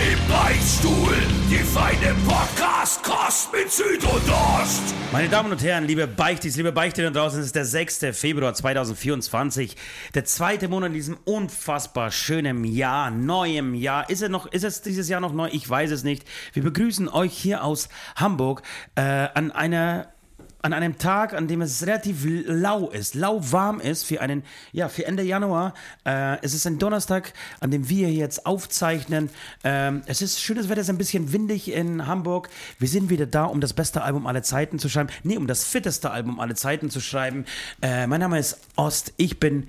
Im Beichtstuhl, die feine Podcast-Kost mit Süd und Ost. Meine Damen und Herren, liebe Beichtis, liebe Beichte da draußen, es ist der 6. Februar 2024, der zweite Monat in diesem unfassbar schönen Jahr, neuem Jahr. Ist, er noch, ist es dieses Jahr noch neu? Ich weiß es nicht. Wir begrüßen euch hier aus Hamburg äh, an einer an einem Tag, an dem es relativ lau ist, lauwarm ist für einen, ja, für Ende Januar. Äh, es ist ein Donnerstag, an dem wir jetzt aufzeichnen. Ähm, es ist schönes Wetter, es ist ein bisschen windig in Hamburg. Wir sind wieder da, um das beste Album aller Zeiten zu schreiben. Nee, um das fitteste Album aller Zeiten zu schreiben. Äh, mein Name ist Ost, ich bin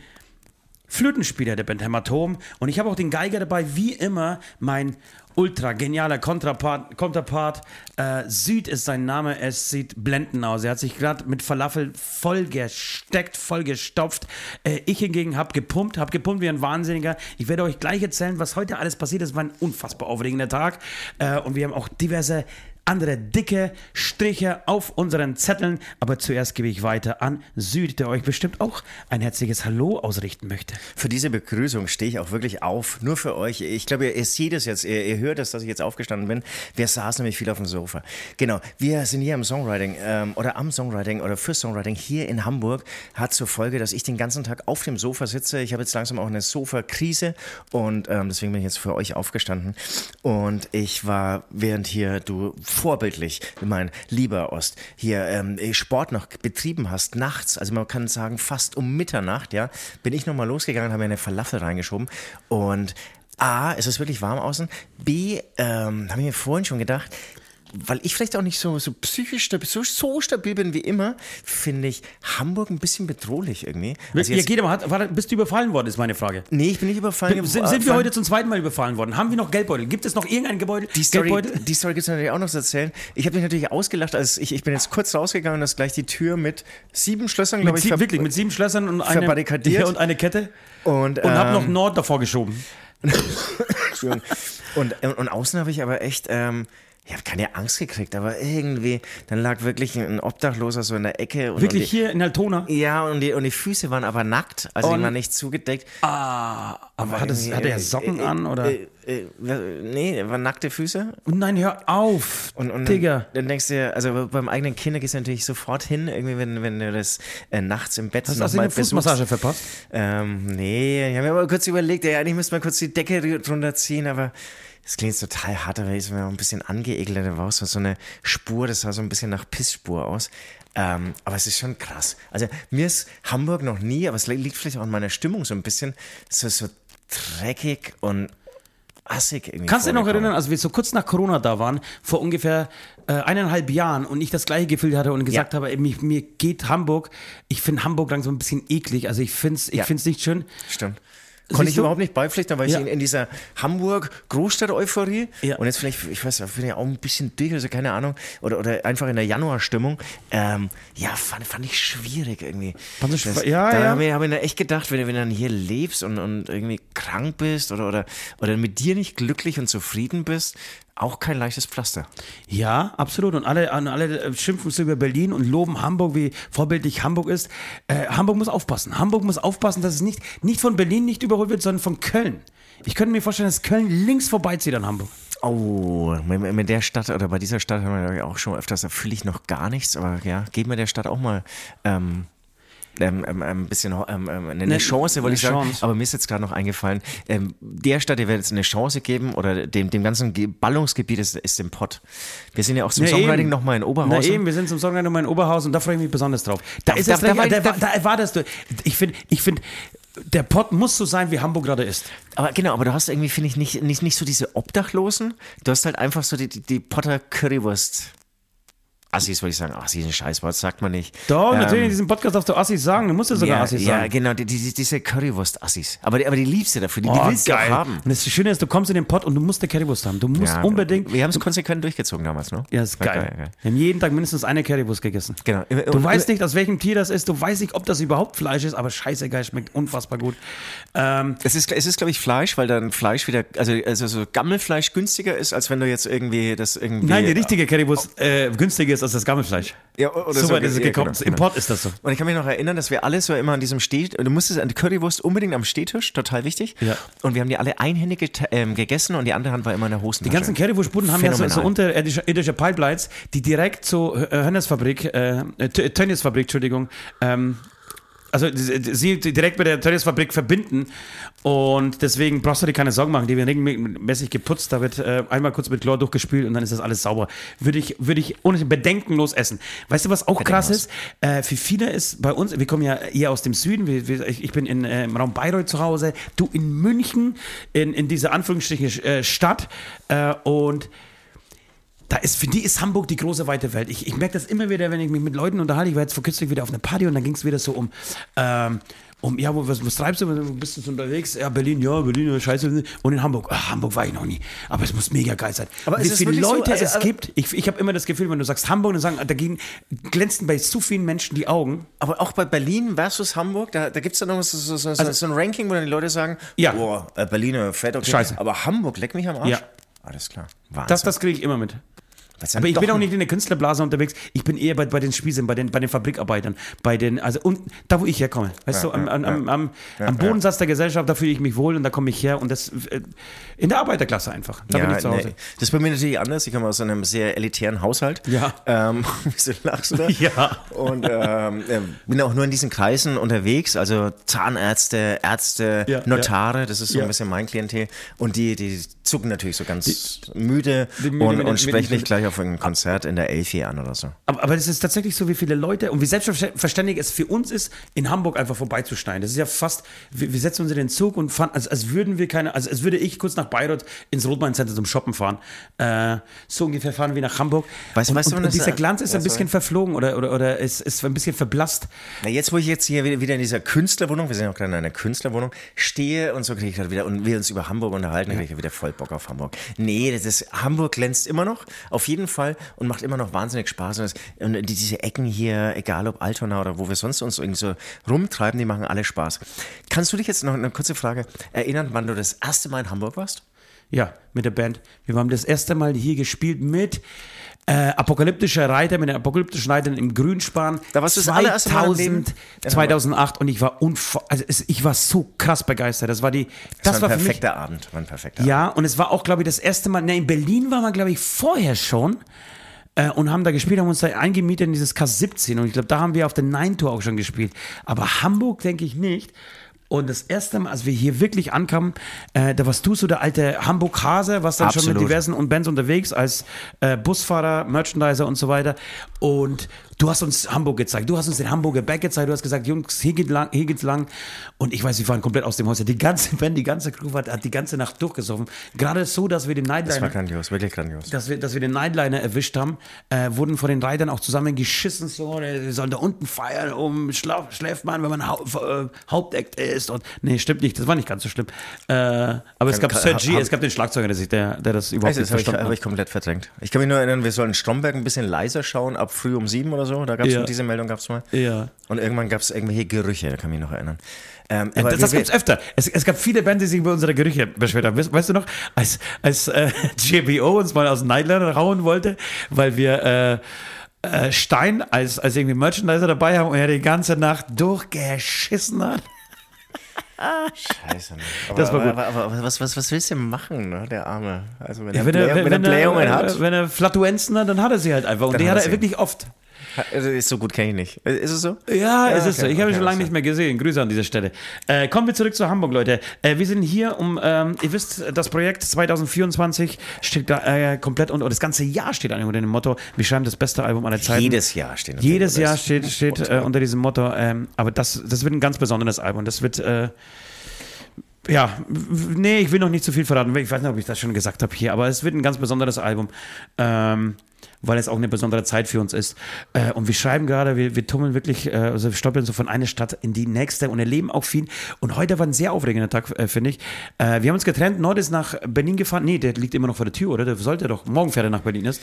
Flötenspieler der Band Hämatom und ich habe auch den Geiger dabei, wie immer, mein ultra genialer Kontrapart. Konterpart. Äh, Süd ist sein Name. Es sieht blendend aus. Er hat sich gerade mit Falafel vollgesteckt, vollgestopft. Äh, ich hingegen habe gepumpt, habe gepumpt wie ein Wahnsinniger. Ich werde euch gleich erzählen, was heute alles passiert ist. War ein unfassbar aufregender Tag. Äh, und wir haben auch diverse andere dicke Striche auf unseren Zetteln. Aber zuerst gebe ich weiter an Süd, der euch bestimmt auch ein herzliches Hallo ausrichten möchte. Für diese Begrüßung stehe ich auch wirklich auf. Nur für euch. Ich glaube, ihr seht es jetzt, ihr, ihr hört es, dass ich jetzt aufgestanden bin. Wir saßen nämlich viel auf dem Sofa. Genau, wir sind hier im Songwriting ähm, oder am Songwriting oder für Songwriting hier in Hamburg. Hat zur Folge, dass ich den ganzen Tag auf dem Sofa sitze. Ich habe jetzt langsam auch eine Sofa-Krise und ähm, deswegen bin ich jetzt für euch aufgestanden. Und ich war, während hier du vorbildlich, mein lieber Ost, hier ähm, Sport noch betrieben hast, nachts, also man kann sagen fast um Mitternacht, ja, bin ich nochmal losgegangen, habe mir eine Falafel reingeschoben und A, es ist wirklich warm außen. B, ähm, habe ich mir vorhin schon gedacht, weil ich vielleicht auch nicht so, so psychisch stabil, so, so stabil bin wie immer, finde ich Hamburg ein bisschen bedrohlich irgendwie. Also ja, geht aber, hat, war, bist du überfallen worden, ist meine Frage. Nee, ich bin nicht überfallen. Sind, sind wir heute zum zweiten Mal überfallen worden? Haben wir noch Geldbeutel? Gibt es noch irgendein Gebäude? Die Story, Geldbeutel? die Story gibt es natürlich auch noch zu erzählen. Ich habe mich natürlich ausgelacht, als ich, ich bin jetzt kurz rausgegangen und dass gleich die Tür mit sieben Schlössern, glaube ich, ver- wirklich, mit sieben Schlössern und eine, verbarrikadiert. Ja, und eine Kette. und, Und hab noch ähm, Nord davor geschoben. Entschuldigung. und, und, und außen habe ich aber echt, ähm, ich habe keine Angst gekriegt, aber irgendwie, dann lag wirklich ein Obdachloser so in der Ecke. Und Wirklich und die, hier in Altona. Ja, und die, und die Füße waren aber nackt, also die Und- waren nicht zugedeckt. Ah, aber hat, es, hat er äh, Socken äh, an oder? Äh, äh, nee, waren nackte Füße. Oh nein, hör auf, Und, und Digga. Dann, dann denkst du dir, also beim eigenen Kinder gehst du natürlich sofort hin, irgendwie, wenn, wenn du das äh, nachts im Bett Hast du eine Fußmassage verpasst? Ähm, nee, ich habe mir aber kurz überlegt, ja, eigentlich müsste man kurz die Decke drunter ziehen, aber das klingt jetzt total hart, aber ist mir auch ein bisschen angeekelt. Da war auch so so eine Spur, das sah so ein bisschen nach Pissspur aus. Ähm, aber es ist schon krass. Also mir ist Hamburg noch nie, aber es liegt vielleicht auch an meiner Stimmung so ein bisschen so, so dreckig und assig irgendwie. Kannst du dich noch erinnern, als wir so kurz nach Corona da waren, vor ungefähr äh, eineinhalb Jahren und ich das gleiche Gefühl hatte und gesagt Ja. habe, ey, mir, mir geht Hamburg, ich finde Hamburg langsam ein bisschen eklig, also ich finde es ich Ja. find's nicht schön. Stimmt. Konnte ich du? überhaupt nicht beipflichten, weil Ja. ich in, in dieser Hamburg-Großstadt-Euphorie Ja. und jetzt vielleicht, ich weiß, bin ja auch ein bisschen durch, also keine Ahnung, oder, oder einfach in der Januarstimmung, ähm, ja, fand, fand ich schwierig irgendwie. Fandst du Das- ja, da ja. habe ich, hab ich mir echt gedacht, wenn, du- wenn du dann hier lebst und, und irgendwie krank bist oder, oder, oder mit dir nicht glücklich und zufrieden bist, auch kein leichtes Pflaster. Ja, absolut. Und alle, alle äh, schimpfen so über Berlin und loben Hamburg, wie vorbildlich Hamburg ist. Äh, Hamburg muss aufpassen. Hamburg muss aufpassen, dass es nicht, nicht von Berlin nicht überholt wird, sondern von Köln. Ich könnte mir vorstellen, dass Köln links vorbeizieht an Hamburg. Oh, mit, der Stadt oder bei dieser Stadt haben wir auch schon öfters, da fühle ich noch gar nichts, aber ja, geben wir der Stadt auch mal ähm, ähm, ähm, ein bisschen ähm, ähm, eine, Ne- Chance, wollte ich eine sagen. Chance. Aber mir ist jetzt gerade noch eingefallen, ähm, der Stadt, der wird jetzt eine Chance geben oder dem, dem ganzen Ge- Ballungsgebiet ist, ist dem Pott. Wir sind ja auch zum Na Songwriting nochmal in Na Oberhausen. eben, wir sind zum Songwriting nochmal in Oberhausen und da freue ich mich besonders drauf. Da, Da- ist da- da da, war- da, da- da erwartest du. Ich finde, ich finde, der Pott muss so sein, wie Hamburg gerade ist. Aber genau, aber du hast irgendwie, finde ich, nicht, nicht, nicht so diese Obdachlosen. Du hast halt einfach so die, die, die Potter Currywurst. Assis, würde ich sagen, Assis ist ein Scheißwort, sagt man nicht. Doch, Ähm, natürlich, in diesem Podcast darfst du Assis sagen. Du musst ja sogar ja, Assis ja, sagen. genau, die, die, diese Currywurst-Assis. Aber, die- aber die liebst du dafür, die, die Oh, willst du geil. haben. Und das Schöne ist, du kommst in den Pott und du musst eine Currywurst haben. Du musst Ja, unbedingt. Wir haben es konsequent durchgezogen damals, ne? Ja, ist War geil. Wir haben jeden Tag mindestens eine Currywurst gegessen. Genau. Du Und- weißt nicht, aus welchem Tier das ist. Du weißt nicht, ob das überhaupt Fleisch ist, aber scheißegal, schmeckt unfassbar gut. Ähm, Es ist, es ist glaube ich, Fleisch, weil dann Fleisch wieder, also, also so Gammelfleisch günstiger ist, als wenn du jetzt irgendwie das irgendwie. nein, die richtige Currywurst äh, günstiger ist als das Gammelfleisch. Ja, oder so weit ist es ja, gekommen. genau, Im genau. Ist das so. Und ich kann mich noch erinnern, dass wir alle so immer an diesem Steh, du musstest an die Currywurst unbedingt am Stehtisch, total wichtig. Ja. Und wir haben die alle einhändig ähm, gegessen und die andere Hand war immer in der Hosentasche. Die ganzen Currywurstbuden haben ja so, so unterirdische irdische Pipelines, die direkt zur Hönnesfabrik, äh, Tönniesfabrik, Entschuldigung, ähm, also sie direkt mit der Tönniesfabrik verbinden und deswegen brauchst du dir keine Sorgen machen, die werden regelmäßig geputzt, da wird äh, einmal kurz mit Chlor durchgespült und dann ist das alles sauber. Würde ich, würde ich ohne bedenkenlos essen. Weißt du, was auch krass ist? Äh, für viele ist bei uns, wir kommen ja eher aus dem Süden, wir, wir, ich, ich bin in, äh, im Raum Bayreuth zu Hause, du in München, in, in dieser Anführungsstrichen äh, Stadt äh, und da ist, für die ist Hamburg die große weite Welt. Ich, ich merke das immer wieder, wenn ich mich mit Leuten unterhalte. Ich war jetzt vor kürzlich wieder auf einer Party und dann ging es wieder so um, ähm, um, ja, wo, was, was treibst du, wo bist du so unterwegs? Ja, Berlin, ja, Berlin, scheiße. Und in Hamburg, ah, Hamburg war ich noch nie. Aber es muss mega geil sein. Aber Wie viele wirklich so? Leute Also, es aber- gibt, ich, ich habe immer das Gefühl, wenn du sagst Hamburg, dann sagen, da gehen, glänzen bei so vielen Menschen die Augen. Aber auch bei Berlin versus Hamburg, da, da gibt es dann noch so, so, so, so, so ein Ranking, wo dann die Leute sagen, Also Ja. boah, äh, Berliner fett, okay. Scheiße. Aber Hamburg, leck mich am Arsch. Ja. Alles klar. Wahnsinn. Das, das kriege ich immer mit. Aber ich bin auch nicht in der Künstlerblase unterwegs. Ich bin eher bei, bei den Spießern, bei den, bei den Fabrikarbeitern, bei den, also und da wo ich herkomme. Weißt Ja, du, am, ja, am, am, ja. am, Bodensatz der Gesellschaft, da fühle ich mich wohl und da komme ich her und das äh, in der Arbeiterklasse einfach. Da bin ich zu Hause. nee. Das ist bei mir natürlich anders. Ich komme aus einem sehr elitären Haushalt. Ja. Ähm, wieso lachst du da? Ja. Und ähm, äh, bin auch nur in diesen Kreisen unterwegs. Also Zahnärzte, Ärzte, Notare, das ist so ein bisschen mein Klientel. Und die, die zucken natürlich so ganz müde, die müde und, mit den- und mit sprechen dich gleich auf ein Konzert in der Elfi an oder so. Aber, aber es ist tatsächlich so, wie viele Leute und wie selbstverständlich es für uns ist, in Hamburg einfach vorbeizuschneiden. Das ist ja fast, wir, wir setzen uns in den Zug und fahren, als, als würden wir keine, also als würde ich kurz nach Bayreuth ins Rotmain Center zum Shoppen fahren. Äh, so ungefähr fahren wir nach Hamburg. Weißt- und, weißt du, und, und das- dieser Glanz ist Ja, ein bisschen sorry. verflogen oder, oder, oder ist, ist ein bisschen verblasst. Na, jetzt, wo ich jetzt hier wieder in dieser Künstlerwohnung, wir sind ja auch gerade in einer Künstlerwohnung, stehe und so kriege ich gerade wieder, und wir uns über Hamburg unterhalten, kriege ich wieder voll Bock auf Hamburg. Nee, das ist, Hamburg glänzt immer noch, auf jeden Fall, und macht immer noch wahnsinnig Spaß. Und, das, und die, diese Ecken hier, egal ob Altona oder wo wir sonst uns irgendwie so rumtreiben, die machen alle Spaß. Kannst du dich jetzt noch eine kurze Frage erinnern, wann du das erste Mal in Hamburg warst? Ja, mit der Band. Wir haben das erste Mal hier gespielt mit äh, Apokalyptischer Reiter, mit den apokalyptischen Reitern im Grünspan. Da warst du das allererste Mal im Leben 2000, in 2008 und ich war unfa also es, ich war so krass begeistert. Das war die, das, Das, war war ein für mich perfekter Abend, war ein perfekter Ja, und es war auch, glaube ich, das erste Mal, ne, in Berlin waren wir, glaube ich, vorher schon äh, und haben da gespielt, haben uns da eingemietet in dieses K17 und ich glaube, da haben wir auf der Nine Tour auch schon gespielt. Aber Hamburg denke ich nicht. Und das erste Mal, als wir hier wirklich ankamen, äh, da warst du so der alte Hamburg-Hase, warst dann schon mit Absolut. diversen und Bands unterwegs als äh, Busfahrer, Merchandiser und so weiter. Und du hast uns Hamburg gezeigt. Du hast uns den Hamburger Back gezeigt. Du hast gesagt, Jungs, hier, geht lang, hier geht's lang. Und ich weiß, wir waren komplett aus dem Haus. Die ganze Band, die ganze Crew hat, hat die ganze Nacht durchgesoffen. Gerade so, dass wir den Das war Nightliner, grandios, wirklich grandios. dass wir, dass wir den Nightliner erwischt haben, äh, wurden von den Reitern auch zusammengeschissen. So, äh, wir sollen da unten feiern, um Schlaf, schläft man, wenn man Hau äh, Hauptakt ist. Und, nee, stimmt nicht. Das war nicht ganz so schlimm. Äh, aber es gab hab- es gab den Schlagzeuger, der, sich, der, der das überhaupt Also, das nicht habe ich, verstanden hab hat. ich komplett verdrängt. Ich kann mich nur erinnern, wir sollen Stromberg ein bisschen leiser schauen, ab früh um sieben oder so. Da gab es Ja. diese Meldung, gab es mal. Ja. Und irgendwann gab es irgendwelche Gerüche, da kann ich mich noch erinnern. Ähm, Ja, aber das das wir- gibt's öfter. Es, es gab viele Bands, die sich über unsere Gerüche beschwert haben. Weißt, weißt du noch, als, als äh, JBO uns mal aus dem Nightliner rauen wollte, weil wir äh, äh, Stein als, als irgendwie Merchandiser dabei haben und er die ganze Nacht durchgeschissen hat. Scheiße. Mann. Aber, Das war aber, gut. aber, aber was, was, was willst du denn machen, ne, der Arme? Also, wenn, Ja, er, wenn, er, Blä- wenn, wenn er Blähungen hat, wenn er Flatuenzen hat, dann hat er sie halt einfach. Und Dann die hat hat er er wirklich oft. Also, ist so gut kenne ich nicht. Ist es so? Ja, es ist so. okay, Ich habe ihn schon lange okay. nicht mehr gesehen. Grüße an dieser Stelle. Äh, kommen wir zurück zu Hamburg, Leute. Äh, wir sind hier um, ähm, ihr wisst, das Projekt 2024 steht da äh, komplett unter, oder das ganze Jahr steht eigentlich unter dem Motto, wir schreiben das beste Album aller Zeiten. Jedes Jahr stehen das Jedes unter Jahr steht, steht äh, unter diesem Motto, ähm, aber das, das wird ein ganz besonderes Album. Das wird, äh, ja, nee, ich will noch nicht zu viel verraten. Ich weiß nicht, ob ich das schon gesagt habe hier, aber es wird ein ganz besonderes Album. Ähm, weil es auch eine besondere Zeit für uns ist. Äh, und wir schreiben gerade, wir, wir tummeln wirklich, äh, also wir stoppeln so von einer Stadt in die nächste und erleben auch viel. Und heute war ein sehr aufregender Tag, äh, finde ich. Äh, wir haben uns getrennt, Nord ist nach Berlin gefahren. Nee, der liegt immer noch vor der Tür, oder? Der sollte doch, morgen fährt er nach Berlin ist.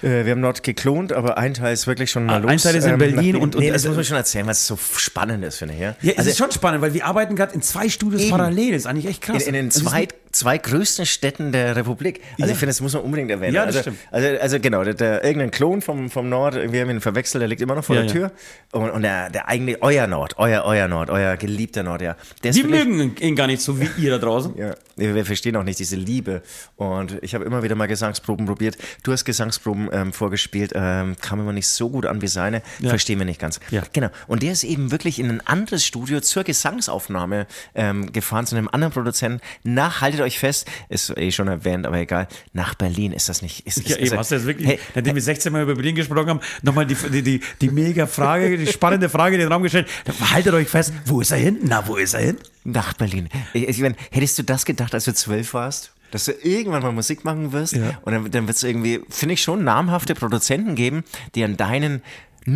Äh, wir haben dort geklont, aber ein Teil ist wirklich schon mal Ah, los. ein Teil ist in Berlin nach- und- und- nee, das muss man schon erzählen, was so spannend ist, finde ich. Ja, Ja, es also ist schon spannend, weil wir arbeiten gerade in zwei Studios Eben. parallel. Das ist eigentlich echt krass. in, in den Also zwei, zwei größten Städten der Republik. Also Ja. ich finde, das muss man unbedingt erwähnen. Ja, das also, stimmt. Also, also genau, der, der irgendein Klon vom, vom Nord, wir haben ihn verwechselt, der liegt immer noch vor Ja, der Tür. Und, und der, der eigentlich, euer Nord, euer, euer Nord, euer geliebter Nord, ja. Der Die mögen ihn gar nicht so wie ihr da draußen. Ja, wir verstehen auch nicht diese Liebe. Und ich habe immer wieder mal Gesangsproben probiert. Du hast Gesangsproben ähm, vorgespielt, ähm, kam immer nicht so gut an wie seine. Verstehen wir nicht ganz. Ja. Genau. Und der ist eben wirklich in ein anderes Studio zur Gesangsaufnahme ähm, gefahren, zu einem anderen Produzenten. Nach, haltet euch fest, ist eh schon erwähnt, aber egal, nach Berlin ist das nicht. Ist, Ja, ist, eben, hast du jetzt wirklich, Hey, nachdem wir 16 Mal über Berlin gesprochen haben, nochmal die, die, die, die mega Frage, die spannende Frage in den Raum gestellt. Haltet euch fest, wo ist er hin? Na, wo ist er hin? nach Berlin. Ich, ich meine, hättest du das gedacht, als du zwölf warst? Dass du irgendwann mal Musik machen wirst Ja. und dann, dann wird es irgendwie, finde ich schon, namhafte Produzenten geben, die an deinen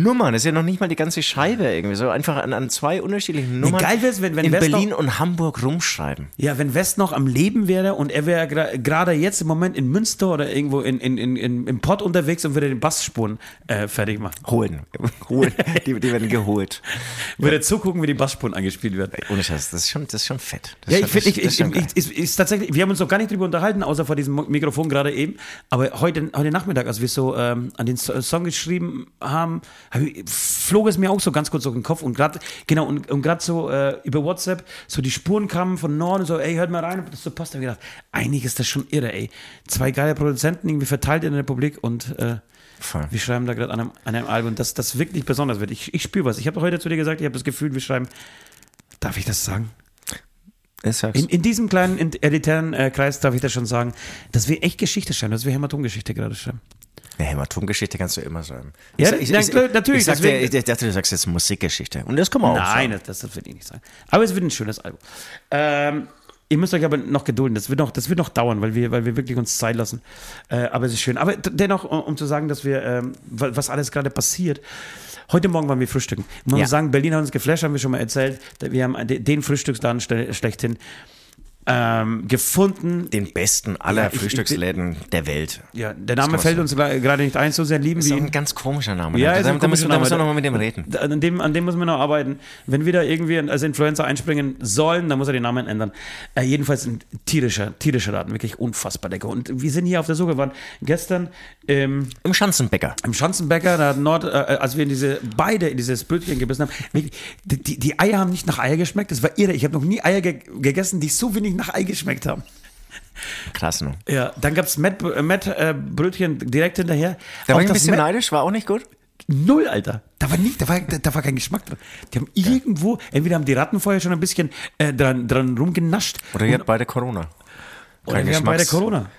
Nummern, das ist ja noch nicht mal die ganze Scheibe irgendwie, so einfach an, an zwei unterschiedlichen Nummern geil wär's, wenn- wenn in West Berlin und Hamburg rumschreiben. Ja, wenn West noch am Leben wäre und er wäre gra- gerade jetzt im Moment in Münster oder irgendwo in, in, in, in, im Pott unterwegs und würde den Bassspuren äh, fertig machen. Holen. Holen. die, die werden geholt. Würde zugucken, wie die Bassspuren angespielt werden. Ohne Scheiß, das ist schon, das ist schon fett. Das Ja, ich finde, ich, ich, ich, ist, ist tatsächlich, wir haben uns noch gar nicht drüber unterhalten, außer vor diesem Mikrofon gerade eben. Aber heute, heute Nachmittag, als wir so ähm, an den So- Song geschrieben haben, hab ich, flog es mir auch so ganz kurz durch den Kopf und gerade, genau, und, und gerade so äh, über WhatsApp, so die Spuren kamen von Norden, so, ey, hört mal rein, ob das so passt. Da hab ich gedacht, eigentlich ist das schon irre, ey. Zwei geile Produzenten irgendwie verteilt in der Republik und äh, Voll. wir schreiben da gerade an einem, an einem Album, das, das wirklich besonders wird. Ich, ich spüre was. Ich habe heute zu dir gesagt, ich habe das Gefühl, wir schreiben, darf ich das sagen? In, in diesem kleinen in- elitären äh, Kreis darf ich das schon sagen, dass wir echt Geschichte schreiben, dass wir Hämatomgeschichte gerade schreiben. Ja, Hämatomgeschichte kannst du immer schreiben. Ja, ich, na, klar, natürlich, Ich, deswegen- ich, ich dachte, du sagst jetzt Musikgeschichte. Und das kann man auch Nein, sagen. das, das will ich nicht sagen. Aber es wird ein schönes Album. Ähm, ihr müsst euch aber noch gedulden. Das wird noch, das wird noch dauern, weil wir, weil wir wirklich uns Zeit lassen. Äh, aber es ist schön. Aber dennoch, um, zu sagen, dass wir, ähm, wa- was alles gerade passiert. Heute Morgen waren wir frühstücken. Man Ja. muss sagen, Berlin hat uns geflasht, haben wir schon mal erzählt. Wir haben de- den Frühstücksladen schle- schlechthin ähm, gefunden. Den besten aller Ja, ich- ich- Frühstücksläden der Welt. Ja, der Name fällt uns gerade nicht ein, so sehr lieben Ist wir ihn. ein ganz komischer Name. Ja, da, ist da, da, müssen, wir nochmal mit dem reden. An dem, an dem müssen wir noch arbeiten. Wenn wir da irgendwie als Influencer einspringen sollen, dann muss er den Namen ändern. Äh, jedenfalls ein tierischer, tierischer Laden, wirklich unfassbar lecker. Und wir sind hier auf der Suche, waren gestern ähm, Im Schanzenbäcker. im Schanzenbäcker, da hat Nord, äh, als wir in diese, beide in dieses Brötchen gebissen haben, wirklich, die, die, die Eier haben nicht nach Eier geschmeckt, das war irre. Ich habe noch nie Eier ge gegessen, die so wenig nach Ei geschmeckt haben. Krass, ne? Ja, dann gab es Matt, äh, Matt äh, Brötchen direkt hinterher. Da Auch war ich ein bisschen Matt- neidisch, war auch nicht gut. Null, Alter. Da war nicht, da war, da, war kein Geschmack drin. Die haben irgendwo, entweder haben die Ratten vorher schon ein bisschen äh, dran, dran rumgenascht. Oder ihr habt beide Corona. Oder Kein wir haben beide Corona.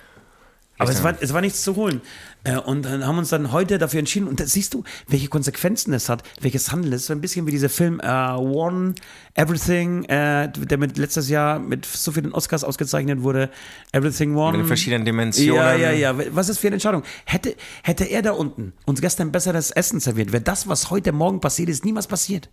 Aber es ja. war, es war nichts zu holen. Äh, und dann haben uns dann heute dafür entschieden. Und da siehst du, welche Konsequenzen es hat, welches Handeln. Es ist so ein bisschen wie dieser Film äh, One Everything, äh, der mit letztes Jahr mit so vielen Oscars ausgezeichnet wurde. Everything One. Mit den verschiedenen Dimensionen. Ja, ja, ja. Was ist für eine Entscheidung? Hätte, hätte er da unten uns gestern besseres Essen serviert, wäre das, was heute Morgen passiert ist, niemals passiert.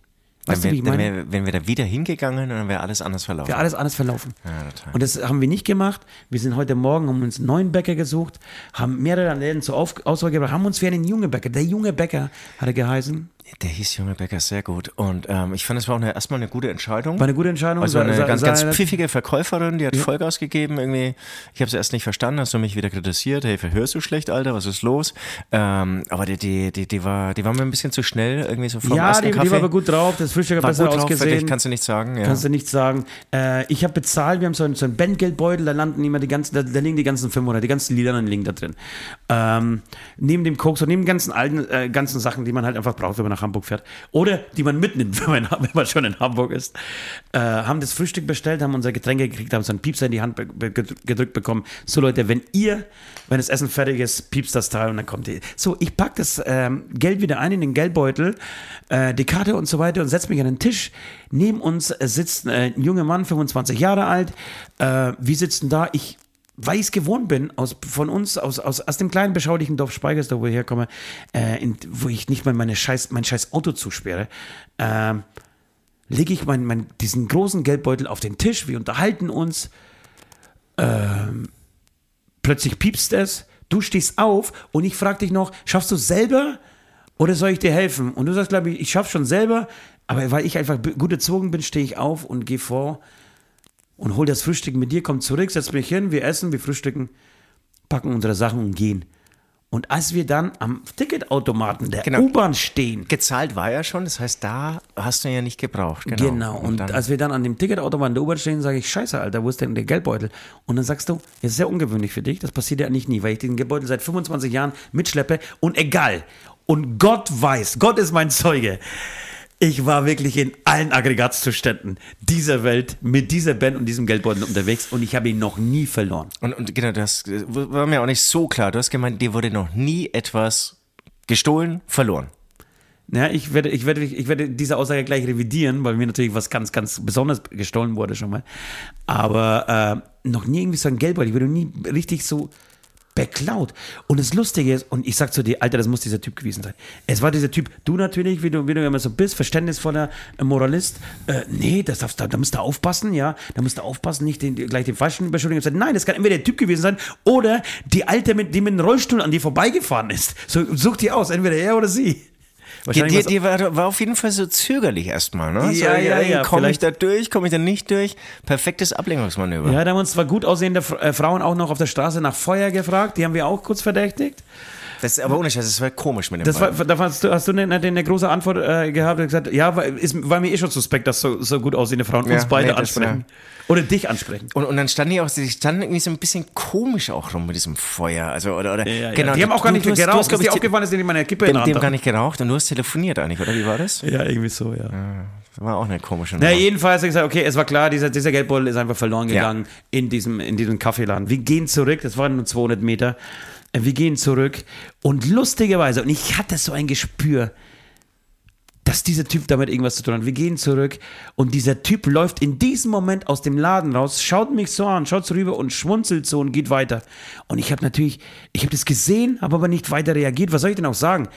Weißt Dann du, wie ich meine? wär, wären wir da wieder hingegangen und dann wäre alles anders verlaufen. Wäre alles anders verlaufen. Ja, total. Und das haben wir nicht gemacht. Wir sind heute Morgen, haben uns einen neuen Bäcker gesucht, haben mehrere Läden zur Auf Auswahl gebracht, haben uns für einen jungen Bäcker, der junge Bäcker hat er geheißen, Der hieß Junge Bäcker sehr gut. Und ähm, ich fand, es war auch eine, erstmal eine gute Entscheidung. war eine gute Entscheidung. Also eine Sa- ganz, sa- ganz pfiffige Verkäuferin, die hat Vollgas gegeben irgendwie. Ich habe es erst nicht verstanden, hast du mich wieder kritisiert. Hey, verhörst du schlecht, Alter? Was ist los? Ähm, aber die, die, die, die, war, die war mir ein bisschen zu schnell irgendwie so vom Ja, ersten die, die Kaffee. war aber gut drauf, das Frühstück hat War besser drauf, ausgesehen. wirklich, kannst du nicht sagen. Ja. Kannst du nicht sagen. Äh, ich habe bezahlt, wir haben so einen, so einen Bandgeldbeutel, da landen immer die ganzen, da, da liegen die ganzen 500, die ganzen Lieder liegen da drin. Ähm, neben dem Koks und neben den ganzen alten, äh, ganzen Sachen, die man halt einfach braucht, wenn man nach Hamburg fährt. Oder die man mitnimmt, wenn man, wenn man schon in Hamburg ist. Äh, haben das Frühstück bestellt, haben unser Getränke gekriegt, haben so einen Piepser in die Hand be- gedrückt bekommen. So Leute, wenn ihr, wenn das Essen fertig ist, piepst das Teil und dann kommt ihr. So, ich pack das ähm, Geld wieder ein in den Geldbeutel, äh, die Karte und so weiter und setze mich an den Tisch. Neben uns äh, sitzt äh, ein junger Mann, 25 Jahre alt. Äh, wir sitzen da. Ich weil ich es gewohnt bin, aus, von uns, aus, aus, aus dem kleinen beschaulichen Dorf Speigersdorf, wo ich herkomme, äh, in, wo ich nicht mal meine scheiß, mein scheiß Auto zusperre, äh, lege ich mein, mein, diesen großen Geldbeutel auf den Tisch, wir unterhalten uns, ähm, plötzlich piepst es, du stehst auf und ich frage dich noch, schaffst du selber oder soll ich dir helfen? Und du sagst, glaube ich, ich schaff schon selber, aber weil ich einfach gut erzogen bin, stehe ich auf und gehe vor und hol das Frühstück mit dir, komm zurück, setz mich hin, wir essen, wir frühstücken, packen unsere Sachen und gehen. Und als wir dann am Ticketautomaten der Genau. U-Bahn stehen, Gezahlt war ja schon, das heißt, da hast du ihn ja nicht gebraucht. Genau. Genau, und, dann, als wir dann an dem Ticketautomaten der U-Bahn stehen, sage ich, scheiße, Alter, wo ist denn der Geldbeutel? Und dann sagst du, das ist sehr ungewöhnlich für dich, das passiert ja eigentlich nie, weil ich den Geldbeutel seit 25 Jahren mitschleppe und egal. Und Gott weiß, Gott ist mein Zeuge. Ich war wirklich in allen Aggregatzuständen dieser Welt mit dieser Band und diesem Geldbeutel unterwegs und ich habe ihn noch nie verloren. und, und genau, das äh, war mir auch nicht so klar. Du hast gemeint, dir wurde noch nie etwas gestohlen, verloren. Ja, ich werde, ich werde, ich werde diese Aussage gleich revidieren, weil mir natürlich was ganz, ganz Besonderes gestohlen wurde schon mal. Aber äh, noch nie irgendwie so ein Geldbeutel. Ich wurde nie richtig so beklaut. Und das Lustige ist, und ich sag zu dir, Alter, das muss dieser Typ gewesen sein. Es war dieser Typ, du natürlich, wie du, wie du immer so bist, verständnisvoller äh, Moralist. Äh, nee, das darfst, da, da musst du aufpassen, ja. Da musst du aufpassen, nicht den, gleich den falschen Beschuldigung zu sagen. Nein, das kann entweder der Typ gewesen sein oder die Alte, mit, die mit dem Rollstuhl an dir vorbeigefahren ist. So, such dir aus, entweder er oder sie. Dir, was- dir war, war auf jeden Fall so zögerlich erstmal, ne? Ja, so, ja, ja, Komme ich da durch, komme ich da nicht durch? Perfektes Ablenkungsmanöver. Ja, da haben uns zwar gut aussehende äh, Frauen auch noch auf der Straße nach Feuer gefragt, die haben wir auch kurz verdächtigt. Das ist aber ohne Scheiß, das war komisch mit dem Das war, da hast du, hast du eine, eine große Antwort äh, gehabt und gesagt, ja, war, ist, war mir eh schon suspekt, dass so, so gut aussehende Frauen Ja, uns beide nee, das ansprechen. Oder dich ansprechen. und, und dann standen die auch, die standen irgendwie so ein bisschen komisch auch rum mit diesem Feuer. Also, oder, oder, Ja, genau, ja. Die haben auch gar nicht du geraucht. hast, Ist glaub dir ich, aufgefallen, dass die meine Kippe in die, haben gar nicht geraucht und du hast telefoniert eigentlich, oder wie war das? Ja, irgendwie so, ja. Das war auch eine komische Na, Nummer. jedenfalls habe ich gesagt, okay, es war klar, dieser, dieser Geldbeutel ist einfach verloren Ja. gegangen in, diesem, in diesem Kaffeeladen. Wir gehen zurück, das waren nur 200 Meter. Äh, Wir gehen zurück und lustigerweise, und ich hatte so ein Gespür, dass dieser Typ damit irgendwas zu tun hat. Wir gehen zurück und dieser Typ läuft in diesem Moment aus dem Laden raus, schaut mich so an, schaut so rüber und schmunzelt so und geht weiter. Und ich habe natürlich, ich habe das gesehen, habe aber nicht weiter reagiert. Was soll ich denn auch sagen?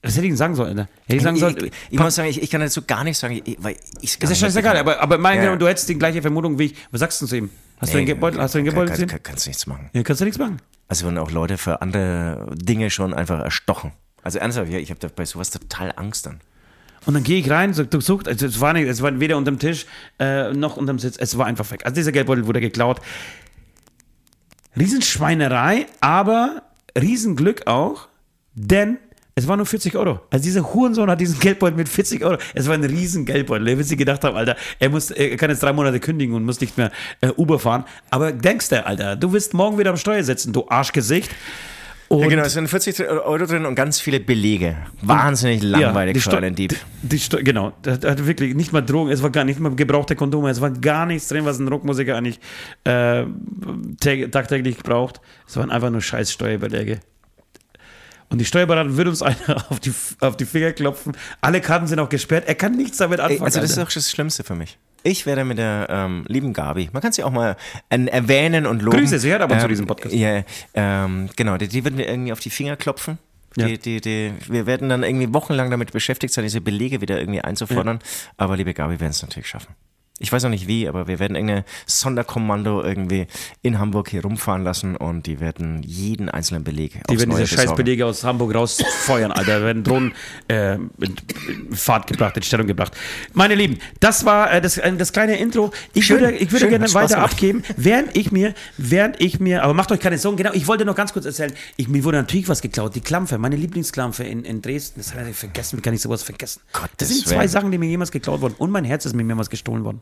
Was hätte ich denn sagen sollen? Alter? Hätte ich sagen sollen, ich, ich, muss sagen, ich, ich kann dazu gar nicht sagen, ich, weil ich ist ja scheißegal, aber, aber mein Ja. Du hättest die gleiche Vermutung wie ich. Was sagst du zu ihm? Hast du den Gebeutel, hast du den Gebeutel kann, gesehen? kann, kannst nichts machen. Ja, kannst du nichts machen. Also wurden auch Leute für andere Dinge schon einfach erstochen. Also ernsthaft, ja, ich habe da bei sowas total Angst dann. Und dann gehe ich rein, so, sucht, also es war nicht, es war weder unterm Tisch äh, noch unterm Sitz, es war einfach weg. Also dieser Geldbeutel wurde geklaut. Riesenschweinerei, aber Riesenglück auch, denn es war nur 40 Euro. Also dieser Hurensohn hat diesen Geldbeutel mit 40 Euro. Es war ein riesen Geldbeutel. Er wird sich gedacht haben, Alter, er, muss, er kann jetzt drei Monate kündigen und muss nicht mehr äh, Uber fahren. Aber denkst du, Alter, du wirst morgen wieder am Steuer sitzen, du Arschgesicht. Und Ja, genau, es sind 40 Euro drin und ganz viele Belege. Wahnsinnig langweilig die für einen Dieb. Die, die genau, da hat wirklich nicht mal Drogen, es war gar nicht mal gebrauchte Kondome, es war gar nichts drin, was ein Rockmusiker eigentlich äh, tä- tagtäglich braucht. Es waren einfach nur scheiß Steuerbeläge. Und die Steuerberater würde uns einer auf die, auf die Finger klopfen. Alle Karten sind auch gesperrt. Er kann nichts damit anfangen. Also das ist Alter. auch das Schlimmste für mich. Ich werde mit der ähm, lieben Gabi, man kann sie auch mal äh, erwähnen und loben. Grüße, sie hört ab und zu ähm, diesen Podcast. Ja, ähm, genau, die, die wird mir irgendwie auf die Finger klopfen. Ja. Die, die, die, wir werden dann irgendwie wochenlang damit beschäftigt sein, diese Belege wieder irgendwie einzufordern. Aber liebe Gabi, wir werden es natürlich schaffen. Ich weiß noch nicht wie, aber wir werden irgendein Sonderkommando irgendwie in Hamburg hier rumfahren lassen und die werden jeden einzelnen Beleg Die werden diese scheiß besorgen. Belege aus Hamburg rausfeuern, Alter. Da werden Drohnen äh, in Fahrt gebracht, in Stellung gebracht. Meine Lieben, das war äh, das, äh, das kleine Intro. Ich Schön, würde, ich würde schön, gerne hat weiter gemacht. abgeben, während ich mir, während ich mir, aber macht euch keine Sorgen, genau, ich wollte noch ganz kurz erzählen, ich, mir wurde natürlich was geklaut. Die Klampfe, meine Lieblingsklampfe in, in Dresden, das habe ich vergessen, wie kann ich sowas vergessen? Gottes das sind zwei. Sachen, die mir jemals geklaut wurden und mein Herz ist mir mehrmals gestohlen worden.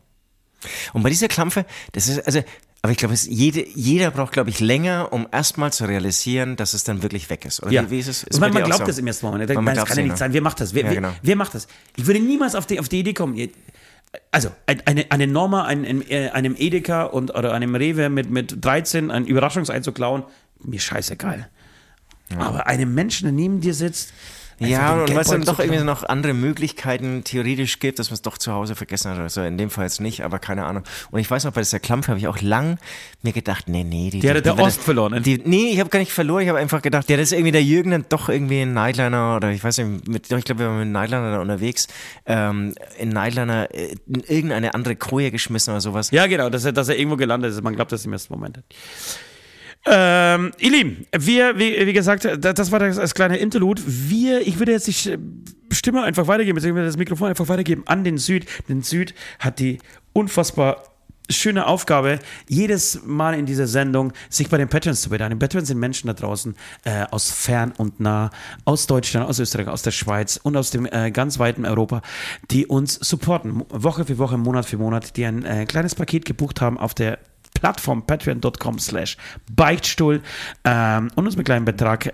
Und bei dieser Klampfe, das ist, also, aber ich glaube, es, jede, jeder braucht, glaube ich, länger, um erstmal zu realisieren, dass es dann wirklich weg ist. Oder Ja. wie, wie ist es? Ist man, man glaubt so? das im ersten Moment. Man Nein, das kann ja nicht, sein. Wer macht das? Wer, Ja, wer, genau. wer macht das? Ich würde niemals auf die, auf die Idee kommen. Also, ein- eine, eine Norma, ein, ein, äh, einem Edeka und, oder einem Rewe mit, mit 13 ein Überraschungsei zu klauen, mir scheißegal. Aber einem Menschen, der neben dir sitzt, Ja, den und weil es dann doch irgendwie noch andere Möglichkeiten theoretisch gibt, dass man es doch zu Hause vergessen hat. Also in dem Fall jetzt nicht, aber keine Ahnung. Und ich weiß noch, bei dieser Klampfe habe ich auch lang mir gedacht, nee, nee, die, Die hat der Ost verloren, ne? Die, nee, ich habe gar nicht verloren, ich habe einfach gedacht, ja, das ist irgendwie der Jürgen dann doch irgendwie in Nightliner oder ich weiß nicht, mit, ich glaube, wir waren mit Nightliner da unterwegs, ähm, in Nightliner äh, in irgendeine andere Koje geschmissen oder sowas. Ja, genau, dass er, dass er irgendwo gelandet ist. Man glaubt das im ersten Moment. Ähm, ihr Lieben, wir, wie, wie gesagt, das, war das, das kleine Interlude. Wir, ich würde jetzt die Stimme einfach weitergeben, beziehungsweise das Mikrofon einfach weitergeben an den Süd. Den Süd hat die unfassbar schöne Aufgabe, jedes Mal in dieser Sendung sich bei den Patrons zu bedanken. Patrons sind Menschen da draußen äh, aus fern und nah, aus Deutschland, aus Österreich, aus der Schweiz und aus dem äh, ganz weiten Europa, die uns supporten, Woche für Woche, Monat für Monat, die ein äh, kleines Paket gebucht haben auf der Plattform patreon.com slash Beichtstuhl. Ähm, und uns mit kleinem Betrag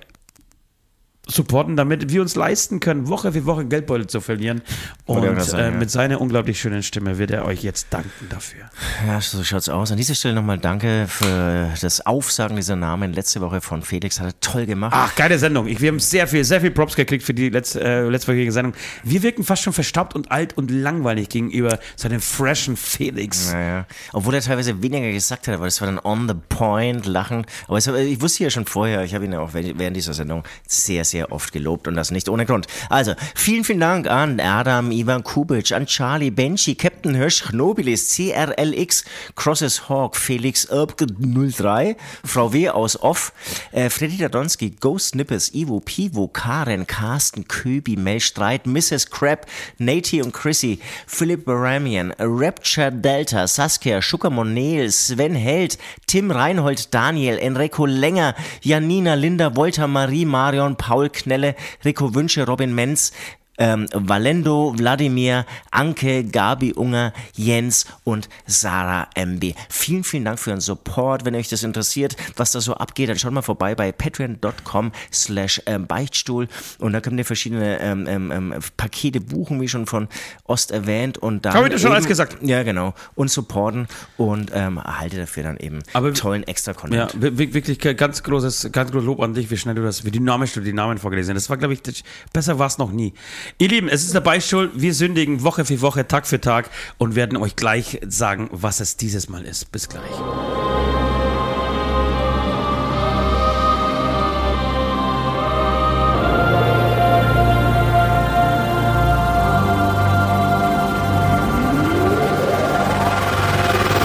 supporten, damit wir uns leisten können, Woche für Woche Geldbeutel zu verlieren. Und äh, mit seiner unglaublich schönen Stimme wird er euch jetzt danken dafür. Ja, so schaut's aus. An dieser Stelle nochmal danke für das Aufsagen dieser Namen letzte Woche von Felix. Hat er toll gemacht. Ach, geile Sendung. Ich, wir haben sehr viel, sehr viel Props gekriegt für die letzte, äh, letztwöchige Sendung. Wir wirken fast schon verstaubt und alt und langweilig gegenüber seinem freshen Felix. Naja, obwohl er teilweise weniger gesagt hat, aber das war dann on the point, lachen. Aber es, ich wusste ja schon vorher, ich habe ihn ja auch während dieser Sendung sehr, sehr oft gelobt und das nicht ohne Grund. Also, vielen, vielen Dank an Adam, Ivan Kubic, an Charlie, Benji, Captain Hirsch, Knobilis, CRLX, Crosses Hawk, Felix Erbke 03, Frau W. aus Off, äh, Freddy Dadonski, Ghost Nippes, Ivo, Pivo, Karen, Carsten, Köbi, Mel Streit, Mrs. Crab, Nati und Chrissy, Philipp Baramian, Rapture Delta, Saskia, Schucker Monel, Sven Held, Tim Reinhold, Daniel, Enrico Länger, Janina, Linda, Wolter, Marie, Marion, Paul Knelle, Rico Wünsche, Robin Menz, ähm, Valendo, Wladimir, Anke, Gabi Unger, Jens und Sarah MB. Vielen, vielen Dank für Ihren Support. Wenn euch das interessiert, was da so abgeht, dann schaut mal vorbei bei patreon.com slash ähm, Beichtstuhl und da könnt ihr verschiedene ähm, ähm, ähm, Pakete buchen, wie schon von Ost erwähnt und dann Hab ich dir schon alles gesagt. Ja, genau. Und supporten und ähm, erhaltet dafür dann eben Aber- tollen Extra-Content. Ja, wir- wir- wirklich ganz großes, ganz großes Lob an dich, wie schnell du das, wie dynamisch du die Namen vorgelesen hast. Das war, glaube ich, das, besser war es noch nie. Ihr Lieben, es ist der Beistuhl. Wir sündigen Woche für Woche, Tag für Tag und werden euch gleich sagen, was es dieses Mal ist. Bis gleich.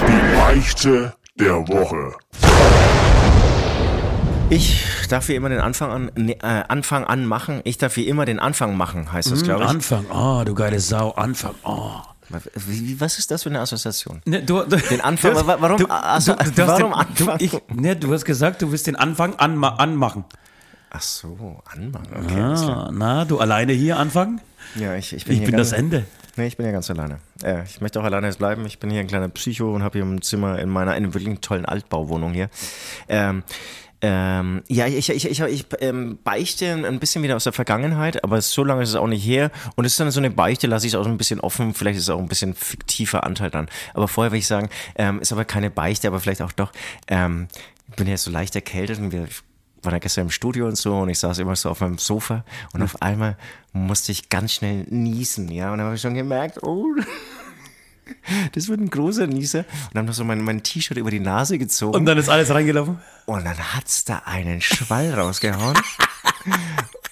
Die Beichte der Woche. Ich darf wie immer den Anfang an, ne, äh, Anfang an machen. Ich darf wie immer den Anfang machen, heißt das, glaube ich. Anfang, oh, du geile Sau, Anfang, oh. Wie, wie- was ist das für eine Assoziation? Ne, du, du, Den Anfang, wa- warum- Du, also, hast warum den, Anfang? Du, ich, ne, du hast gesagt, du willst den Anfang anma anmachen. Ach so, anmachen. Okay. Ah, na, du alleine hier anfangen? Ja, ich, ich bin, Ich hier bin das Ende. Nee, ich bin ja ganz alleine. Äh, ich möchte auch alleine jetzt bleiben. Ich bin hier ein kleiner Psycho und habe hier ein Zimmer in meiner in einer wirklich tollen Altbauwohnung hier. Ähm, ähm, ja, ich, ich, ich, ich ähm, beichte ein bisschen wieder aus der Vergangenheit, aber so lange ist es auch nicht her. Und es ist dann so eine Beichte, lasse ich es auch so ein bisschen offen. Vielleicht ist es auch ein bisschen fiktiver Anteil dann. Aber vorher will ich sagen, ähm, ist aber keine Beichte, aber vielleicht auch doch. Ähm, ich bin ja so leicht erkältet und wir waren ja gestern im Studio und so und ich saß immer so auf meinem Sofa und auf einmal musste ich ganz schnell niesen, ja. Und dann habe ich schon gemerkt, oh, das wird ein großer Nieser. Und dann ich so mein, mein T-Shirt über die Nase gezogen. Und dann ist alles reingelaufen? Und dann hat's da einen Schwall rausgehauen.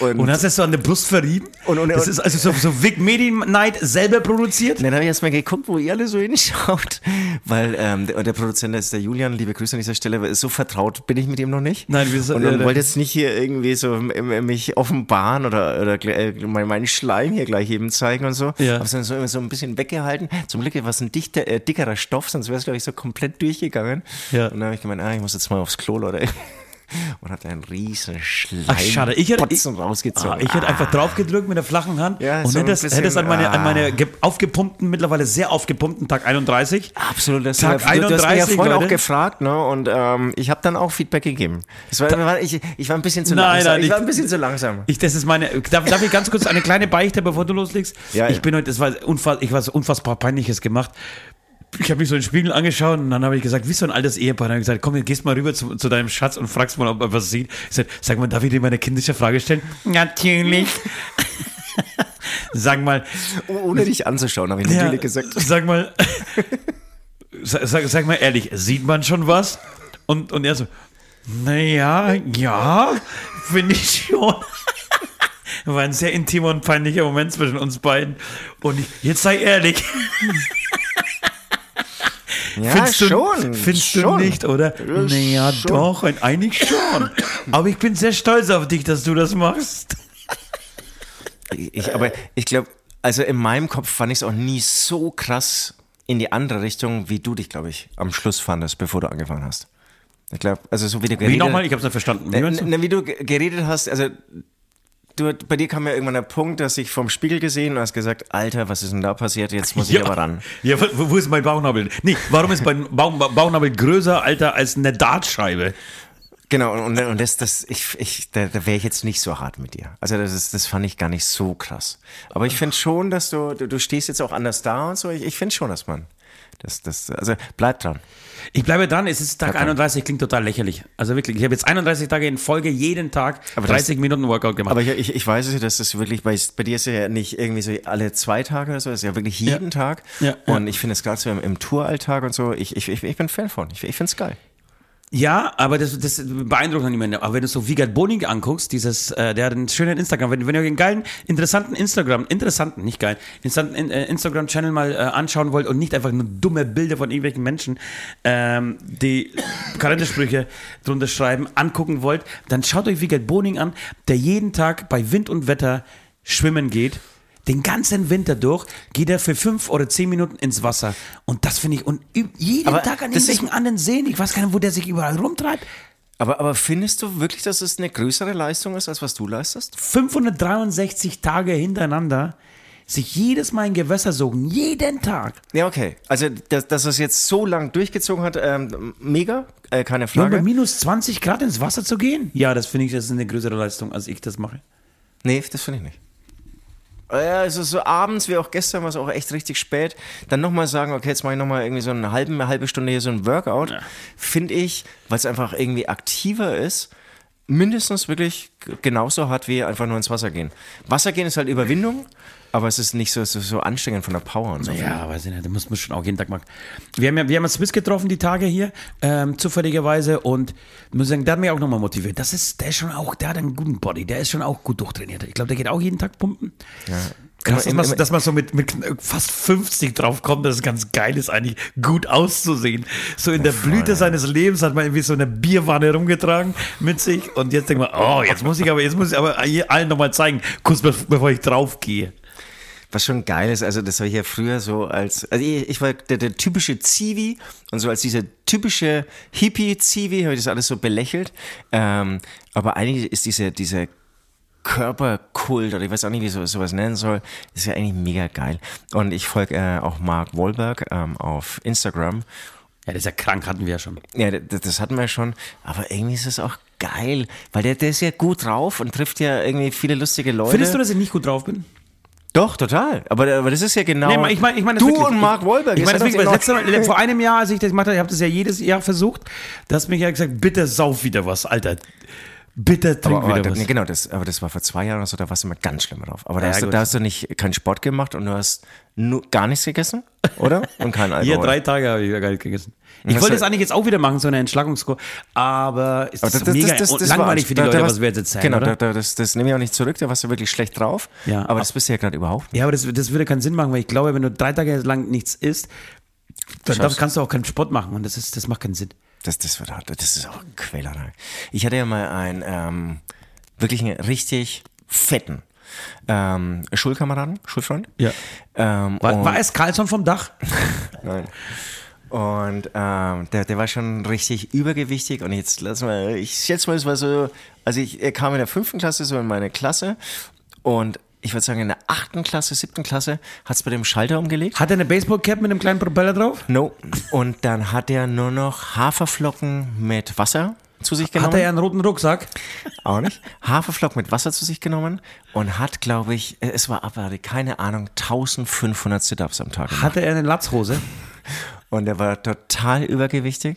Und, Und hast du es so an der Brust verrieben? Und- und- das ist also so, so Vic Medi Night selber produziert? dann habe ich erstmal geguckt, wo ihr alle so hinschaut. Weil ähm, der, der Produzent ist der Julian, liebe Grüße an dieser Stelle, weil so vertraut bin ich mit ihm noch nicht. Nein, wir sind- Und, und äh, wollte jetzt nicht hier irgendwie so m- m- mich offenbaren oder, oder äh, mein- meinen Schleim hier gleich eben zeigen und so. Ja. Habe es dann so, so ein bisschen weggehalten. Zum Glück war es ein dichter, äh, dickerer Stoff, sonst wäre es, glaube ich, so komplett durchgegangen. Ja. Und dann habe ich gemeint, ah, ich muss jetzt mal aufs Klo, Leute. Und hat einen riesen Schleim Ach, schade. Ich hätte, ich, rausgezogen. ah, ich hätte einfach draufgedrückt mit der flachen Hand Ja, und so hätte es, bisschen, hätte es an meine, an ah. meine ge- aufgepumpten, mittlerweile sehr aufgepumpten Tag 31. Absolut, das Tag du, du hast mich ja 31, vorhin auch gefragt, ne? Und ähm, ich habe dann auch Feedback gegeben. War, ich, ich war ein bisschen zu Nein, langsam. nein, ich ich- war ein bisschen zu langsam. Ich, das ist meine. Darf, darf ich ganz kurz eine kleine Beichte, bevor du loslegst? Ja, ich ja. bin heute, das war unfass, ich was unfassbar peinliches gemacht. Ich habe mich so in den Spiegel angeschaut und dann habe ich gesagt, wie so ein altes Ehepaar. Dann habe ich gesagt, komm, gehst mal rüber zu, zu deinem Schatz und fragst mal, ob er was sieht. Ich sag, sag mal, darf ich dir mal eine kindliche Frage stellen? Natürlich. sag mal. Ohne dich anzuschauen, habe ich natürlich ja, gesagt. Sag mal, sag, sag, sag mal ehrlich, sieht man schon was? Und, und er so, naja, ja, finde ich schon. War ein sehr intimer und peinlicher Moment zwischen uns beiden. Und ich, jetzt sei ehrlich. Ja, findest du, schon. Findest schon. du nicht, oder? Ja, naja, schon. doch, eigentlich schon. Aber ich bin sehr stolz auf dich, dass du das machst. Ich, aber ich glaube, also in meinem Kopf fand ich es auch nie so krass in die andere Richtung, wie du dich, glaube ich, am Schluss fandest, bevor du angefangen hast. Ich glaube, also so wie du Wie geredet nochmal? Ich habe es nicht verstanden. Wie du? ne, wie du ge- geredet hast, also du, bei dir kam ja irgendwann der Punkt, dass ich vom Spiegel gesehen und hast gesagt, Alter, was ist denn da passiert? Jetzt muss ich aber ran. Ja, wo, wo ist mein Bauchnabel? Nee, warum ist mein Bauch, Bauchnabel größer, Alter, als eine Dartscheibe? Genau, und, und das, das, ich, ich, da, da wäre ich jetzt nicht so hart mit dir. Also das, ist, das fand ich gar nicht so krass. Aber ich finde schon, dass du, du, du stehst jetzt auch anders da und so. Ich, ich finde schon, dass man, das, das, also bleib dran. Ich bleibe dran, es ist Tag Okay. 31, klingt total lächerlich. Also wirklich, ich habe jetzt 31 Tage in Folge jeden Tag Aber das- 30 Minuten Workout gemacht. Aber ich, ich, ich weiß es ja, dass das wirklich, bei, bei dir ist ja nicht irgendwie so alle zwei Tage oder so, es ist ja wirklich jeden Tag. Ja, Und ich finde es gerade so im, im Touralltag und so, ich, ich, ich, ich bin Fan von. Ich, ich finde es geil. Ja, aber das, das beeindruckt noch niemanden. Aber wenn du so Vigard Boning anguckst, dieses, äh, der hat einen schönen Instagram, wenn, wenn ihr einen geilen, interessanten Instagram, interessanten, nicht geil, interessanten äh, Instagram-Channel mal äh, anschauen wollt und nicht einfach nur dumme Bilder von irgendwelchen Menschen, ähm, die Kalendersprüche drunter schreiben, angucken wollt, dann schaut euch Vigard Boning an, der jeden Tag bei Wind und Wetter schwimmen geht. Den ganzen Winter durch geht er für fünf oder zehn Minuten ins Wasser. Und das finde ich, und jeden Aber Tag an irgendwelchen anderen Seen, ich weiß gar nicht, wo der sich überall rumtreibt. Aber, aber findest du wirklich, dass es eine größere Leistung ist, als was du leistest? 563 Tage hintereinander sich jedes Mal in Gewässer sogen, jeden Tag. Ja, okay. Also, dass, dass es jetzt so lang durchgezogen hat, ähm, mega, äh, keine Nur bei Frage. minus 20 Grad ins Wasser zu gehen? Ja, das finde ich, das ist eine größere Leistung, als ich das mache. Nee, das finde ich nicht. Ja, also so abends, wie auch gestern, war es auch echt richtig spät, dann nochmal sagen, okay, jetzt mache ich nochmal irgendwie so eine halbe, eine halbe Stunde hier so ein Workout, finde ich, weil es einfach irgendwie aktiver ist, mindestens wirklich genauso hart wie einfach nur ins Wasser gehen. Wasser gehen ist halt Überwindung, aber es ist nicht so, so, so anstrengend von der Power und so. Ja, weiß ich nicht, das muss man schon auch jeden Tag machen. Wir haben ja, wir haben uns Swiss getroffen die Tage hier, ähm, zufälligerweise und muss sagen, der hat mich auch nochmal motiviert. Das ist, der ist schon auch, der hat einen guten Body, der ist schon auch gut durchtrainiert. Ich glaube, der geht auch jeden Tag pumpen. Krass, dass man, dass man so mit, mit fast 50 drauf kommt, dass es ganz geil ist, eigentlich gut auszusehen. So in der Blüte seines Lebens hat man irgendwie so eine Bierwanne rumgetragen mit sich und jetzt denkt man, oh, jetzt muss ich aber, jetzt muss ich aber allen nochmal zeigen, kurz be- bevor ich draufgehe. Was schon geil ist, also das war ich ja früher so als, also ich, ich war der, der typische Zivi und so als dieser typische Hippie-Zivi habe ich das alles so belächelt. Ähm, aber eigentlich ist diese, dieser Körperkult oder ich weiß auch nicht, wie ich sowas nennen soll, ist ja eigentlich mega geil. Und ich folge äh, auch Mark Wahlberg ähm, auf Instagram. Ja, das ist ja krank, hatten wir ja schon. Ja, das, das hatten wir schon, aber irgendwie ist es auch geil, weil der, der ist ja gut drauf und trifft ja irgendwie viele lustige Leute. Findest du, dass ich nicht gut drauf bin? Doch, total. Aber, aber das ist ja genau. Nee, ich meine, ich meine das du wirklich. und Mark Wahlberg. Ich meine, weil das letzte Mal, vor einem Jahr, als ich das gemacht habe, ich habe das ja jedes Jahr versucht, da hast du mich ja gesagt, bitte sauf wieder was, Alter. Bitte trink Aber, aber, wieder was. nee, genau, das, aber das war vor zwei Jahren oder so, da warst du immer ganz schlimm drauf. Aber da, Ja, hast, du, da hast du nicht keinen Sport gemacht und du hast nur, gar nichts gegessen, oder? Und kein Alkohol. Hier drei Tage habe ich ja gar nicht gegessen. Ich das wollte das eigentlich jetzt auch wieder machen, so eine Entschlackungskur, aber es ist mega und war langweilig für die Leute, was wir jetzt erzählen, Genau, oder? da, da, das, das nehme ich auch nicht zurück, da warst du wirklich schlecht drauf. Ja, aber das bist du ja gerade überhaupt nicht. Ja, aber das, das würde keinen Sinn machen, weil ich glaube, wenn du drei Tage lang nichts isst, dann Schaffst- kannst du auch keinen Sport machen und das, ist, das macht keinen Sinn. Das, das, wird, hart. das ist auch Quälerei. Ich hatte ja mal einen ähm, wirklich einen richtig fetten ähm, Schulkameraden, Schulfreund. Ja. Ähm, War, war es Carlson vom Dach? Nein. Und ähm, der, der war schon richtig übergewichtig. Und jetzt lass mal, ich schätze mal, es war so, also ich er kam in der fünften Klasse so in meine Klasse und ich würde sagen, in der achten Klasse, siebten Klasse hat es bei dem Schalter umgelegt. Hat er eine Baseballcap mit einem kleinen Propeller drauf? No. Und dann hat er nur noch Haferflocken mit Wasser zu sich genommen. Hat er einen roten Rucksack? Auch nicht. Haferflocken mit Wasser zu sich genommen und hat, glaube ich, es war abartig, keine Ahnung, 1500 Sit-Ups am Tag gemacht. Hatte er eine Latzhose? Und der war total übergewichtig.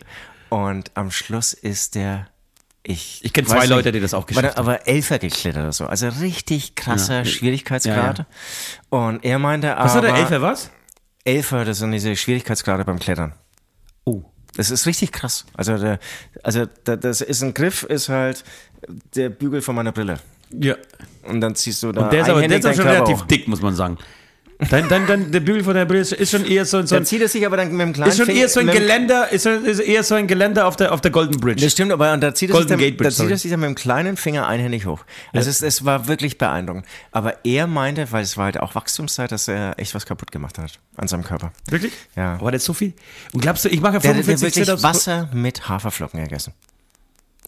Und am Schluss ist der. Ich, Ich kenn weiß zwei Leute, die das auch geschafft der Aber Elfer geklettert oder so. Also richtig krasser Ja. Schwierigkeitsgrad. Ja, Und er meinte aber. Was hat der Elfer was? Elfer, das sind diese Schwierigkeitsgrade beim Klettern. Oh. Das ist richtig krass. Also, der, also da- das ist ein Griff, ist halt der Bügel von meiner Brille. Ja. Und dann ziehst du da Und der ist aber der ist auch schon relativ hoch. dick, muss man sagen. Dein, dein, dein, der Bügel von der Brille ist- schon eher so, so Dann ein, zieht er sich aber dann mit dem kleinen ist schon eher so ein Geländer, ist, schon- ist eher so ein Geländer auf der, auf der Golden Bridge. Das stimmt, aber und da zieht er, sich Golden dann, Bridge, da zieht sorry. sich dann mit dem kleinen Finger einhändig hoch. Also es, es war wirklich beeindruckend. Aber er meinte, weil es war halt auch Wachstumszeit, dass er echt was kaputt gemacht hat an seinem Körper. Wirklich? Ja. Aber das so viel? Und glaubst du, ich mache Der hat 45 wirklich Sit-Ups Wasser mit Haferflocken gegessen.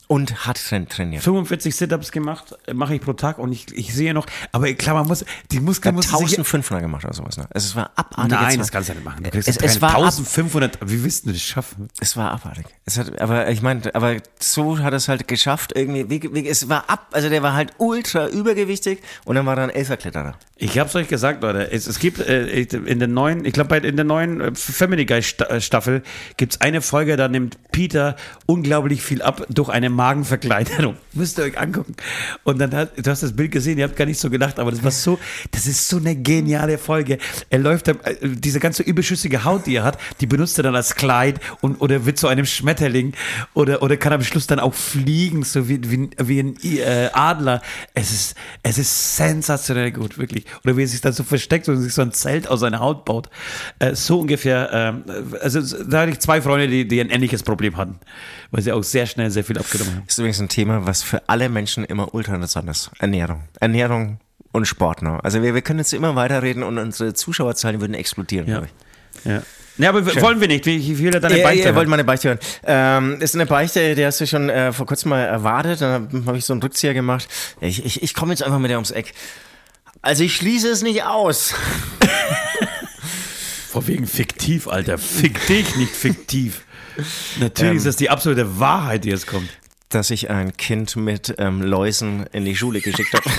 Und hat train- trainiert. 45 Sit-Ups gemacht, äh, mache ich pro Tag und ich, ich sehe noch, aber klar, man muss, die Muskeln muss sich 1500 gemacht oder sowas. Ne? Also es war abartig. Nein, das kannst du nicht machen. Du kriegst Es- es, war ab- 1500, wie willst du das schaffen? Es war abartig. Es hat, aber ich meine, aber so hat es halt geschafft. Irgendwie, wie, wie, es war ab, also der war halt ultra übergewichtig und dann war er ein Elferkletterer. Ich hab's euch gesagt, Leute. Es, es gibt äh, in der neuen, ich glaube, in der neuen äh, Family Guy Sta- äh, Staffel gibt's eine Folge, da nimmt Peter unglaublich viel ab durch eine Magenverkleinerung. Müsst ihr euch angucken. Und dann hat, du hast das Bild gesehen, ihr habt gar nicht so gedacht, aber das war so, das ist so eine geniale Folge. Er läuft, äh, diese ganze überschüssige Haut, die er hat, die benutzt er dann als Kleid und oder wird zu einem Schmetterling oder, oder kann am Schluss dann auch fliegen, so wie, wie, wie ein äh, Adler. Es ist, es ist sensationell gut, wirklich. Oder wie er sich dann so versteckt und sich so ein Zelt aus seiner Haut baut. Äh, so ungefähr, ähm, also da hatte ich zwei Freunde, die, die ein ähnliches Problem hatten, weil sie auch sehr schnell sehr viel abgenommen haben. Ist übrigens ein Thema, was für alle Menschen immer ultra interessant ist. Ernährung. Ernährung und Sport. Ne? Also wir, wir können jetzt immer weiterreden und unsere Zuschauerzahlen würden explodieren, Ja. glaube ich. Ja. Ja, aber wollen wir nicht. Wie will er deine Ihr, Beichte ihr hören? wollt meine Beichte hören. Ähm, ist eine Beichte, die hast du schon äh, vor kurzem mal erwartet. Dann habe hab ich so einen Rückzieher gemacht. Ich, ich, ich komme jetzt einfach mit dir ums Eck. Also ich schließe es nicht aus. Vor wegen fiktiv, Alter. Fick dich, nicht fiktiv. Natürlich ist das die absolute Wahrheit, die jetzt kommt. Dass ich ein Kind mit ähm, Läusen in die Schule geschickt habe.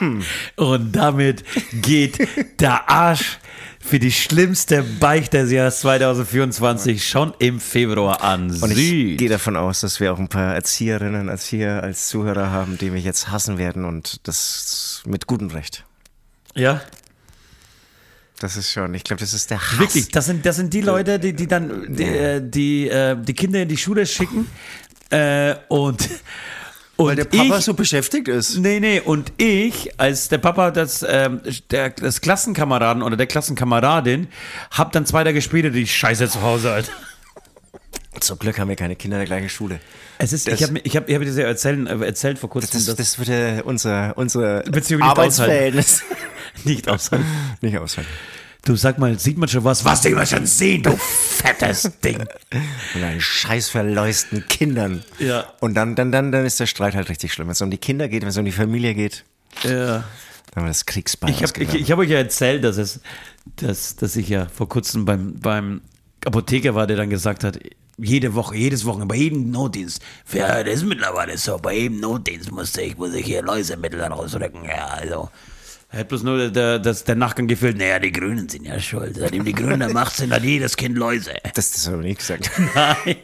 Und damit geht der Arsch für die schlimmste Beichte des Jahres 2024 schon im Februar an. Und ich Süd. gehe davon aus, dass wir auch ein paar Erzieherinnen, Erzieher als Zuhörer haben, die mich jetzt hassen werden und das mit gutem Recht. Ja, Das ist schon, ich glaube, das ist der Hass. wirklich. Das sind, das sind die Leute, die, die dann die, äh, die, äh, die Kinder in die Schule schicken äh, und, und Weil der Papa ich, so beschäftigt ist. Nee, nee, und ich, als der Papa des, ähm, der, des Klassenkameraden oder der Klassenkameradin, hab dann zweiter gespielt, die Scheiße zu Hause, Alter. Zum Glück haben wir keine Kinder in der gleichen Schule. Es ist, ich habe ich hab, ich hab dir erzählen, äh, erzählt vor kurzem, Das, dass das würde unser, unser Beziehung nicht Arbeitsverhältnis nicht aushalten. nicht aushalten. Du sag mal, sieht man schon was? Was sieht man schon sehen, du fettes Ding. Mit deinen scheiß verleusten Kindern. Ja. Und dann, dann, dann, dann ist der Streit halt richtig schlimm. Wenn es um die Kinder geht, wenn es um die Familie geht, Ja. dann wird das Kriegsbeil. Ich habe ich, ich hab euch ja erzählt, dass, es, dass, dass ich ja vor kurzem beim, beim Apotheker war, der dann gesagt hat, jede Woche, jedes Wochenende, bei jedem Notdienst, ja, das ist mittlerweile so, bei jedem Notdienst musste ich, muss ich hier Läusemittel dann rausrücken, ja, also. Hat bloß nur der, das, der Nachgang gefüllt, naja, die Grünen sind ja schuld. Seitdem die Grünen der Macht sind, hat jedes Kind Läuse. das, das habe ich nicht gesagt. Nein.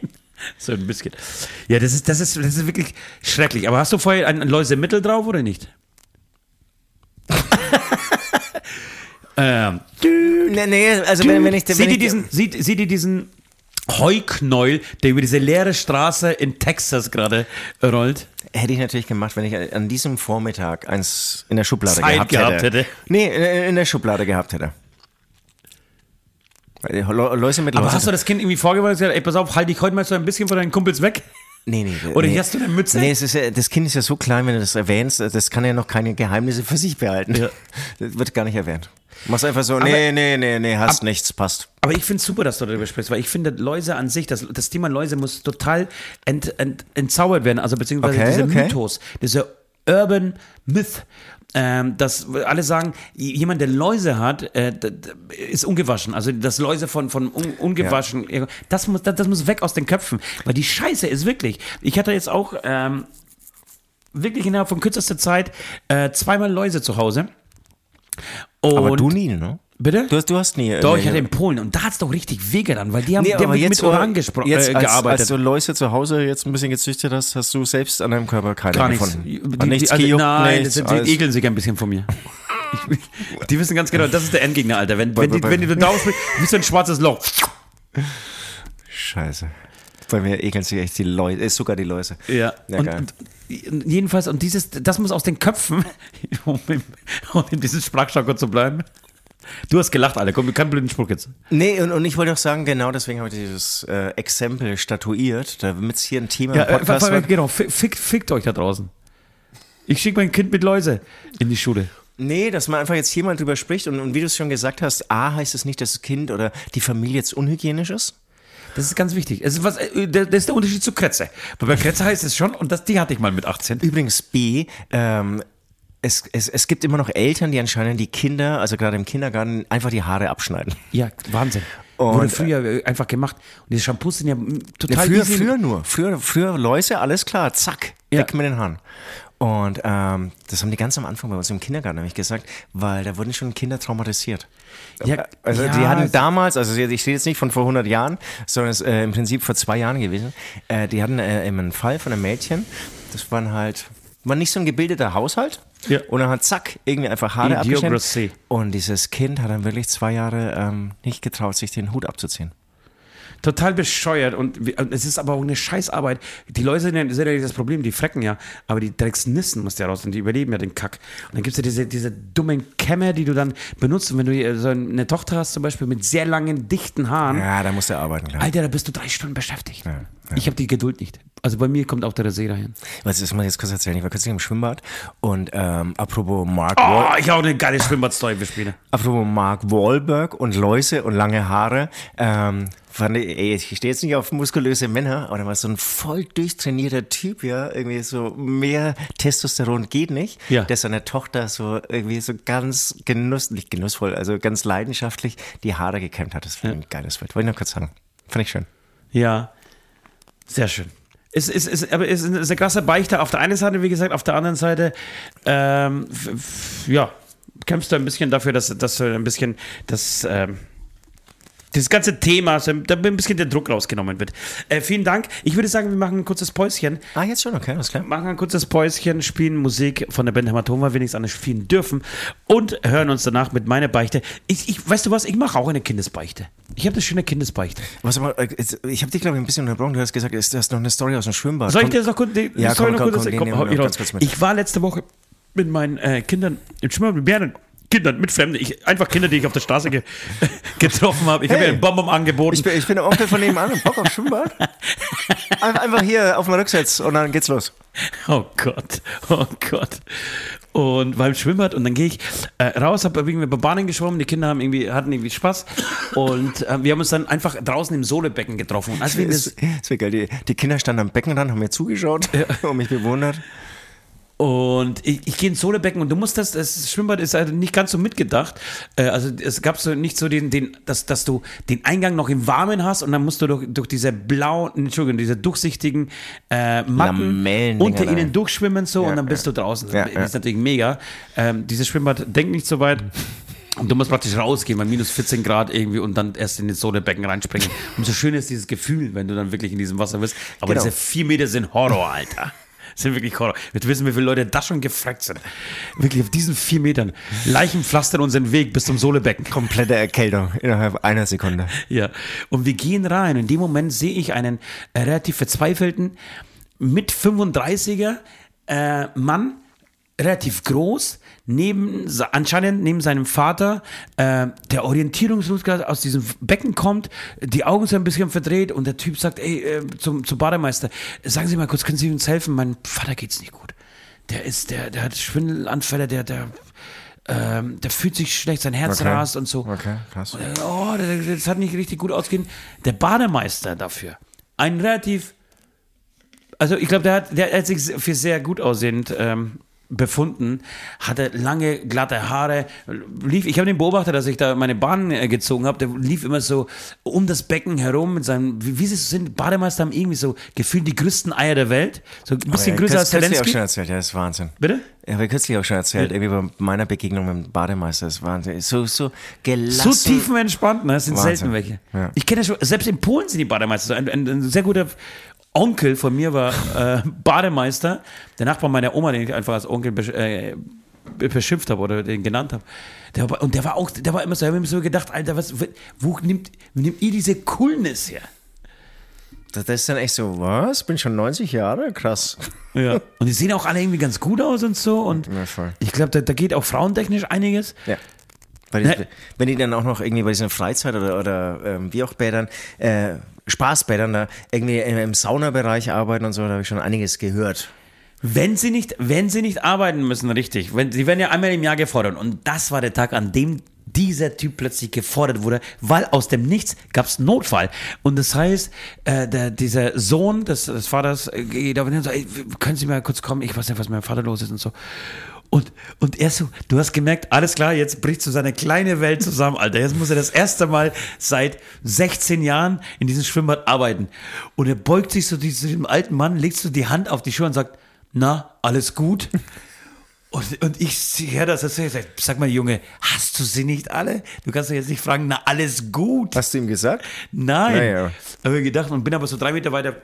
So ein bisschen. Ja, das ist, das ist, das ist wirklich schrecklich. Aber hast du vorher ein Läusemittel drauf oder nicht? ähm, nee, nee, also wenn, wenn ich, wenn ihr ich, diesen, seht, seht ihr diesen Heuknäuel, der über diese leere Straße in Texas gerade rollt? Hätte ich natürlich gemacht, wenn ich an diesem Vormittag eins in der Schublade Zeit gehabt, gehabt hätte. hätte. Nee, in, der Schublade gehabt hätte. Läuse mit Läuse. Aber hast du das Kind irgendwie vorgewarnt und gesagt, ey, pass auf, halt dich heute mal so ein bisschen von deinen Kumpels weg? Nee, nee. Oder nee. hier hast du eine Mütze? Nee, es ist ja, das Kind ist ja so klein, wenn du das erwähnst, das kann ja noch keine Geheimnisse für sich behalten. Ja. Das wird gar nicht erwähnt. Machst einfach so, nee, nee, nee, nee, hast nichts, passt. Aber ich finde es super, dass du darüber sprichst, weil ich finde, Läuse an sich, das, das Thema Läuse muss total ent, ent, entzaubert werden. Also beziehungsweise Okay, dieser okay. Mythos, dieser Urban Myth, ähm, dass alle sagen, jemand, der Läuse hat, äh, ist ungewaschen. Also das Läuse von, von un, ungewaschen, das, muss, das, das muss weg aus den Köpfen. Weil die Scheiße ist wirklich, ich hatte jetzt auch ähm, wirklich innerhalb von kürzester Zeit äh, zweimal Läuse zu Hause. Und Aber du nie, ne? Bitte? Du hast, du hast nie. Doch, nee, ich hatte in Polen und da hat es doch richtig wehgetan, weil die haben, Nee, die haben jetzt, mit Uran gespro- jetzt äh, als, gearbeitet. als du Läuse zu Hause jetzt ein bisschen gezüchtet hast, hast du selbst an deinem Körper keine Gar nichts. gefunden. Die, nichts die, also, gejuckt, nein, nichts, das, die ekeln sich ein bisschen von mir. Ich- die wissen ganz genau, das ist der Endgegner, Alter. Wenn, wenn, die, wenn die da ausspringen, wie so ein schwarzes Loch. Scheiße. Bei mir ekeln sich echt die Läuse, äh, sogar die Läuse. Ja, Ja, und, und jedenfalls, und dieses, das muss aus den Köpfen, um, im- um in diesem Sprachjargon zu bleiben. Du hast gelacht, Alter. Komm, kein blöden Spruch jetzt. Nee, und, und ich wollte auch sagen, genau deswegen habe ich dieses äh, Exempel statuiert, damit es hier ein Thema Ja, im Podcast äh, genau, fi- fick, fickt euch da draußen. Ich schicke mein Kind mit Läuse in die Schule. Nee, dass man einfach jetzt mal drüber spricht und, und wie du es schon gesagt hast, A heißt es nicht, dass das Kind oder die Familie jetzt unhygienisch ist. Das ist ganz wichtig. Es ist was, äh, das ist der Unterschied zu Kretze. Weil bei Kretze heißt es schon, und das, die hatte ich mal mit 18. Übrigens B, ähm, es, es, es gibt immer noch Eltern, die anscheinend die Kinder, also gerade im Kindergarten, einfach die Haare abschneiden. Ja, Wahnsinn. Und, Wurde früher äh, einfach gemacht. Und diese Shampoos sind ja total früher, easy. früher nur. Früher, früher Läuse, alles klar, zack, Ja. weg mit den Haaren. Und ähm, das haben die ganz am Anfang bei uns im Kindergarten nämlich gesagt, weil da wurden schon Kinder traumatisiert. Ja, Also ja, die hatten damals, also ich rede jetzt nicht von vor 100 Jahren, sondern es ist äh, im Prinzip vor zwei Jahren gewesen. Äh, die hatten äh, eben einen Fall von einem Mädchen, das waren halt, war nicht so ein gebildeter Haushalt. Ja. Und dann hat zack, irgendwie einfach Haare abgeschnitten. Und dieses Kind hat dann wirklich zwei Jahre ähm, nicht getraut, sich den Hut abzuziehen. Total bescheuert und wir- und es ist aber auch eine Scheißarbeit. Die Läuse sind ja, sind ja nicht das Problem, die frecken ja, aber die Drecksnissen muss ja raus und die überleben ja den Kack. Und dann gibt es ja diese, diese dummen Kämme, die du dann benutzt. Und wenn du so eine Tochter hast, zum Beispiel mit sehr langen, dichten Haaren, Ja, da musst du arbeiten, klar. Alter, da bist du drei Stunden beschäftigt. ja. Ich habe die Geduld nicht. Also bei mir kommt auch der See dahin. Was ist, muss ich jetzt kurz erzählen? Ich war kürzlich im Schwimmbad und ähm, apropos Mark Oh, Wahl- ich habe eine geile Schwimmbadstory für Spiele. Apropos Mark Wahlberg und Läuse und lange Haare. Ähm, fand ich, ey, ich stehe jetzt nicht auf muskulöse Männer, aber war so ein voll durchtrainierter Typ, ja, irgendwie so mehr Testosteron geht nicht, Ja. der seiner Tochter so irgendwie so ganz genuss, nicht genussvoll, also ganz leidenschaftlich die Haare gekämmt hat. Das fand ich ein geiles Bild. Wollte ich noch kurz sagen. Fand ich schön. Ja, sehr schön. Es ist, ist, aber es ist eine krasse Beichte. Auf der einen Seite, wie gesagt, auf der anderen Seite, ähm, ja, kämpfst du ein bisschen dafür, dass, dass du ein bisschen das, ähm, dieses ganze Thema, so ein- da ein bisschen der Druck rausgenommen wird. Äh, vielen Dank. Ich würde sagen, wir machen ein kurzes Päuschen. Ah, jetzt schon, okay, alles klar. Machen ein kurzes Päuschen, spielen Musik von der Band Hämatoma, wenigstens an spielen dürfen und hören uns danach mit meiner Beichte. Ich, ich, weißt du was? Ich mache auch eine Kindesbeichte. Ich habe eine schöne Kindesbeichte. Was aber, äh, ich habe dich, glaube ich, ein bisschen unterbrochen. Du hast gesagt, es- du hast noch eine Story aus dem Schwimmbad. Soll ich dir das noch kurz, die, Ja, komm, noch komm, kurz komm, komm, den hau nehmen wir ich noch raus. ganz kurz mit. Ich war letzte Woche mit meinen äh, Kindern im Schwimmer mit mehreren Kindern, mit Fremden. Ich, einfach Kinder, die ich auf der Straße ge getroffen habe. Ich habe Hey. mir einen Bonbon angeboten. Ich bin, ich bin der Onkel von nebenan Bock auf Schwimmbad. Ein- Einfach hier auf dem Rücksitz und dann geht's los. Oh Gott, oh Gott. Und beim Schwimmbad und dann gehe ich äh, raus, habe irgendwie bei Bahnen geschwommen, die Kinder haben irgendwie, hatten irgendwie Spaß und äh, wir haben uns dann einfach draußen im Sohlebecken getroffen. Und als wir Das, das, geil. Die, die Kinder standen am Beckenrand, haben mir zugeschaut und mich bewundert. Und ich, ich gehe ins Sohlebecken und du musst das, das Schwimmbad ist halt nicht ganz so mitgedacht. Äh, also es gab so nicht so den, den dass, dass du den Eingang noch im Warmen hast und dann musst du durch, durch diese blauen, Entschuldigung, diese durchsichtigen äh, Matten Lamellen-Dinger unter ihnen durchschwimmen so Ja, und dann bist ja. du draußen. Ja, das ist natürlich mega. Ähm, dieses Schwimmbad denkt nicht so weit. Und du musst praktisch rausgehen bei minus 14 Grad irgendwie und dann erst in das Sohlebecken reinspringen. Und so schön ist dieses Gefühl, wenn du dann wirklich in diesem Wasser bist. Aber Genau. diese vier Meter sind Horror, Alter. Sind wirklich Horror. Wir wissen, wie viele Leute da schon gefragt sind. Wirklich auf diesen vier Metern. Leichen pflastern unseren Weg bis zum Sohlebecken. Komplette Erkältung innerhalb einer Sekunde. Ja. Und wir gehen rein. In dem Moment sehe ich einen äh, relativ verzweifelten, mit 35er äh, Mann, relativ groß, neben, anscheinend neben seinem Vater, äh, der orientierungslos aus diesem Becken kommt, die Augen sind ein bisschen verdreht und der Typ sagt, ey, äh, zum, zum Bademeister, sagen Sie mal kurz, können Sie uns helfen? Mein Vater geht's nicht gut. Der ist, der, der hat Schwindelanfälle, der, der, ähm, der fühlt sich schlecht, sein Herz Okay. rast und so. Okay, krass. Und Oh, das, das hat nicht richtig gut ausgehen. Der Bademeister dafür, ein relativ, also ich glaube, der hat, der hat sich für sehr gut aussehend ähm, befunden, hatte lange, glatte Haare, lief, ich habe den beobachtet, dass ich da meine Bahn äh, gezogen habe, der lief immer so um das Becken herum mit seinem, wie, sie sind, Bademeister haben irgendwie so gefühlt die größten Eier der Welt, so ein bisschen größer als Zelensky. auch Zelensky. schon erzählt, ja, das ist Wahnsinn. Bitte? Ich habe kürzlich auch schon erzählt, irgendwie bei meiner Begegnung mit dem Bademeister, das ist Wahnsinn. So, so gelassen. So tiefenentspannt, ne? Das sind Wahnsinn. selten welche. Ja. Ich kenne ja schon, selbst in Polen sind die Bademeister so. Ein, ein, ein sehr guter Onkel von mir war äh, Bademeister. Der Nachbar meiner Oma, den ich einfach als Onkel besch äh, beschimpft habe oder den genannt habe. Der war, und der war auch, der war immer so, ich habe mir so gedacht, Alter, was, wo nimmt, nimmt ihr diese Coolness her? Das ist dann echt so, was? Bin schon 90 Jahre? Krass. Ja. Und die sehen auch alle irgendwie ganz gut aus und so. Und Ja, ich glaube, da, da geht auch frauentechnisch einiges. Ja. Weil die, Ne. wenn die dann auch noch irgendwie bei diesen Freizeit- oder, oder ähm, wie auch Bädern, äh, Spaßbädern da irgendwie im, im Saunabereich arbeiten und so, da habe ich schon einiges gehört. Wenn sie nicht, wenn sie nicht arbeiten müssen, richtig. Wenn, sie werden ja einmal im Jahr gefordert. Und das war der Tag, an dem dieser Typ plötzlich gefordert wurde, weil aus dem Nichts gab es Notfall. Und das heißt, äh, der, dieser Sohn des, des Vaters äh, geht auf hin und sagt, können Sie mal kurz kommen? Ich weiß nicht, was mit meinem Vater los ist und so. Und, und er so, du hast gemerkt, alles klar, jetzt bricht so seine kleine Welt zusammen, Alter. Jetzt muss er das erste Mal seit 16 Jahren in diesem Schwimmbad arbeiten. Und er beugt sich so zu diesem alten Mann, legt so die Hand auf die Schulter und sagt, na, alles gut? Und, und ich sehe das, das sag, sag mal, Junge, hast du sie nicht alle? Du kannst doch jetzt nicht fragen, na, alles gut. Hast du ihm gesagt? Nein. Naja. Habe ich gedacht und bin aber so drei Meter weiter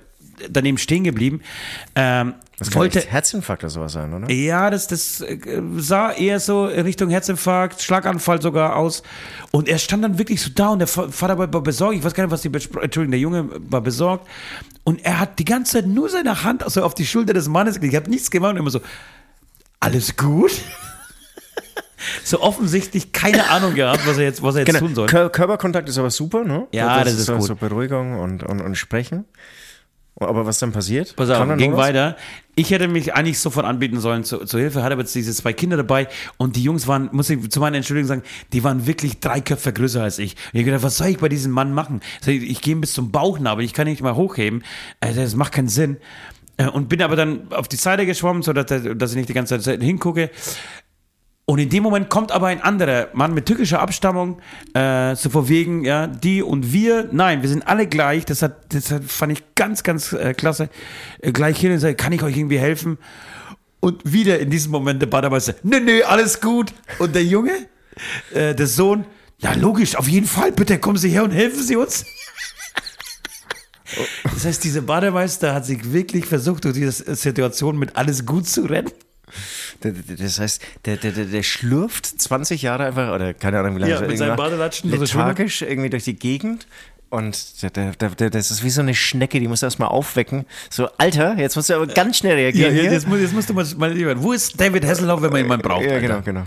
daneben stehen geblieben. Ähm, Das kann wollte, Herzinfarkt oder sowas sein, oder? ja, das, das äh, sah eher so in Richtung Herzinfarkt, Schlaganfall sogar aus. Und er stand dann wirklich so da und der Va- Vater war besorgt. Ich weiß gar nicht, was die, Entschuldigung, der Junge war besorgt. Und er hat die ganze Zeit nur seine Hand also auf die Schulter des Mannes gelegt. Ich habe nichts gemacht und immer so, alles gut? so offensichtlich keine Ahnung gehabt, was er jetzt, was er jetzt tun soll. Kör Körperkontakt ist aber super, ne? Ja, das ist so, gut. so Beruhigung und, und, und Sprechen. Aber was dann passiert? Pass auf, ging weiter. Ich hätte mich eigentlich sofort anbieten sollen zu, zur Hilfe, hatte aber jetzt diese zwei Kinder dabei und die Jungs waren, muss ich zu meiner Entschuldigung sagen, die waren wirklich drei Köpfe größer als ich. Und ich gedacht, was soll ich bei diesem Mann machen? Ich, ich gehe bis zum Bauchnabel, ich kann ihn nicht mal hochheben. Äh, Das macht keinen Sinn. Äh, Und bin aber dann auf die Seite geschwommen, sodass dass ich nicht die ganze Zeit hingucke. Und in dem Moment kommt aber ein anderer Mann mit türkischer Abstammung, äh, so vor wegen, ja, die und wir, nein, wir sind alle gleich. Das, hat, das hat, fand ich ganz, ganz äh, klasse. Äh, gleich hin und sagt, kann ich euch irgendwie helfen? Und wieder in diesem Moment der Bademeister, nö, nö, alles gut. Und der Junge, äh, der Sohn, ja, logisch, auf jeden Fall, bitte kommen Sie her und helfen Sie uns. Das heißt, dieser Bademeister hat sich wirklich versucht, durch diese Situation mit alles gut zu retten. Das heißt, der, der, der, schlürft 20 Jahre einfach, oder keine Ahnung, wie lange Ja, er mit seinen macht, Badelatschen lethargisch irgendwie durch die Gegend. Und der, der, das ist wie so eine Schnecke, die muss erstmal aufwecken. So, Alter, jetzt musst du aber ganz schnell Ja, reagieren. jetzt, hier. jetzt, muss, jetzt musst du mal, mal. Wo ist David Hasselhoff, wenn man mal braucht? ja, Alter? genau, genau.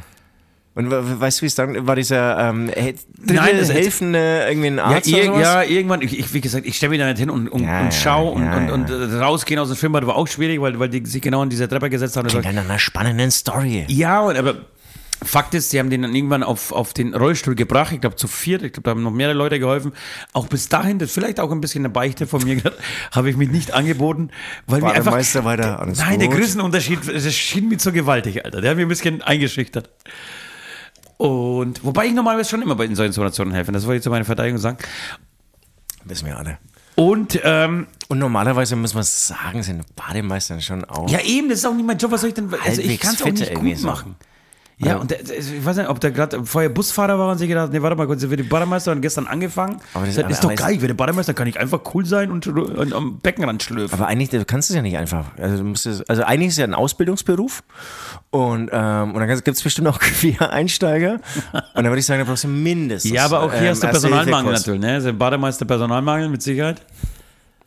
Und we- we- weißt du, wie es dann war, dieser ähm, Nein, das- helfende irgendwie ein Ja, Arzt ir oder sowas? ja, irgendwann, ich, ich, wie gesagt, ich stelle mich da nicht hin und, und, Ja, und ja, schau und, ja, und, ja. und äh, rausgehen aus dem Schwimmbad war auch schwierig, weil, weil die sich genau in dieser Treppe gesetzt haben. Und Klingt nach einer spannenden Story. ja, und, aber Fakt ist, sie haben den dann irgendwann auf, auf den Rollstuhl gebracht. Ich glaube, zu viert. Ich glaube, da haben noch mehrere Leute geholfen. Auch bis dahin, das vielleicht auch ein bisschen eine Beichte von mir, gehabt, habe ich mich nicht angeboten, weil mir einfach. Bademeister weiter, alles Nein, der gut. Größenunterschied, das schien mir zu gewaltig, Alter. Der hat mich ein bisschen eingeschüchtert. Und wobei ich normalerweise schon immer bei in solchen Situationen helfe. Das wollte ich zu meiner Verteidigung sagen. Wissen wir alle. Und ähm, Und normalerweise muss man sagen, sind Bademeister schon auch. ja, eben, das ist auch nicht mein Job. Was soll ich denn? Also ich kann es auch nicht gut so. Ja, und der, ich weiß nicht, ob der gerade vorher Busfahrer war und sich gedacht, hat, nee, warte mal kurz, ich werde Bademeister und gestern angefangen. Aber das- das, aber- ist doch geil, ich werde Bademeister, kann ich einfach cool sein und, und am Beckenrand schlürfen. Aber eigentlich, du kannst es ja nicht einfach. Also, du musst also eigentlich ist es ja ein Ausbildungsberuf. Und, ähm, und dann gibt es bestimmt auch Quereinsteiger. Und dann würde ich sagen, da brauchst du mindestens. ja, aber auch hier ähm, hast du Personalmangel natürlich, ne? Also Bademeister Personalmangel mit Sicherheit.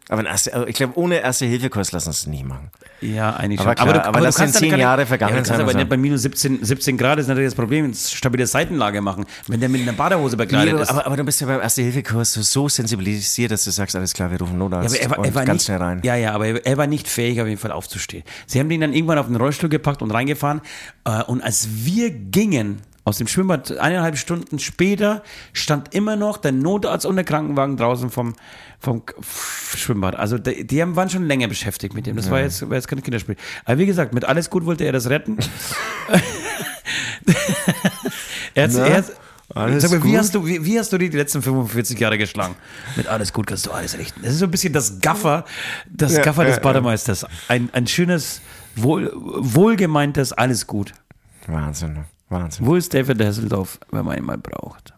Aber ein erste, also ich glaube, ohne Erste-Hilfe-Kurs lassen es nicht machen. Ja, eigentlich Aber schon. klar, aber lass kannst den dann zehn keine- Jahre vergangen ja, du kannst aber nicht bei minus 17, 17 Grad ist natürlich das Problem, stabile Seitenlage machen. Wenn der mit einer Badehose bekleidet Nee, ist. aber, aber du bist ja beim Erste-Hilfe-Kurs so sensibilisiert, dass du sagst, alles klar, wir rufen Notarzt Ja, aber er war, er war ganz nicht, schnell rein. Ja, ja, aber er, er war nicht fähig, auf jeden Fall aufzustehen. Sie haben ihn dann irgendwann auf den Rollstuhl gepackt und reingefahren. Äh, und als wir gingen, aus dem Schwimmbad. Eineinhalb Stunden später stand immer noch der Notarzt und der Krankenwagen draußen vom, vom Schwimmbad. Also die, die haben, waren schon länger beschäftigt mit dem. Das war, jetzt, war jetzt kein Kinderspiel. Aber wie gesagt, mit alles gut wollte er das retten. er hat, er hat, alles mal, wie hast, du, wie, wie hast du die letzten 45 Jahre geschlagen? Mit alles gut kannst du alles richten. Das ist so ein bisschen das Gaffer, das Ja, Gaffer ja, des ja. Bademeisters. Ein, ein schönes, wohl, wohlgemeintes alles gut. Wahnsinn, Wahnsinn. Wo ist David Hasselhoff, wenn man ihn mal braucht?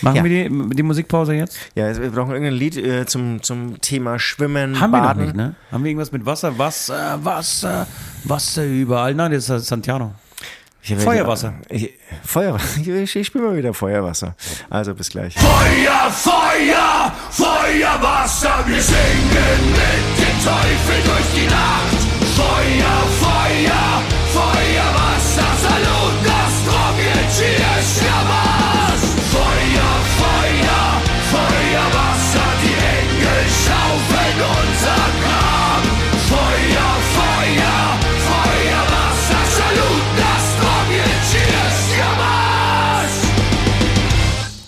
Machen Ja. wir die, die Musikpause jetzt? Ja, also wir brauchen irgendein Lied äh, zum, zum Thema Schwimmen, Haben wir noch Baden. nicht, ne? Haben wir irgendwas mit Wasser? Wasser, Wasser, Wasser überall. Nein, das ist Santiano. Feuerwasser. Ich, Feuerwasser. Ich, ich spiele mal wieder Feuerwasser. Also bis gleich. Feuer, Feuer, Feuerwasser, wir singen mit dem Teufel durch die Nacht. Feuer, Feuer,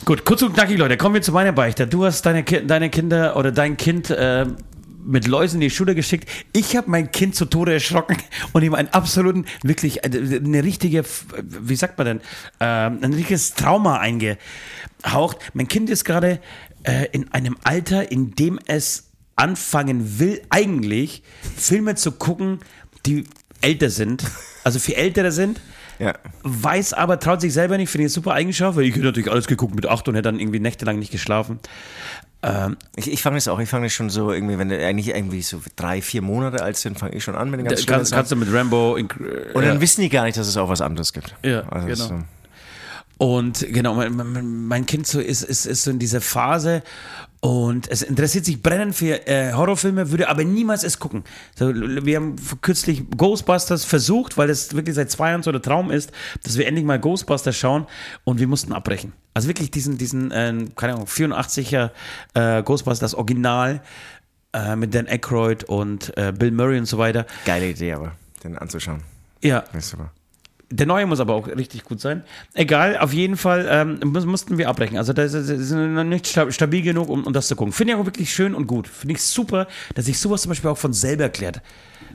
Gut, kurz und knackig, Leute. Kommen wir zu meiner Beichte. Du hast deine, Ki deine Kinder oder dein Kind äh, mit Läusen in die Schule geschickt. Ich habe mein Kind zu Tode erschrocken und ihm einen absoluten, wirklich äh, eine richtige, wie sagt man denn, ähm, ein richtiges Trauma eingehaucht. Mein Kind ist gerade äh, in einem Alter, in dem es anfangen will, eigentlich Filme zu gucken, die älter sind, also viel ältere sind Ja. weiß aber, traut sich selber nicht, finde ich eine super Eigenschaft, weil ich hätte natürlich alles geguckt mit acht und hätte dann irgendwie nächtelang nicht geschlafen. Ich, ich fange das auch, ich fange das schon so irgendwie, wenn die eigentlich irgendwie so drei, vier Monate alt sind, fange ich schon an mit den Da ganz schlimmen kannst, kannst du mit Rambo. in- Und dann ja. wissen die gar nicht, dass es auch was anderes gibt. Ja, also genau. Und genau, mein, mein, mein Kind so ist, ist, ist so in dieser Phase und es interessiert sich brennend für äh, Horrorfilme, würde aber niemals es gucken. So, wir haben kürzlich Ghostbusters versucht, weil es wirklich seit zwei Jahren so der Traum ist, dass wir endlich mal Ghostbusters schauen und wir mussten abbrechen. Also wirklich diesen, diesen äh, keine Ahnung, 84er äh, Ghostbusters Original äh, mit Dan Aykroyd und äh, Bill Murray und so weiter. geile Idee, aber den anzuschauen. Ja, Das ist super. Der neue muss aber auch richtig gut sein. Egal, auf jeden Fall ähm, muss, mussten wir abbrechen. Also das ist, nicht sta- stabil genug, um, um das zu gucken. Finde ich auch wirklich schön und gut. Finde ich super, dass sich sowas zum Beispiel auch von selber erklärt.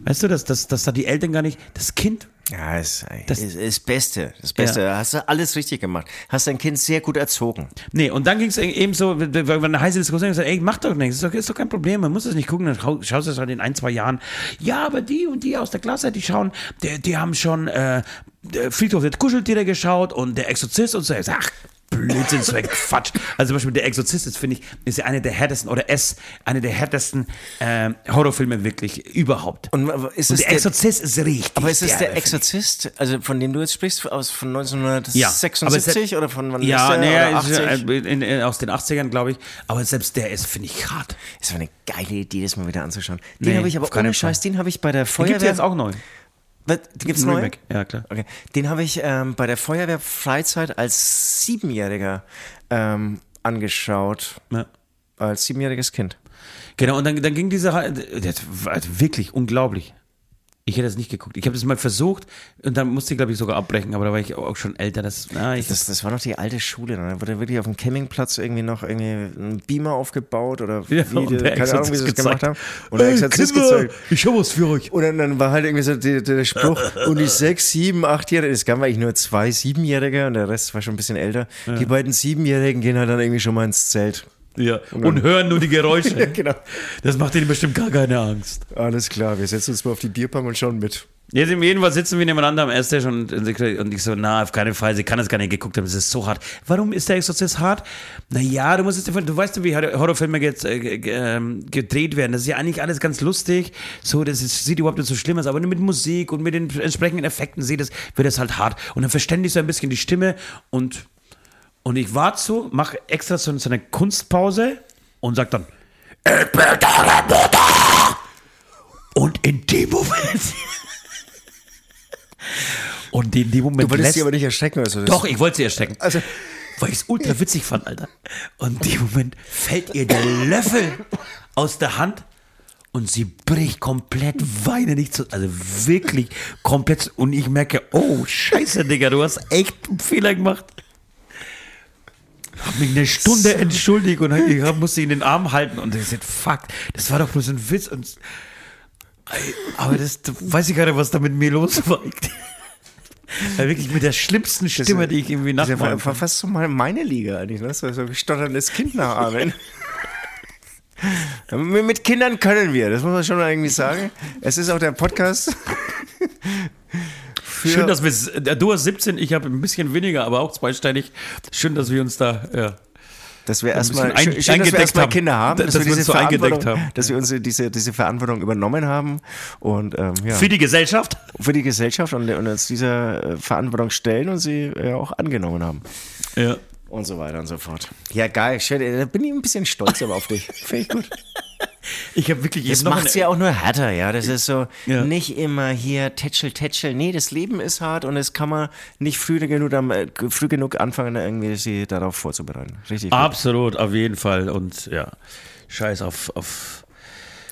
Weißt du, dass, dass, dass da die Eltern gar nicht, das Kind, Ja, ist, Das- ist, ist das Beste. Das Beste. Ja. Hast du alles richtig gemacht. Hast dein Kind sehr gut erzogen. nee, und dann ging es eben so, wenn eine heiße Diskussion gesagt, ey, mach doch nichts, ist doch, ist doch kein Problem, man muss es nicht gucken, dann schau- schaust du es halt in ein, zwei Jahren. Ja, aber die und die aus der Klasse, die schauen, die, die haben schon äh, Friedhof der Kuscheltiere geschaut und der Exorzist und so. Ich sag, ach, Blödsinn, so ein Quatsch. Also zum Beispiel der Exorzist ist, finde ich, ist ja eine der härtesten, oder es, eine der härtesten äh, Horrorfilme wirklich überhaupt. Und ist Und es der der, Exorzist ist richtig. aber ist es der ich. Exorzist, also von dem du jetzt sprichst, aus von Ja, 1976 oder von wann Ja, ist der? nee, oder ist, 80? in, in, aus den 80ern, glaube ich. Aber selbst der ist, finde ich, hart. Ist aber eine geile Idee, das mal wieder anzuschauen. Den Nee, habe ich aber ohne. Scheiß, den habe ich bei der Den Feuerwehr. gibt es jetzt auch neu. Was, gibt's Ein neu? Remake. Ja, klar. Okay. Den habe ich ähm, bei der Feuerwehrfreizeit als Siebenjähriger ähm, angeschaut. Ja. Als siebenjähriges Kind. Genau, und dann, dann ging diese, das war wirklich unglaublich. Ich hätte es nicht geguckt. Ich habe es mal versucht und dann musste ich, glaube ich, sogar abbrechen, aber da war ich auch schon älter. Das, na, ich, Das, das war noch die alte Schule. ne? Da wurde wirklich auf dem Campingplatz irgendwie noch irgendwie ein Beamer aufgebaut oder Ja, wie, die, der keine Ahnung, wie sie das gemacht haben. Und der Exorzist gezeigt. ich habe was für euch. Und dann, dann war halt irgendwie so der, der Spruch, und die sechs, sieben, achtjährigen, es gab eigentlich nur zwei Siebenjährige und der Rest war schon ein bisschen älter. Die beiden Siebenjährigen gehen halt dann irgendwie schon mal ins Zelt. Ja, und hören nur die Geräusche. genau. Das macht ihnen bestimmt gar keine Angst. Alles klar, wir setzen uns mal auf die Bierpong und schauen mit. Jetzt im jeden Fall sitzen wir nebeneinander am Esstisch und, und ich so, na, auf keinen Fall, sie kann es gar nicht geguckt haben, es ist so hart. Warum ist der Exorzist hart? Naja, du musst es dir, du weißt ja, wie Horrorfilme jetzt, äh, ähm, gedreht werden. Das ist ja eigentlich alles ganz lustig. So, das ist, sieht überhaupt nicht so schlimm aus, aber nur mit Musik und mit den entsprechenden Effekten sieht das, wird es halt hart. Und dann verständigst du ein bisschen die Stimme und, und ich warte so, mache extra so, so eine Kunstpause und sag dann, ich bin deine Mutter! Und in dem Moment. Und in dem Moment. Du wolltest lässt- sie aber nicht erschrecken. Also das- Doch, ich wollte sie erstecken. Also- weil ich es ultra witzig fand, Alter. Und in dem Moment fällt ihr der Löffel aus der Hand und sie bricht komplett weine nicht zu, also wirklich komplett und ich merke, oh Scheiße, Digga, du hast echt einen Fehler gemacht. Hab mich eine Stunde entschuldigt und ich musste ihn in den Arm halten und ich gesagt, fuck, das war doch bloß ein Witz und aber das da weiß ich gar nicht, was da mit mir los war. Ja, wirklich mit der schlimmsten Stimme, die ich irgendwie Das ist ja nachmachen fa- fast so mal meine Liga eigentlich, ne? So, so ein stotterndes Kind nachahmen. mit mit Kindern können wir, das muss man schon irgendwie sagen. Es ist auch der Podcast. Für- Schön, dass wir, äh, du hast 17, ich habe ein bisschen weniger, aber auch zweistellig. Schön, dass wir uns da, ja. Dass wir erstmal ein- schön, schön, dass wir erstmal. Kinder haben, Dass dass, wir diese so eingedeckt Verantwortung, haben. dass wir uns diese, diese Verantwortung übernommen haben und ähm, ja, Für die Gesellschaft? für die Gesellschaft und, und uns dieser äh, Verantwortung stellen und sie ja auch angenommen haben. Ja. Und so weiter und so fort. Ja, geil. Schön, da bin ich ein bisschen stolz aber auf dich. Finde ich gut. Ich habe wirklich Das jetzt noch macht es ja auch nur härter, ja. Das ist so Ja. nicht immer hier tätschel, tätschel. Nee, das Leben ist hart und das kann man nicht früh genug, äh, früh genug anfangen, irgendwie sie darauf vorzubereiten. Richtig. gut. Absolut, auf jeden Fall. Und ja, scheiß auf, auf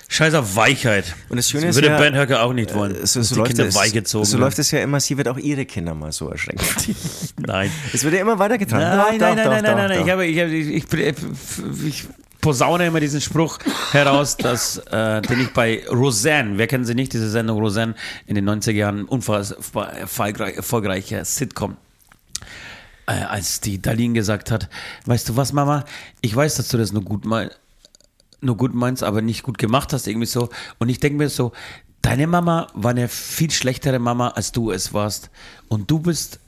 scheiß auf Weichheit. Und das Schöne das ist würde ja, Ben Höcker auch nicht wollen. Äh, so, so, die Kinder es, weichgezogen so werden. läuft es ja immer, sie wird auch ihre Kinder mal so erschrecken. Nein. Es wird ja immer weitergetragen. Nein, nein, nein, nein, nein, nein. Ich, habe, ich, habe, ich, ich, ich posaune immer diesen Spruch heraus, dass, äh, den ich bei Roseanne, wer kennt sie nicht, diese Sendung Roseanne in den 90er Jahren, unfassbar erfolgreich, erfolgreicher Sitcom. Äh, als die Darlene gesagt hat, weißt du was, Mama, ich weiß, dass du das nur gut meinst, nur gut meinst, aber nicht gut gemacht hast, irgendwie so. Und ich denke mir so, deine Mama war eine viel schlechtere Mama, als du es warst. Und du bist,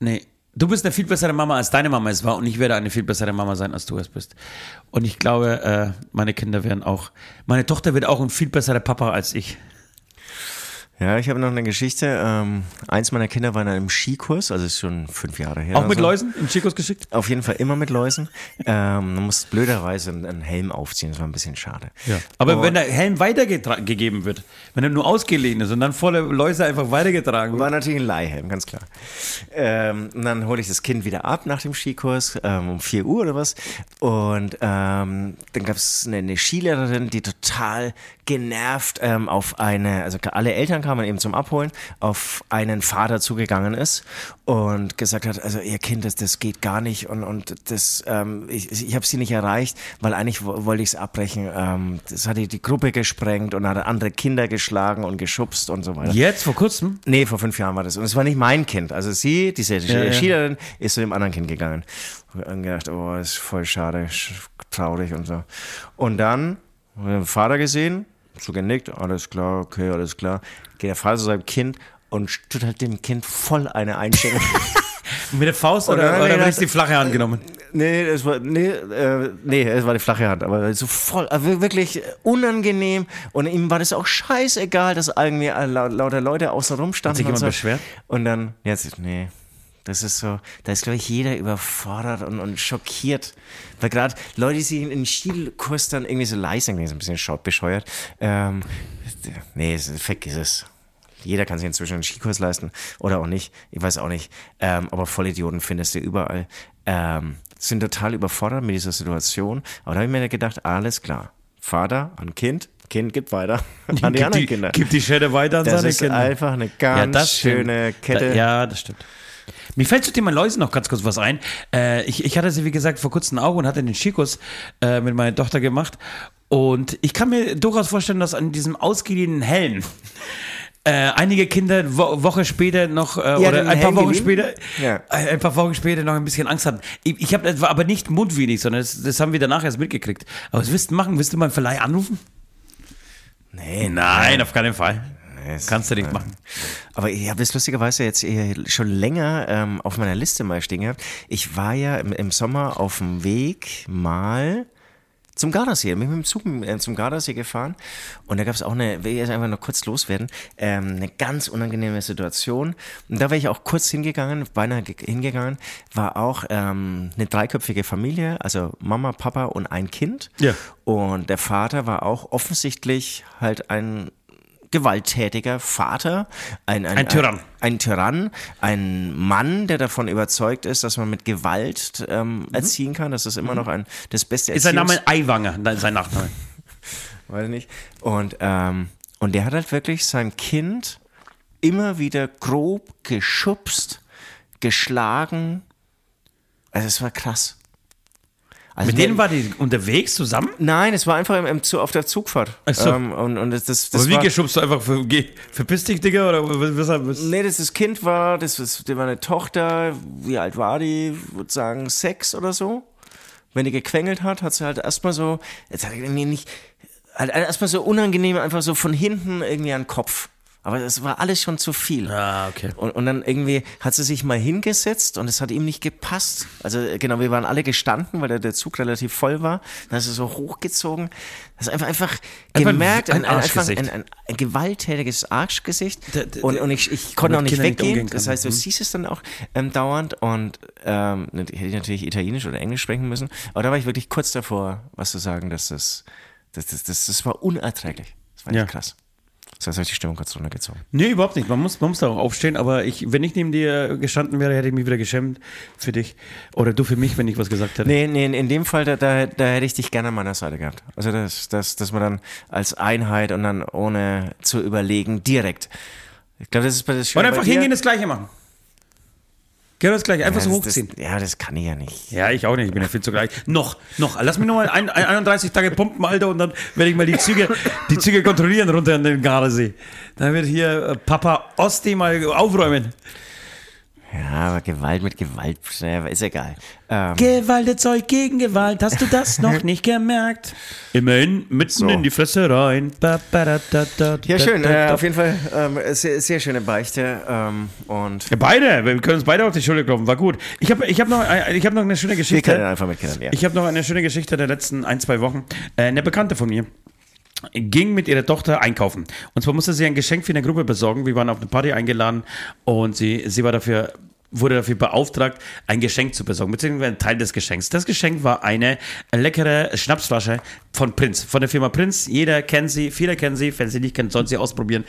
nee, du bist eine viel bessere Mama, als deine Mama es war. Und ich werde eine viel bessere Mama sein, als du es bist. Und ich glaube, äh, meine Kinder werden auch, meine Tochter wird auch ein viel besserer Papa als ich. Ja, ich habe noch eine Geschichte. Ähm, eins meiner Kinder war in einem Skikurs, also ist schon fünf Jahre her. Auch mit so. Läusen im Chicos geschickt? Auf jeden Fall immer mit Läusen. ähm, man muss blöderweise einen Helm aufziehen, das war ein bisschen schade. Aber Und- wenn der Helm weitergegeben wird, wenn er nur ausgeliehen ist und dann voller Läuse einfach weitergetragen wird. War natürlich ein Leihhelm, ganz klar. Ähm, und dann hole ich das Kind wieder ab nach dem Skikurs, ähm, um 4 Uhr oder was. Und ähm, dann gab es eine, eine Skilehrerin, die total genervt ähm, auf eine, also alle Eltern kamen eben zum Abholen, auf einen Vater zugegangen ist und gesagt hat, also ihr Kind, das, das geht gar nicht und, und das, ähm, ich, ich habe sie nicht erreicht, weil eigentlich wo- wollte ich es abbrechen. Ähm, das hat die, die Gruppe gesprengt und hat andere Kinder geschlagen und geschubst und so weiter. Jetzt, vor kurzem? Nee, vor fünf Jahren war das. Und es war nicht mein Kind. Also sie, diese ja. Skilehrerin, ist zu dem anderen Kind gegangen. Und gedacht, oh, ist voll schade, sch- traurig und so. Und dann haben wir den Vater gesehen, so genickt, alles klar, okay, alles klar. Geht der Vater zu seinem Kind und tut halt dem Kind voll eine einschenken. Mit der Faust Oder oder, oder, das- ist die flache Hand genommen? Nee, es war, nee, äh, nee, es war die flache Hand, aber so voll, also wirklich unangenehm. Und ihm war das auch scheißegal, dass irgendwie lau- lauter Leute außen rum standen. sich und jemand so. beschwert? Und dann, jetzt, nee. Das ist so, da ist, glaube ich, jeder überfordert und, und schockiert. Weil gerade Leute, die sich in den Skikurs dann irgendwie so leisten, so ein bisschen bescheuert. Ähm, nee, es- vergiss es. Jeder kann sich inzwischen einen Skikurs leisten oder auch nicht. Ich weiß auch nicht. Ähm, aber Vollidioten findest du überall. Ähm, sind total überfordert mit dieser Situation. Aber da habe ich mir gedacht, alles klar. Vater an Kind, Kind gibt weiter an die Gib anderen die, Kinder. Gib die Schäde weiter an Das seine ist Kinder. einfach eine ganz schöne stimmt. Kette. Da, ja, das stimmt. Mir fällt zu Thema Läuse noch ganz kurz was ein. Äh, ich, ich hatte sie, wie gesagt, vor kurzem auch und hatte den Skikurs äh, mit meiner Tochter gemacht. Und ich kann mir durchaus vorstellen, dass an diesem ausgeliehenen Helm äh, einige Kinder wo, Woche später noch äh, Ja, oder ein paar Helm Wochen später Ja. äh, ein paar Wochen später noch ein bisschen Angst hatten. Ich, ich habe aber nicht mundwillig, sondern das, das haben wir danach erst mitgekriegt. Aber was willst du machen? Willst du mal einen Verleih anrufen? Nee, Nein, auf keinen Fall. Es- Kannst du nicht machen. Aber ich habe das lustigerweise jetzt eh schon länger ähm, auf meiner Liste mal stehen gehabt. Ich war ja im, im Sommer auf dem Weg mal zum Gardasee. Ich bin mit dem Zug äh, zum Gardasee gefahren und da gab es auch eine, will ich jetzt einfach noch kurz loswerden, ähm, eine ganz unangenehme Situation. Und da wäre ich auch kurz hingegangen, beinahe ge- hingegangen, war auch ähm, eine dreiköpfige Familie, also Mama, Papa und ein Kind. Ja. Und der Vater war auch offensichtlich halt ein gewalttätiger Vater, ein, ein, Ein Tyrann. ein, ein Tyrann, ein Mann, der davon überzeugt ist, dass man mit Gewalt ähm, erziehen kann. Das ist immer noch ein das beste Ist sein Erziehungs- Name Eiwanger, sein Nachname. weiß nicht. Und, ähm, und der hat halt wirklich sein Kind immer wieder grob geschubst, geschlagen. Also es war krass. Also Mit denen war die unterwegs zusammen? Nein, es war einfach im, im, Zu- auf der Zugfahrt. Ach so. Ähm, und, und das, das, das Aber wie war, geschubst du einfach für, geh, verpiss dich, Digga? Oder was, was, was? Nee, das, das Kind war, das, das, die war eine Tochter, wie alt war die? Ich würde sagen sechs oder so. Wenn die gequengelt hat, hat sie halt erstmal so, jetzt hat er irgendwie nicht, halt erstmal so unangenehm, einfach so von hinten irgendwie an den Kopf. Aber das war alles schon zu viel. Ah, okay. Und, und dann irgendwie hat sie sich mal hingesetzt und es hat ihm nicht gepasst. Also äh, genau, wir waren alle gestanden, weil der, der Zug relativ voll war. Dann ist er so hochgezogen. Das ist einfach, einfach Einfach ein- gemerkt, ein ein, ein, einfach ein, ein, ein gewalttätiges Arschgesicht. Und, und ich, ich konnte auch nicht Kindern nicht weggehen. umgehen das heißt, du Mhm. siehst es dann auch ähm, dauernd und ähm, hätte ich natürlich Italienisch oder Englisch sprechen müssen. Aber da war ich wirklich kurz davor, was zu sagen, dass das, das, das, das, das war unerträglich. Das war echt Ja. krass. Das heißt, habe ich die Stimmung kurz runtergezogen. Nee, überhaupt nicht. Man muss, man muss da auch aufstehen, aber ich, wenn ich neben dir gestanden wäre, hätte ich mich wieder geschämt für dich. Oder du für mich, wenn ich was gesagt hätte. Nee, nee, in- dem Fall, da, da, da hätte ich dich gerne an meiner Seite gehabt. Also, das, das, dass man dann als Einheit und dann ohne zu überlegen direkt. Ich glaube, das ist bei das Schöne Und einfach hingehen, das Gleiche machen. Genau das Gleiche, einfach ja, so hochziehen. Das, ja, das kann ich ja nicht. Ja, ich auch nicht. Ich bin ja viel zu gleich. Noch, noch. Lass mich noch mal ein, ein, 31 Tage pumpen, Alter, und dann werde ich mal die Züge, die Züge kontrollieren runter an den Gardasee. Dann wird hier äh, Papa Osti mal aufräumen. Ja, aber Gewalt mit Gewalt, ist egal. Ähm, Gewalt erzeugt gegen Gewalt. Hast du das noch nicht gemerkt? Immerhin mitten in die Fresse rein. Ba, ba, da, da, da, ja, schön. da, Äh, da. auf jeden Fall ähm, sehr, sehr schöne Beichte. Ähm, und Beide, wir können uns beide auf die Schulter klopfen, war gut. Ich habe ich hab noch, ich hab noch eine schöne wir Geschichte. können einfach mit Kindern, ja. Ich habe noch eine schöne Geschichte der letzten ein, zwei Wochen. Äh, eine Bekannte von mir ging mit ihrer Tochter einkaufen. Und zwar musste sie ein Geschenk für eine Gruppe besorgen. Wir waren auf eine Party eingeladen und sie, sie war dafür wurde dafür beauftragt, ein Geschenk zu besorgen, beziehungsweise ein Teil des Geschenks. Das Geschenk war eine leckere Schnapsflasche von Prinz, von der Firma Prinz. Jeder kennt sie, viele kennen sie. Wenn sie nicht kennen, sollen sie ausprobieren.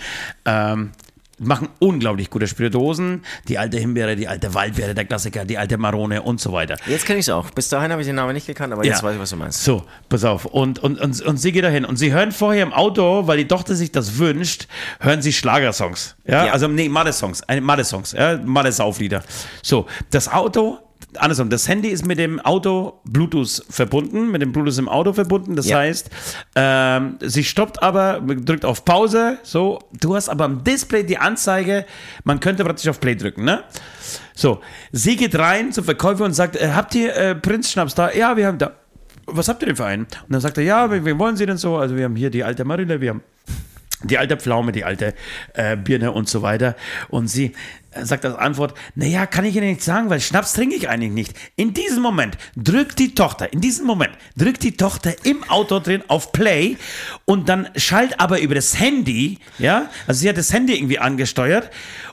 Ähm, machen unglaublich gute Spirituosen. Die alte Himbeere, die alte Waldbeere, der Klassiker, die alte Marone und so weiter. Jetzt kenne ich es auch. Bis dahin habe ich den Namen nicht gekannt, aber jetzt weiß ich, was du meinst. So, pass auf. Und, und, und, und sie geht dahin. Und sie hören vorher im Auto, weil die Tochter sich das wünscht, hören sie Schlagersongs. Ja, Ja. also, nee, Made-Songs. Äh, Made-Songs. Ja, Made-Sauflieder. So, das Auto. Andersrum, das Handy ist mit dem Auto Bluetooth verbunden, mit dem Bluetooth im Auto verbunden. Das Ja. heißt, ähm, sie stoppt aber, drückt auf Pause. So, du hast aber am Display die Anzeige, man könnte praktisch auf Play drücken, ne? So, sie geht rein zum Verkäufer und sagt, äh, habt ihr äh, Prinzschnaps da? Ja, wir haben da. Was habt ihr denn für einen? Und dann sagt er, ja, wen, wen wollen Sie denn so? Also wir haben hier die alte Marille, wir haben die alte Pflaume, die alte äh, Birne und so weiter. Und sie äh, sagt als Antwort, naja, kann ich Ihnen nicht sagen, weil Schnaps trinke ich eigentlich nicht. In diesem Moment drückt die Tochter, in diesem Moment drückt die Tochter im Auto drin auf Play und dann schallt aber über das Handy, ja, also sie hat das Handy irgendwie angesteuert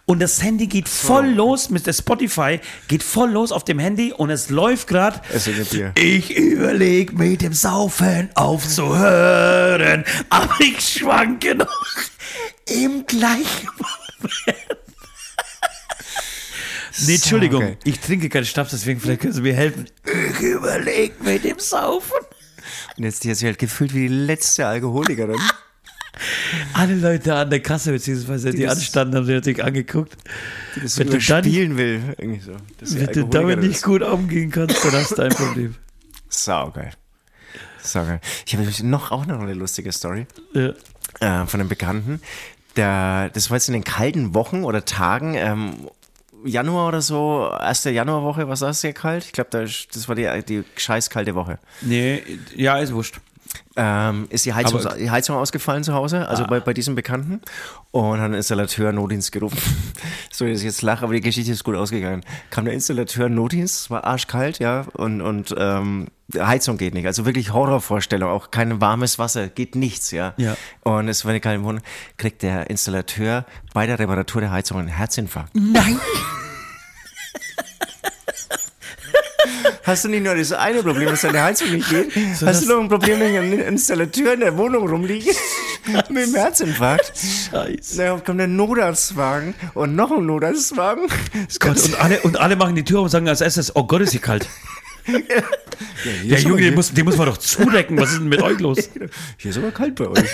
und das Handy geht voll los mit der Spotify, geht voll los auf dem Handy und es läuft gerade. Ich überleg mit dem Saufen aufzuhören, aber ich schwanke noch im gleichen Moment. Nee, Entschuldigung, okay. ich trinke keinen Schnaps, deswegen vielleicht können Sie mir helfen. Ich überleg mit dem Saufen. Und jetzt die hat sich halt gefühlt wie die letzte Alkoholikerin. Alle Leute an der Kasse, beziehungsweise die, das- anstanden, haben sie natürlich angeguckt. Das Wenn du da nicht- spielen will. Irgendwie so. Wenn du damit nicht ist. gut umgehen kannst, dann hast du ein Problem. Saugeil. Saugeil. Ich habe noch auch noch eine lustige Story. Ja. äh, von einem Bekannten. Der, das war jetzt in den kalten Wochen oder Tagen, ähm, Januar oder so, erste Januarwoche, was war es sehr kalt? Ich glaube, das war die, die scheiß kalte Woche. Nee, ja, ist wurscht. Ähm, ist die Heizung, die Heizung ausgefallen zu Hause, also bei, bei diesem Bekannten. Und hat ein Installateur Notdienst gerufen. so, dass ich jetzt lache, aber die Geschichte ist gut ausgegangen. Kam der Installateur Notdienst, es war arschkalt, ja, und, und ähm, Heizung geht nicht. Also wirklich Horrorvorstellung, auch kein warmes Wasser, geht nichts, ja. Ja. Und es war eine kalte Wohnung, kriegt der Installateur bei der Reparatur der Heizung einen Herzinfarkt. Nein! Hast du nicht nur das eine Problem, dass deine Heizung nicht geht? Hast du noch ein Problem, wenn ein Installateur in der Wohnung rumliegt mit dem Herzinfarkt? Scheiße. Dann kommt der Notarztwagen und noch ein Notarztwagen. Gott, und alle, und alle machen die Tür auf und sagen als erstes, oh Gott, ist sie kalt. Der Junge, den muss, den muss man doch zudecken. Was ist denn mit euch los? Hier ist aber kalt bei euch.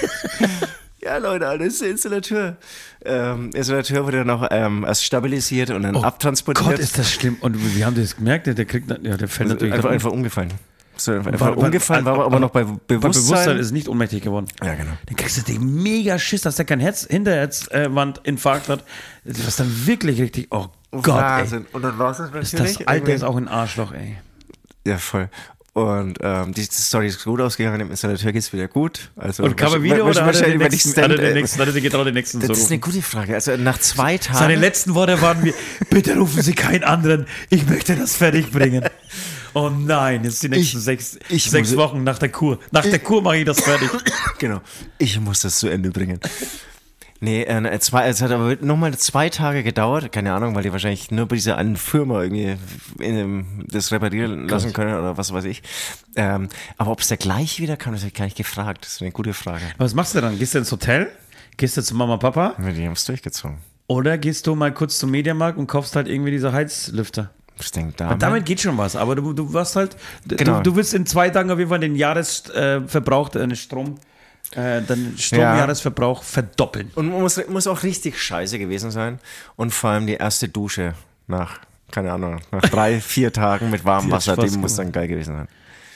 Ja, Leute, alles der Installateur. Ähm, Installateur wurde dann auch ähm, erst stabilisiert und dann abtransportiert. Oh Gott, ist das schlimm. Und wie haben die das gemerkt? Der kriegt, ja, der fällt natürlich einfach, einfach umgefallen. So, einfach War- war- umgefallen, war aber noch bei Bei Bewusstsein. Bewusstsein ist nicht ohnmächtig geworden. ja, genau. Dann kriegst du den mega Schiss, dass der kein Herz, Hinterherzwandinfarkt hat. Was dann wirklich richtig, oh Gott, ey. Und dann war es natürlich. Das Alte ist auch ein Arschloch, ey. Ja, voll. Und ähm, die Story ist gut ausgegangen, dem Installateur geht es wieder gut. Also, Und kam er wieder oder hat er wahrscheinlich, den ich nächsten, hat er stand, den äh, nächsten, hat er getraut, den nächsten zu Das ist eine gute Frage. Also nach zwei Tagen. Seine letzten Worte waren mir, bitte rufen Sie keinen anderen, ich möchte das fertig bringen. Oh nein, jetzt die nächsten Ich- sechs, ich sechs muss- Wochen nach der Kur. Nach der Kur mache ich das fertig. Genau. Ich muss das zu Ende bringen. Nee, äh, zwei, es hat aber nochmal zwei Tage gedauert, keine Ahnung, weil die wahrscheinlich nur bei dieser einen Firma irgendwie in dem, das reparieren lassen können oder was weiß ich. Ähm, aber ob es der gleich wieder kam, das habe ich gar nicht gefragt. Das ist eine gute Frage. Was machst du dann? Gehst du ins Hotel? Gehst du zu Mama und Papa? Die haben es durchgezogen. Oder gehst du mal kurz zum Mediamarkt und kaufst halt irgendwie diese Heizlüfter? Ich denke, da. Damit geht schon was, aber du, du warst halt, du, Genau. du willst in zwei Tagen auf jeden Fall den Jahresverbrauch, äh, Strom, äh, den Stromjahresverbrauch verdoppeln. Und muss, muss auch richtig scheiße gewesen sein. Und vor allem die erste Dusche nach, keine Ahnung, nach drei, vier Tagen mit warmem Wasser, die muss dann geil gewesen sein.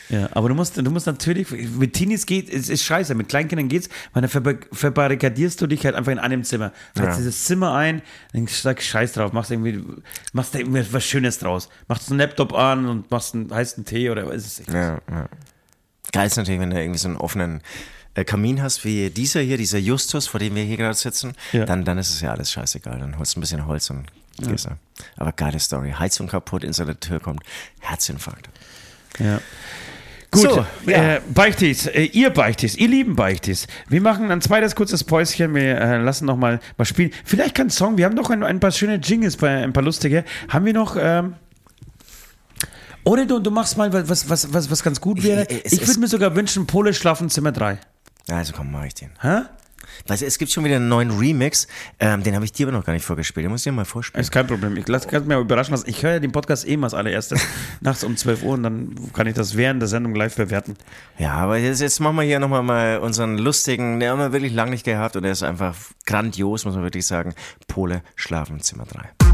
Ja, aber du musst, du musst natürlich, mit Teenies geht, es ist scheiße, mit Kleinkindern geht's, weil dann verba- verbarrikadierst du dich halt einfach in einem Zimmer. Fährst Ja. dieses Zimmer ein, dann sagst scheiß drauf, machst irgendwie, machst da irgendwie was Schönes draus. Machst einen Laptop an und machst einen heißen Tee oder was ist es? Ja, ja. Geil ist natürlich, wenn du irgendwie so einen offenen Kamin hast, wie dieser hier, dieser Justus, vor dem wir hier gerade sitzen, Ja. dann, dann ist es ja alles scheißegal. Dann holst du ein bisschen Holz und gehst ja. Aber geile Story. Heizung kaputt, Installateur kommt, Herzinfarkt. Ja. Gut, So, ja. äh, Beichtis, äh, ihr Beichtis, ihr lieben Beichtis. Wir machen ein zweites kurzes Päuschen. Wir äh, lassen noch mal was spielen. Vielleicht kein Song. Wir haben noch ein, ein paar schöne Jingles, ein paar lustige. Haben wir noch? Ähm, oder du, du machst mal was, was, was, was ganz gut wäre. Ich- Ich, würde mir sogar wünschen, Pole schlafen Zimmer 3. Also komm, mach ich den. Hä? Weißt du, es gibt schon wieder einen neuen Remix, ähm, den habe ich dir aber noch gar nicht vorgespielt. Den muss ich dir mal vorspielen. Ist kein Problem. Ich lasse mich überraschen lassen. Ich höre ja den Podcast eh mal als allererstes nachts um 12 Uhr und dann kann ich das während der Sendung live bewerten. Ja, aber jetzt, jetzt machen wir hier nochmal mal unseren lustigen, den haben wir wirklich lange nicht gehabt und der ist einfach grandios, muss man wirklich sagen. Pole, Schlafen, Zimmer 3.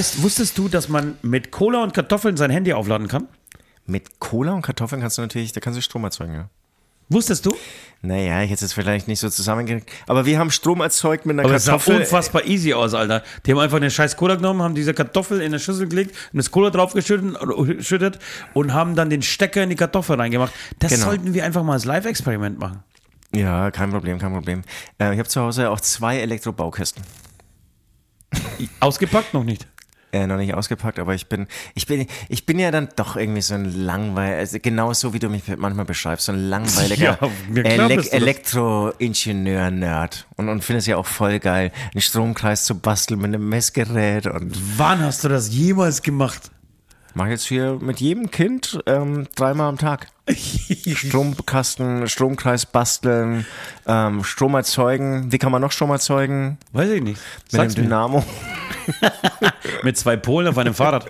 Weißt, wusstest du, dass man mit Cola und Kartoffeln sein Handy aufladen kann? Mit Cola und Kartoffeln kannst du natürlich, da kannst du Strom erzeugen, ja. Wusstest du? Naja, ich hätte es vielleicht nicht so zusammengekriegt. Aber wir haben Strom erzeugt mit einer Aber es sah Kartoffel. unfassbar easy aus, Alter. Die haben einfach eine scheiß Cola genommen, haben diese Kartoffel in eine Schüssel gelegt und das Cola draufgeschüttet und haben dann den Stecker in die Kartoffel reingemacht. Das Genau. sollten wir einfach mal als Live-Experiment machen. Ja, kein Problem, kein Problem. Äh, ich habe zu Hause auch zwei Elektrobaukästen. Ausgepackt noch nicht. Äh, noch nicht ausgepackt, aber ich bin, ich bin, ich bin ja dann doch irgendwie so ein langweiliger, also genau so wie du mich manchmal beschreibst, so ein langweiliger Ja, das. Elektroingenieur-Nerd und, und finde es ja auch voll geil, einen Stromkreis zu basteln mit einem Messgerät und Wann hast du das jemals gemacht? Mach jetzt hier mit jedem Kind ähm, dreimal am Tag. Stromkasten, Stromkreis basteln, ähm, Strom erzeugen. Wie kann man noch Strom erzeugen? Weiß ich nicht. Mit Sag's einem. Dynamo. Mit zwei Polen auf einem Fahrrad.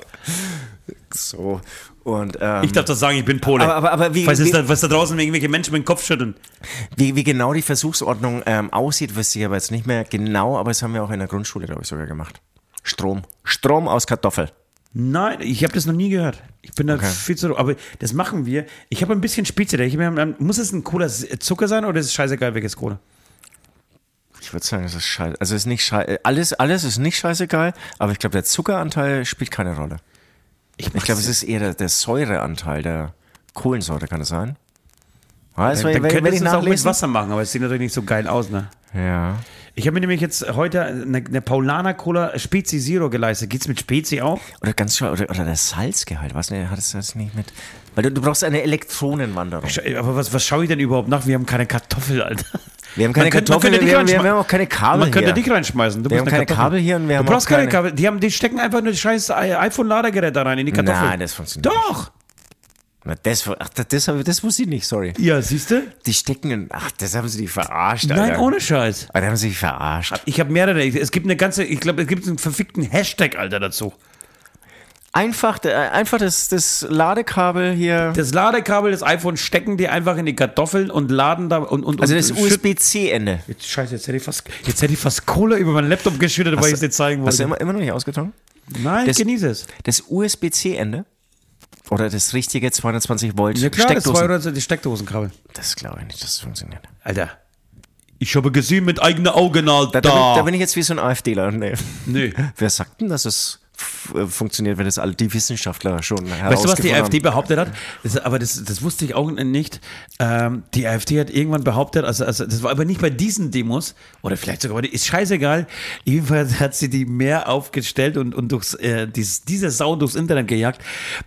So. Und, ähm, Ich darf das sagen, ich bin Pole. Aber- aber- aber wie- es wie- da, was da draußen irgendwelche Menschen mit dem Kopf schütteln. Wie, wie genau die Versuchsordnung ähm, aussieht, wüsste ich aber jetzt nicht mehr genau, aber das haben wir auch in der Grundschule, glaube ich, sogar gemacht. Strom. Strom aus Kartoffel. Nein, ich habe das noch nie gehört. Ich bin da Okay. viel zu. Aber das machen wir. Ich habe ein bisschen Spitze. Ich, hab- muss es ein Cola Zucker sein oder ist es scheißegal, welches Cola? Ich würde sagen, es ist scheiße. Also es ist nicht scheiße. Alles, alles ist nicht scheißegal, aber ich glaube, der Zuckeranteil spielt keine Rolle. Ich, glaube, es ist eher der, der Säureanteil, der Kohlensäure, kann es sein? Ja, das Dann, wär- dann werd du ich es auch mit. Wasser machen, aber es sieht natürlich nicht so geil aus, ne? Ja. Ich habe mir nämlich jetzt heute eine, eine Paulaner Cola Spezi Zero geleistet. Geht's mit Spezi auch? Oder ganz schön, oder, oder der Salzgehalt, was ne, hat es das nicht mit. Weil du, du brauchst eine Elektronenwanderung. Aber was, was schaue ich denn überhaupt nach? Wir haben keine Kartoffel, Alter. Wir haben keine könnte- Kartoffeln, wir, wir, haben- wir haben auch keine Kabel Man könnte hier. dich reinschmeißen. Du Wir haben eine keine Kartoffel. Kabel hier und wir Du haben brauchst auch keine keine- Kabel. Die, haben, die stecken einfach nur das scheiß iPhone-Ladegerät da rein in die Kartoffel. Nein, das funktioniert Doch! Na, das, ach, das, das, ich- wusste ich nicht, sorry. Ja, siehst du? Die stecken in, ach, das haben sie die verarscht, Alter. Nein, ohne Scheiß. Ah, Da haben sie die verarscht. Ich habe mehrere. Es gibt eine ganze, ich glaube, es gibt einen verfickten Hashtag, Alter, dazu. Einfach, äh, einfach das, das Ladekabel hier. Das Ladekabel des iPhones stecken die einfach in die Kartoffeln und laden da und und Also das USB-C-Ende. Jetzt, scheiße, jetzt hätte ich fast, jetzt hätte ich fast Cola über meinen Laptop geschüttet, weil ich es dir zeigen Hast du wollte. immer, immer noch nicht ausgetragen? Nein, das- genieße es. Das USB-C-Ende? Oder das richtige 220 Volt Ja klar, das Steckdosen? 200 die Steckdosenkabel. Das glaube ich nicht, dass das funktioniert. Alter. Ich habe gesehen mit eigenen Augen, Alter. Da, da, bin, da bin ich jetzt wie so ein AfDler. Nee. Nö. Wer sagt denn, dass es funktioniert, wenn das alle die Wissenschaftler schon Weißt du, was die AfD haben? behauptet hat? Das, aber das, das wusste ich auch nicht. Ähm, die AfD hat irgendwann behauptet, also, also das war aber nicht bei diesen Demos, oder vielleicht sogar bei ist scheißegal. Jedenfalls hat sie die mehr aufgestellt und, und durchs, äh, dies, diese Sau durchs Internet gejagt,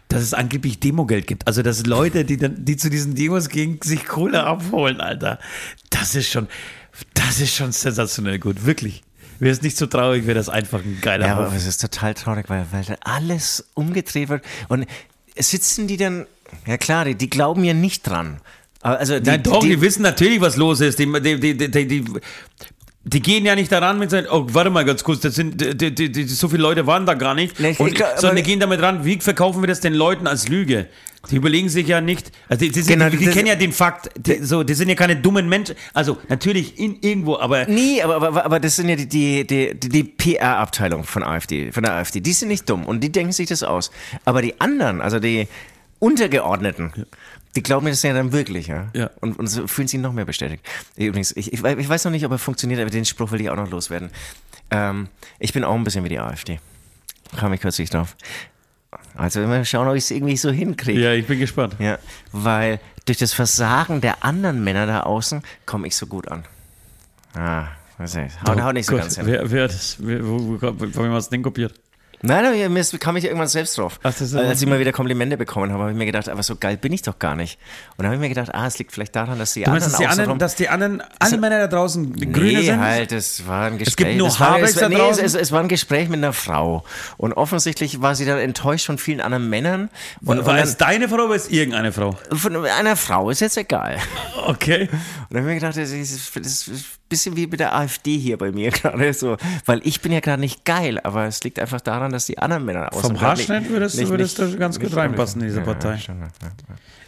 dass es angeblich Demogeld gibt. Also, dass Leute, die, dann, die zu diesen Demos gehen, sich Kohle abholen, Alter. Das ist schon, das ist schon sensationell gut, wirklich. Wäre es nicht so traurig, wäre das einfach ein geiler Ja, aber Haufen. es ist total traurig, weil, weil alles umgedreht wird. Und sitzen die dann, ja klar, die, die glauben ja nicht dran. Aber Also die, Nein, doch, die, die, wissen natürlich, was los ist. Die, die, die, die, die, die, gehen ja nicht daran mit sagen, oh, warte mal ganz kurz, das sind, die, die, die, so viele Leute waren da gar nicht. Nee, Und, glaub, sondern die gehen damit ran, wie verkaufen wir das den Leuten als Lüge? Die überlegen sich ja nicht, also die, die, sind, Genau, die, die kennen ja den Fakt, die, so, die sind ja keine dummen Menschen, also natürlich in, irgendwo, aber Nee, aber, aber, aber das sind ja die, die, die, die, die PR-Abteilung von AfD, von der AfD. Die sind nicht dumm und die denken sich das aus. Aber die anderen, also die Untergeordneten, die glauben mir das ja dann wirklich, ja. Ja. Und, und so fühlen sich noch mehr bestätigt. Übrigens, ich, ich, ich weiß noch nicht, ob er funktioniert, aber den Spruch will ich auch noch loswerden. Ähm, ich bin auch ein bisschen wie die AfD. Kam ich kürzlich drauf. Also mal schauen, ob ich es irgendwie so hinkriege. ja, ich bin gespannt. Ja, weil durch das Versagen der anderen Männer da außen komme ich so gut an. Ah, weiß nicht. Haut, haut nicht so Gott, ganz hin. wer, wer hat das, wer, wo, wo, wo, wo haben wir das Ding kopiert? Nein, nein, mir kam ich irgendwann selbst drauf. Ach, das ist Als ich mal wieder Komplimente bekommen habe, habe ich mir gedacht, aber so geil bin ich doch gar nicht. Und dann habe ich mir gedacht, ah, es liegt vielleicht daran, dass die Du meinst, anderen dass die anderen, dass die anderen, alle Männer da draußen grüne nee, sind? halt, es war ein Gespräch. gibt nur es war, Habecks es, war- da nee, draußen? es, es, es war ein Gespräch mit einer Frau. Und offensichtlich war sie dann enttäuscht von vielen anderen Männern. Und, und War dann, es deine Frau oder ist irgendeine Frau? von einer Frau ist jetzt egal. Okay. Und dann habe ich mir gedacht, das ist, das ist ein bisschen wie mit der AfD hier bei mir gerade so. Weil ich bin ja gerade nicht geil, aber es liegt einfach daran, dass die anderen Männer außen Vom Haarschnitt würdest, nicht- würdest nicht- du ganz gut reinpassen in diese Ja, Partei. ja, ja.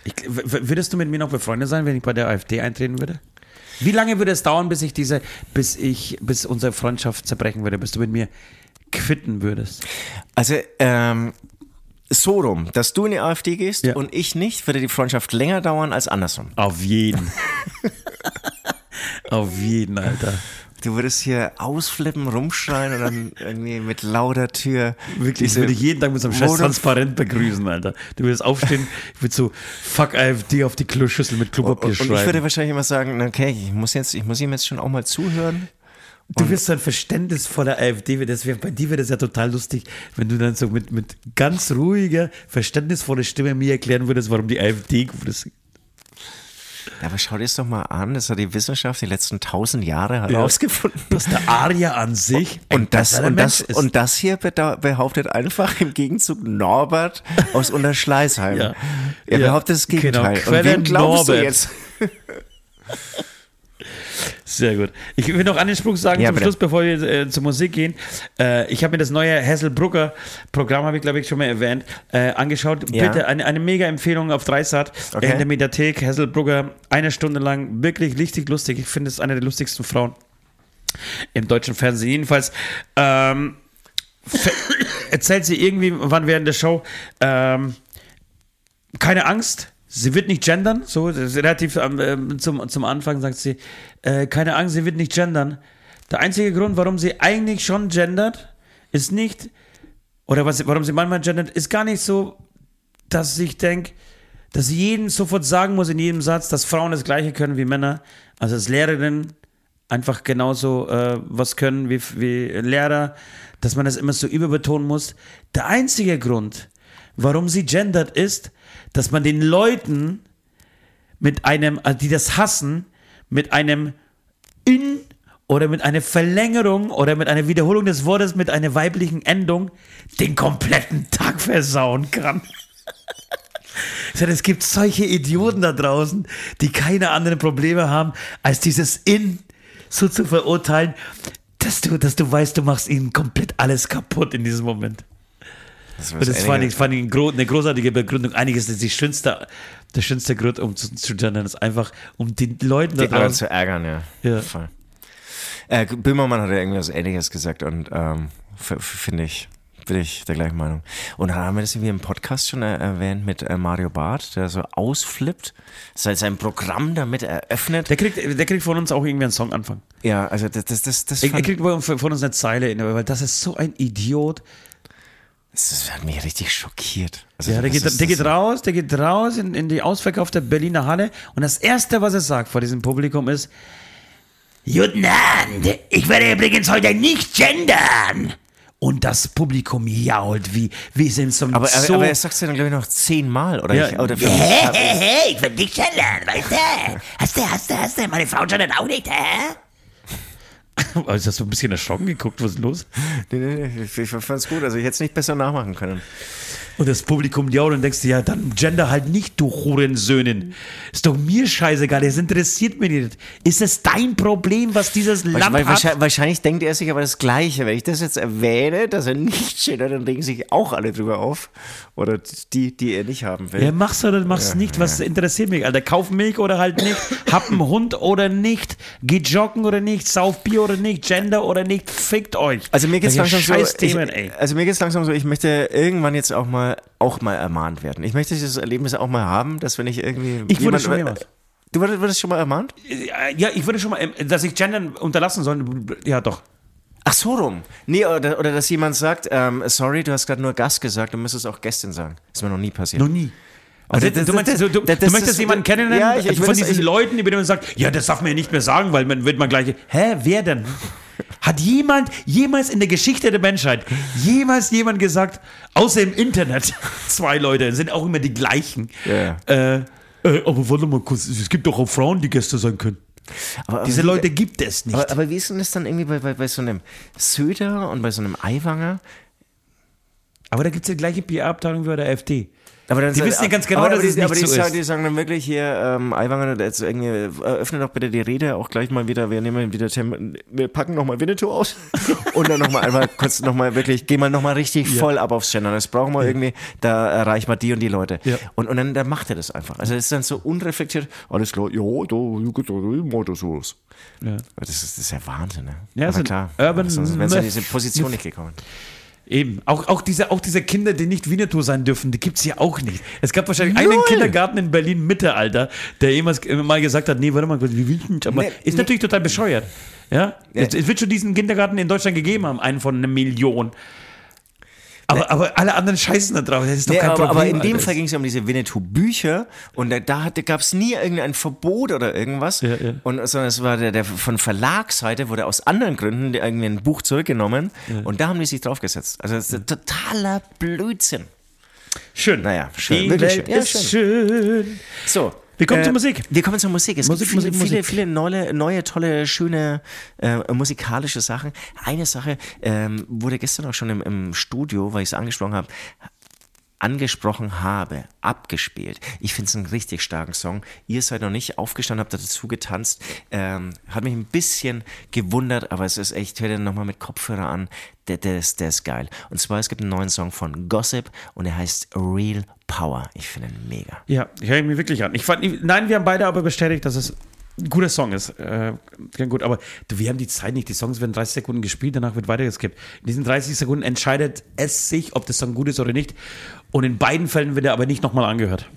Ich, würdest du mit mir noch befreundet sein, wenn ich bei der AfD eintreten würde? Wie lange würde es dauern, bis ich diese, bis ich, bis unsere Freundschaft zerbrechen würde, bis du mit mir quitten würdest? Also, ähm, so rum, dass du in die AfD gehst Ja. und ich nicht, würde die Freundschaft länger dauern als andersrum. Auf jeden. Auf jeden, Alter. Du würdest hier ausflippen, rumschreien und dann irgendwie mit lauter Tür. Wirklich, ich würde ich jeden Tag mit so einem scheiß Transparent begrüßen, Alter. Du würdest aufstehen, ich würde so Fuck AfD auf die Kloschüssel mit Klopapier Und, und ich würde schreiben. wahrscheinlich immer sagen, okay, ich muss jetzt, ich muss ihm jetzt schon auch mal zuhören. Du wirst so ein verständnisvoller AfD, das wär, bei dir wäre das ja total lustig, wenn du dann so mit, mit ganz ruhiger, verständnisvoller Stimme mir erklären würdest, warum die AfD gut ist. Ja, aber schau dir das doch mal an, das hat die Wissenschaft die letzten tausend Jahre herausgefunden. Dass der Arier an sich ein Und das, und, das, ist. und das hier behauptet einfach im Gegenzug Norbert aus Unterschleißheim. Ja. Er Ja, behauptet das Gegenteil. genau. Und wem glaubst Norbert. du jetzt? Sehr gut. Ich will noch einen Spruch sagen Ja, zum bitte. Schluss, bevor wir äh, zur Musik gehen. Äh, ich habe mir das neue Hesselbrucker Programm, habe ich glaube ich schon mal erwähnt, äh, angeschaut. Ja. Bitte eine, eine mega Empfehlung auf Dreisat Okay. äh, in der Mediathek. Hesselbrucker, eine Stunde lang, wirklich richtig lustig. Ich finde es eine der lustigsten Frauen im deutschen Fernsehen. Jedenfalls ähm, erzählt sie irgendwie, wann während der Show, ähm, keine Angst, sie wird nicht gendern, so relativ ähm, ähm, zum, zum Anfang sagt sie, äh, keine Angst, sie wird nicht gendern. Der einzige Grund, warum sie eigentlich schon gendert, ist nicht, oder was, warum sie manchmal gendert, ist gar nicht so, dass ich denke, dass sie jeden sofort sagen muss in jedem Satz, dass Frauen das Gleiche können wie Männer. Also als Lehrerin einfach genauso äh, was können wie, wie Lehrer, dass man das immer so überbetonen muss. Der einzige Grund, warum sie gendert, ist, dass man den Leuten mit einem, also die das hassen, mit einem in oder mit einer Verlängerung oder mit einer Wiederholung des Wortes mit einer weiblichen Endung den kompletten Tag versauen kann. Es gibt solche Idioten da draußen, die keine anderen Probleme haben, als dieses In so zu verurteilen, dass du, dass du weißt, du machst ihnen komplett alles kaputt in diesem Moment. Das das fand ich, fand ich eine großartige Begründung. Einiges ist die schönste, der schönste Grund, um zu, zu gendern, ist einfach, um den Leuten die draußen. zu ärgern, ja. Ja. Voll. Äh, Böhmermann hat ja irgendwas Ähnliches gesagt und ähm, finde ich, bin ich der gleichen Meinung. Und dann haben wir das irgendwie im Podcast schon äh, erwähnt mit äh, Mario Barth, der so ausflippt, seit sein Programm damit eröffnet. Der kriegt, der kriegt von uns auch irgendwie einen Songanfang. Ja, also das, das, das, das, Er, er kriegt von uns eine Zeile, weil das ist so ein Idiot. Das, hat mich richtig schockiert. Also Ja, der geht, der geht raus, der geht raus in, in die ausverkaufte Berliner Halle und das Erste, was er sagt vor diesem Publikum ist, Guten Abend, ich werde übrigens heute nicht gendern. Und das Publikum jault, wie, wie sind so Aber, aber, so... aber er sagt es ja dann, glaube ich, noch zehnmal. Oder Ja. ich, oder Hä, hä, hä, ich will nicht gendern, weißt du? Hast du, hast du, hast du, meine Frau gendert auch nicht, hä? also hast du ein bisschen erschrocken geguckt, was ist los? Nee, nee, nee, ich, ich fand es gut. Also ich hätte es nicht besser nachmachen können. Und das Publikum jault und denkst dir, ja, dann gender halt nicht, du Hurensöhnen. Ist doch mir scheißegal, es interessiert mich nicht. Ist es dein Problem, was dieses Land Weil, hat? wahrscheinlich, wahrscheinlich denkt er sich aber das Gleiche. Wenn ich das jetzt erwähne, dass er nicht gendert, dann regen sich auch alle drüber auf. Oder die, die er nicht haben will. Ja, mach's oder mach's nicht, was interessiert mich, Alter. Kauf Milch oder halt nicht, hab einen Hund oder nicht, geh joggen oder nicht, sauf Bier oder nicht, Gender oder nicht, fickt euch. Also mir geht's langsam so, ich, also mir geht's langsam so, ich möchte irgendwann jetzt auch mal, auch mal ermahnt werden. Ich möchte dieses Erlebnis auch mal haben, dass wenn ich irgendwie. Ich wurde schon mehrmals. Du wurdest, schon mal ermahnt? Ja, ich würde schon mal, ähm, dass ich Gendern unterlassen soll, ja doch. Ach so rum. Nee, oder, oder dass jemand sagt, ähm, sorry, du hast gerade nur Gast gesagt, du müsstest auch Gästin sagen. ist mir noch nie passiert. Noch nie. Also, das- du, meinst, das- du, du, das- du das möchtest jemanden kennenlernen Ja, ich- ich von würde diesen es- Leuten, die dem sagt, ja, das darf man ja nicht mehr sagen, weil man wird man gleich. Hä, wer denn? Hat jemand jemals in der Geschichte der Menschheit jemals jemand gesagt, außer im Internet, zwei Leute sind auch immer die gleichen. Ja. Äh, äh, aber warte mal kurz, es gibt doch auch Frauen, die Gäste sein können. Aber, aber Diese wie- Leute gibt es nicht. Aber, aber wie ist denn das dann irgendwie bei, bei, bei so einem Söder und bei so einem Eiwanger? Aber da gibt es die gleiche PR-Abteilung wie bei der AfD. Aber dann Die wissen ja ganz genau, aber, dass aber es die, nicht aber die, so sagen, ist. die sagen dann wirklich hier, ähm, Aiwanger, jetzt irgendwie, öffne doch bitte die Rede auch gleich mal wieder, wir nehmen wieder, Tem wir packen nochmal Winnetou aus und dann nochmal einmal kurz nochmal wirklich, geh mal nochmal richtig voll ab aufs Gender. Das brauchen wir irgendwie, da erreichen wir die und die Leute. Ja. Und, und dann, dann macht er das einfach. Also es ist dann so unreflektiert, alles klar, ja, da, da, da, so. Ja. Das ist, das ist ja Wahnsinn, ne? Ja, Aber so klar, Urban sonst wären sie in diese Position nicht gekommen. Eben. Auch, auch, diese, auch diese Kinder, die nicht Winnetou sein dürfen, die gibt es ja auch nicht. Es gab wahrscheinlich einen Kindergarten in Berlin Mitte, Alter, der jemals mal gesagt hat, nee, warte mal, wir will nicht, aber Nee, ist nee. natürlich total bescheuert. Ja? Es, es wird schon diesen Kindergarten in Deutschland gegeben haben, einen von einer Million. Aber, aber alle anderen scheißen da drauf. Das ist doch Nee, kein aber, Problem. aber in dem Alter. Fall ging es ja um diese Winnetou-Bücher und da, da gab es nie irgendein Verbot oder irgendwas. Ja, ja. Und, sondern es war der, der von Verlagsseite wurde aus anderen Gründen irgendwie ein Buch zurückgenommen und da haben die sich draufgesetzt. Also das ist ein totaler Blödsinn. Schön. Naja, schön, Die Welt schön. Ja, ist schön. So. Wir kommen zur Musik. Wir kommen zur Musik. Es Musik, gibt viele, Musik, viele, viele neue, neue, tolle, schöne äh, musikalische Sachen. Eine Sache ähm, wurde gestern auch schon im, im Studio, weil ich es angesprochen habe, angesprochen habe, abgespielt. Ich finde es einen richtig starken Song. Ihr seid noch nicht aufgestanden, habt dazu getanzt. Ähm, hat mich ein bisschen gewundert, aber es ist echt, hört ihr nochmal mit Kopfhörer an. Der, der, ist, der ist geil. Und zwar, es gibt einen neuen Song von Gossip und er heißt Real Power. Ich finde ihn mega. Ja, ich höre ihn mir wirklich an. Ich fand, nein, wir haben beide aber bestätigt, dass es ein guter Song ist. Äh, gut, aber du, wir haben die Zeit nicht. Die Songs werden 30 Sekunden gespielt, danach wird weitergeskippt. In diesen 30 Sekunden entscheidet es sich, ob der Song gut ist oder nicht. Und in beiden Fällen wird er aber nicht nochmal angehört.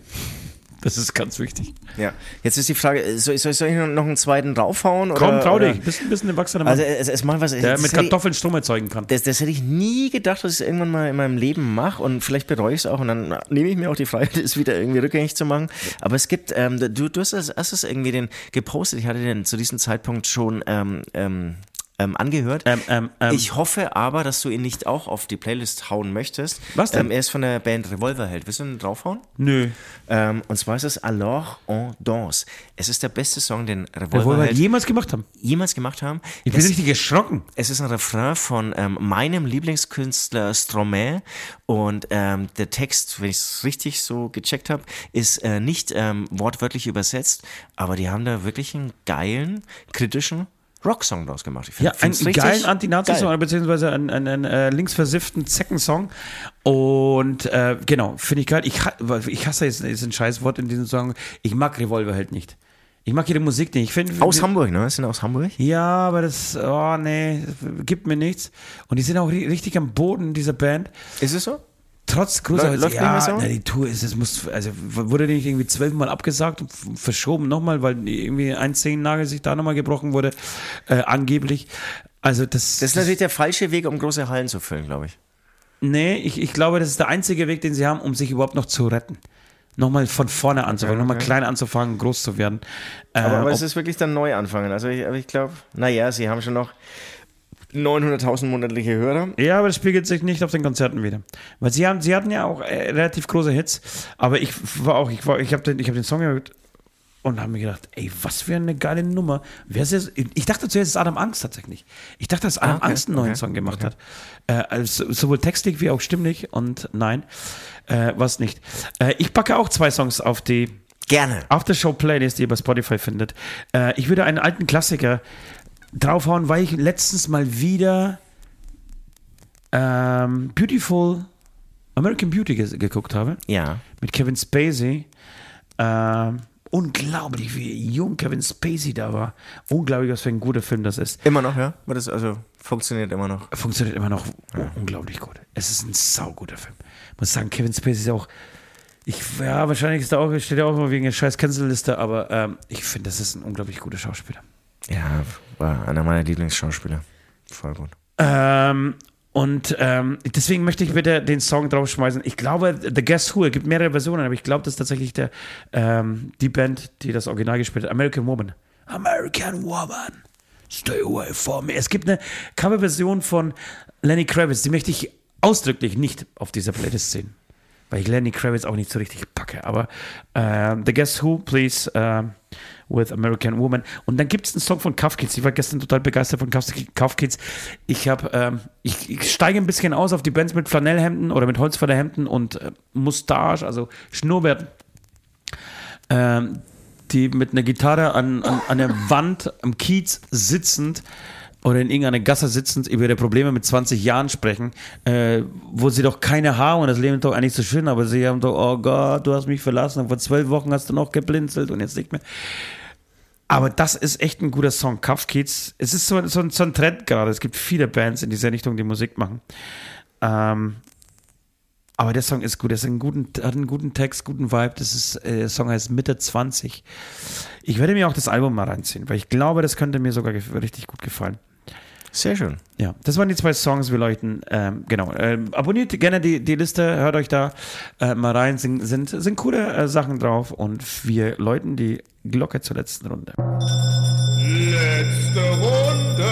Das ist ganz wichtig. Ja. Jetzt ist die Frage, soll, soll, ich noch einen zweiten draufhauen? Komm, oder, trau oder? dich. Bist ein bisschen ein erwachsener Mann, Also es, es mal was. der mit hätte ich- Kartoffeln Strom erzeugen kann. Das, das hätte ich nie gedacht, dass ich es irgendwann mal in meinem Leben mache und vielleicht bereue ich es auch und dann nehme ich mir auch die Freiheit, es wieder irgendwie rückgängig zu machen. Aber es gibt, ähm, du, du hast es, hast es irgendwie den gepostet, ich hatte den zu diesem Zeitpunkt schon ähm, ähm, ähm, angehört. Ähm, ähm, ähm. ich hoffe aber, dass du ihn nicht auch auf die Playlist hauen möchtest. Was denn? Ähm, er ist von der Band Revolverheld. Willst du ihn draufhauen? Nö. Und zwar ist es Alors on danse. Es ist der beste Song, den Revolverheld jemals gemacht haben. jemals gemacht haben. Ich bin Es- richtig erschrocken. es ist ein Refrain von meinem Lieblingskünstler Stromae und der Text, wenn ich es richtig so gecheckt habe, ist äh, nicht wortwörtlich übersetzt, aber die haben da wirklich einen geilen, kritischen Rocksong draus gemacht. Ich Ja, einen geilen Anti-Nazi-Song, geil. beziehungsweise einen, einen, einen äh, linksversifften Zeckensong. Und äh, genau, finde ich geil. Ich, ich hasse jetzt ist ein scheiß Wort in diesem Song. Ich mag Revolver halt nicht. Ich mag ihre Musik nicht. Ich find, Aus Hamburg, ne? Sind aus Hamburg? Ja, aber das, oh nee, gibt mir nichts. Und die sind auch ri- richtig am Boden dieser Band. Ist es so? Trotz großer Läu- läuft ja, so? na, die Tour ist, es muss, also wurde nicht irgendwie zwölfmal abgesagt und verschoben nochmal, weil irgendwie ein Zehennagel sich da nochmal gebrochen wurde, äh, angeblich. Also das, Das ist natürlich der falsche Weg, um große Hallen zu füllen, glaube ich. nee, ich, ich glaube, das ist der einzige Weg, den sie haben, um sich überhaupt noch zu retten. Nochmal von vorne anzufangen, nochmal klein anzufangen, groß zu werden. Äh, Aber, aber ob- es ist wirklich dann neu anfangen. Also ich, aber ich glaube, naja, sie haben schon noch 900.000 monatliche Hörer. Ja, aber das spiegelt sich nicht auf den Konzerten wieder. Weil sie haben, sie hatten ja auch äh, relativ große Hits, aber ich war auch, ich war, ich habe den, ich habe den Song gehört und habe mir gedacht, ey, was für eine geile Nummer. Wer ist? Ich dachte zuerst, es ist Adam Angst tatsächlich. Ich dachte, dass Adam okay, Angst einen neuen okay, Song gemacht hat. Äh, also, sowohl textlich wie auch stimmlich und nein, äh, was nicht. Äh, ich packe auch zwei Songs auf die Gerne. After-Show-Playlist, die ihr bei Spotify findet. Äh, ich würde einen alten Klassiker draufhauen, weil ich letztens mal wieder ähm, Beautiful American Beauty ge geguckt habe. Ja. Mit Kevin Spacey. Ähm, unglaublich, wie jung Kevin Spacey da war. Unglaublich, was für ein guter Film das ist. Immer noch, ja? Das also funktioniert immer noch. Funktioniert immer noch unglaublich gut. Es ist ein sauguter Film. Ich muss sagen, Kevin Spacey ist auch. Ich, ja, wahrscheinlich ist er auch, steht er auch immer wegen der scheiß Cancel-Liste, aber ähm, ich finde, das ist ein unglaublich guter Schauspieler. Ja, war einer meiner Lieblingsschauspieler. Voll gut. Ähm, und ähm, deswegen möchte ich bitte den Song draufschmeißen. Ich glaube, The Guess Who, es gibt mehrere Versionen, aber ich glaube, das ist tatsächlich der, ähm, die Band, die das Original gespielt hat. American Woman. American Woman. Stay away from me. Es gibt eine Coverversion von Lenny Kravitz, die möchte ich ausdrücklich nicht auf dieser Playlist sehen. Weil ich Lenny Kravitz auch nicht so richtig packe. Aber ähm, The Guess Who, please, ähm, with American Woman. Und dann gibt es einen Song von Cuff Kids. Ich war gestern total begeistert von Cuff Kids. Ich habe, ähm, ich, ich steige ein bisschen aus auf die Bands mit Flanellhemden oder mit Holzfällerhemden und äh, Mustache, also Schnurrbärten. Ähm, die mit einer Gitarre an, an, an der Wand am Kiez sitzend oder in irgendeiner Gasse sitzend über ihre Probleme mit 20 Jahren sprechen, äh, wo sie doch keine haben und das Leben ist doch eigentlich so schön, aber sie haben doch, oh Gott, du hast mich verlassen und vor zwölf Wochen hast du noch geblinzelt und jetzt nicht mehr. Aber das ist echt ein guter Song, Cuff. Es ist so, so, so ein Trend gerade. Es gibt viele Bands in dieser Richtung, die Musik machen. Ähm, aber der Song ist gut. Er hat einen guten Text, guten Vibe. Das ist, äh, der Song heißt Mitte 20. Ich werde mir auch das Album mal reinziehen, weil ich glaube, das könnte mir sogar richtig gut gefallen. Sehr schön. Ja, das waren die zwei Songs, wir leuchten. Ähm, genau. Ähm, abonniert gerne die, die Liste, hört euch da äh, mal rein. Sind, sind, sind coole äh, Sachen drauf und wir läuten die Glocke zur letzten Runde. Letzte Runde.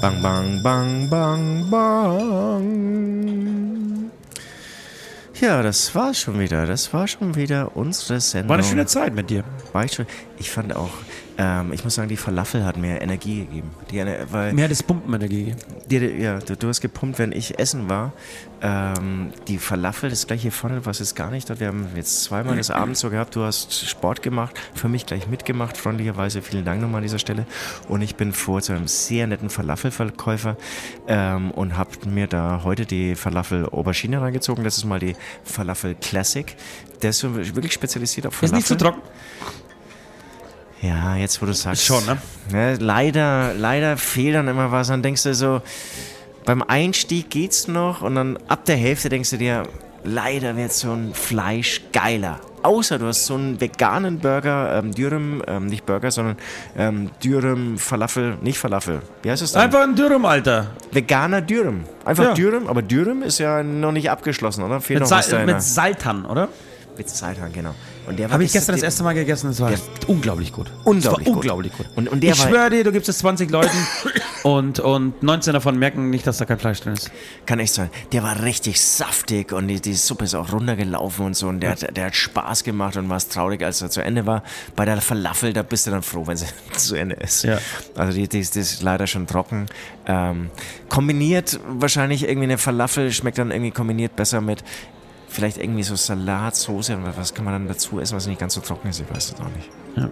Bang, bang, bang, bang, bang. Ja, das war schon wieder. Das war schon wieder unsere Sendung. War eine schöne Zeit mit dir. War ich, schon, ich fand auch, ähm, ich muss sagen, die Falafel hat mir Energie gegeben. Die, weil Mir hat das Pumpenenergie gegeben. dir, ja, du, du hast gepumpt, wenn ich essen war. Ähm, die Falafel, das gleiche vorne, was ist gar nicht dort. Wir haben jetzt zweimal das Abend so gehabt. Du hast Sport gemacht, für mich gleich mitgemacht, freundlicherweise. Vielen Dank nochmal an dieser Stelle. Und ich bin vor zu einem sehr netten Falafelverkäufer ähm, und habe mir da heute die Falafel Aubergine reingezogen. Das ist mal die Falafel Classic. Der ist so wirklich spezialisiert auf Ist Falafel. nicht zu trocken. Ja, jetzt wo du sagst. Schon, ne? Ja, leider, leider fehlt dann immer was. Dann denkst du so, beim Einstieg geht's noch und dann ab der Hälfte denkst du dir, leider wird so ein Fleisch geiler. außer du hast so einen veganen Burger, ähm, Dürüm, ähm, nicht Burger, sondern ähm, Dürüm, Falafel, nicht Falafel. Wie heißt es dann? Einfach ein Dürüm, Alter. Veganer Dürüm. Einfach Ja. Dürüm, aber Dürüm ist ja noch nicht abgeschlossen, oder? Fehlt Mit, noch was Sal da mit Saltan, oder? mit Seitan, genau. Und der war Habe ich gestern das der- erste Mal gegessen. Das war unglaublich gut. Unglaublich gut. war unglaublich gut. Und- und der ich schwöre dir, du gibst es 20 Leuten und, und 19 davon merken nicht, dass da kein Fleisch drin ist. Kann echt sein. Der war richtig saftig und die, die Suppe ist auch runtergelaufen und so. Und der, hat, der hat Spaß gemacht und war es traurig, als er zu Ende war. Bei der Falafel, da bist du dann froh, wenn sie zu Ende ist. Ja. Also die, die, ist- die ist leider schon trocken. Ähm, kombiniert wahrscheinlich irgendwie eine Falafel, schmeckt dann irgendwie kombiniert besser mit vielleicht irgendwie so Salatsoße oder was kann man dann dazu essen, was nicht ganz so trocken ist. Ich weiß es auch nicht. Ja.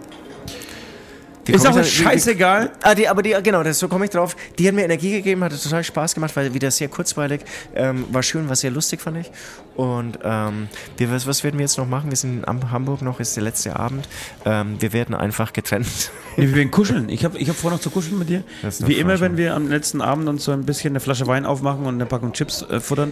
Wie Ist auch scheißegal. Ah, die, aber die, genau, das, so komme ich drauf. Die hat mir Energie gegeben, hat total Spaß gemacht, weil wieder sehr kurzweilig, ähm, war schön, war sehr lustig, fand ich. Und ähm, wir, was, was werden wir jetzt noch machen? Wir sind in Am- Hamburg noch, ist der letzte Abend. Ähm, wir werden einfach getrennt. Nee, wir werden kuscheln. Ich habe ich hab vor, noch zu kuscheln mit dir. Wie immer, wenn wir am letzten Abend uns so ein bisschen eine Flasche Wein aufmachen und eine Packung Chips äh, futtern.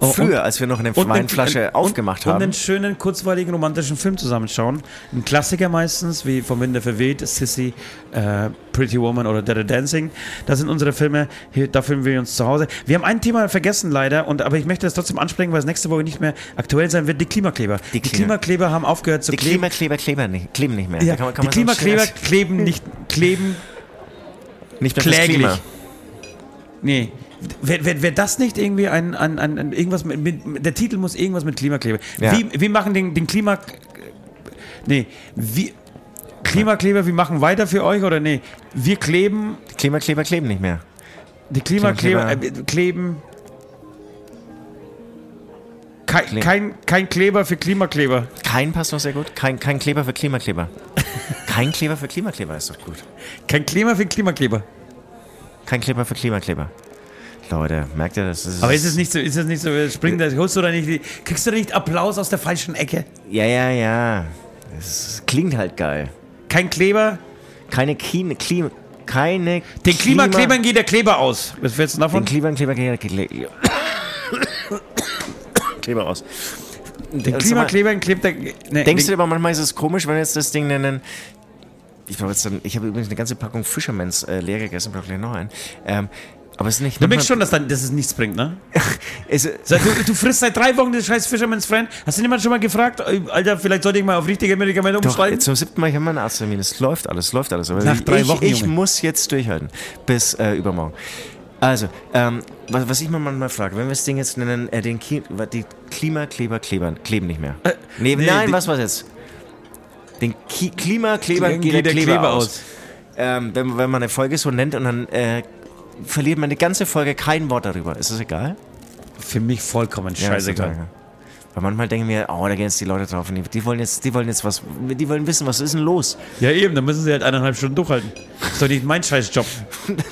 Oh, Früher, als wir noch eine Weinflasche und- aufgemacht und, haben. Und einen schönen, kurzweiligen, romantischen Film zusammenschauen. Ein Klassiker meistens, wie Vom Winde verweht, Sissy, äh, Pretty Woman oder Dirty Dancing. Das sind unsere Filme. Hier, da filmen wir uns zu Hause. Wir haben ein Thema vergessen leider, und, aber ich möchte das trotzdem ansprechen, weil es nächste Woche nicht mehr aktuell sein wird. Die Klimakleber. Die, Klima- Klimakleber haben aufgehört zu die kleben. Klimakleber kleber nicht, kleben nicht mehr. ja, kann man- kann die Klimakleber kleben nicht, kleben nicht mehr kläglich. Nee. Wäre wär, wär das nicht irgendwie ein, ein, ein, ein irgendwas mit, mit, der Titel muss irgendwas mit Klimakleber. Ja. Wie, wir machen den, den Klima. Nee, wie. Klimakleber, wir machen weiter für euch oder nee? Wir kleben, Die Klimakleber kleben nicht mehr. die Klimakleber äh, kleben. Kein, Kle- kein, kein Kleber für Klimakleber. Kein passt noch sehr gut. Kein, kein Kleber für Klimakleber. kein Kleber für Klimakleber ist doch gut. Kein Kleber für Klimakleber. Kein Kleber für Klimakleber. Leute, merkt ihr das? das Aber ist es nicht so, ist es nicht so, springt das, holst du da nicht, kriegst du da nicht Applaus aus der falschen Ecke? Ja, ja, ja. Es klingt halt geil. Kein Kleber? Keine Klima, Klima, keine Den Klimaklebern geht der Kleber aus. Was willst du Den davon? Kleber, Kleber, Kleber, Kleber. Kleber aus. Den Klimaklebern klebt der. Nee, Denkst du aber manchmal ist es komisch, wenn jetzt das Ding nennen. Ich dann, ich habe übrigens eine ganze Packung Fishermans äh, leer gegessen, brauche gleich noch einen. Ähm, aber es ist nicht. du merkst schon, dass, dann, dass es nichts bringt, ne? Es, Du, du frisst seit drei Wochen das scheiß Fisherman's Friend. Hast du jemand schon mal gefragt? äh, Alter, vielleicht sollte ich mal auf richtige Medikamente doch, jetzt zum siebten Mal, ich habe meinen Arzttermin. Es läuft alles, läuft alles. Aber Nach drei ich, Wochen, ich Junge. muss jetzt durchhalten. Bis äh, übermorgen. Also, ähm, was, was ich mir manchmal frage, wenn wir das Ding jetzt nennen, äh, den Ki die Klimakleber klebern, kleben nicht mehr. nee, nee, nein, was war's jetzt? Den Ki Klimakleber geht, der Kleber, Kleber aus. aus. Ähm, wenn, wenn man eine Folge so nennt und dann äh, verliert man die ganze Folge kein Wort darüber. Ist das egal? Für mich vollkommen Ja, scheißegal. egal. Weil manchmal denken wir, oh, da gehen jetzt die Leute drauf und die, die wollen jetzt, die wollen jetzt was, die wollen wissen, was ist denn los? Ja, eben, dann müssen sie halt eineinhalb Stunden durchhalten. ist doch nicht mein Scheißjob.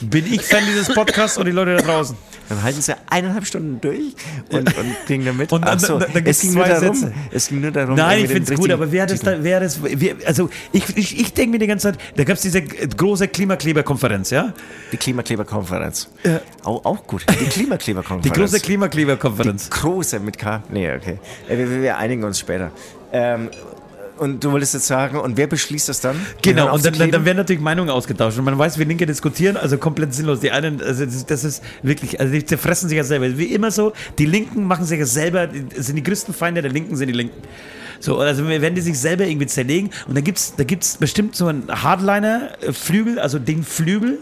Bin ich Fan dieses Podcasts und die Leute da draußen. Dann halten sie eineinhalb Stunden durch und, und kriegen damit. Und dann- so, dann- dann es ging nur darum. Sätze. Es ging nur darum. Nein, ich finde es gut, aber wer das Titel. da, wer das, wer, also ich, ich, ich denke mir die ganze Zeit, da gab es diese große Klimakleberkonferenz, ja? Die Klimakleberkonferenz. Auch, auch gut. Die Klimakleberkonferenz. Die große Klimakleberkonferenz. Große mit K. Nee, okay. Wir, wir, einigen uns später. Ähm, und du wolltest jetzt sagen, und wer beschließt das dann? Genau, und dann, dann, werden natürlich Meinungen ausgetauscht und man weiß, wie Linke diskutieren, also komplett sinnlos. Die einen, also das, das ist wirklich, also die zerfressen sich ja selber. Wie immer so, die Linken machen sich ja selber, sind die größten Feinde der Linken, sind die Linken. So, also wenn die sich selber irgendwie zerlegen und dann gibt's, da gibt's bestimmt so einen Hardliner-Flügel, also den Flügel,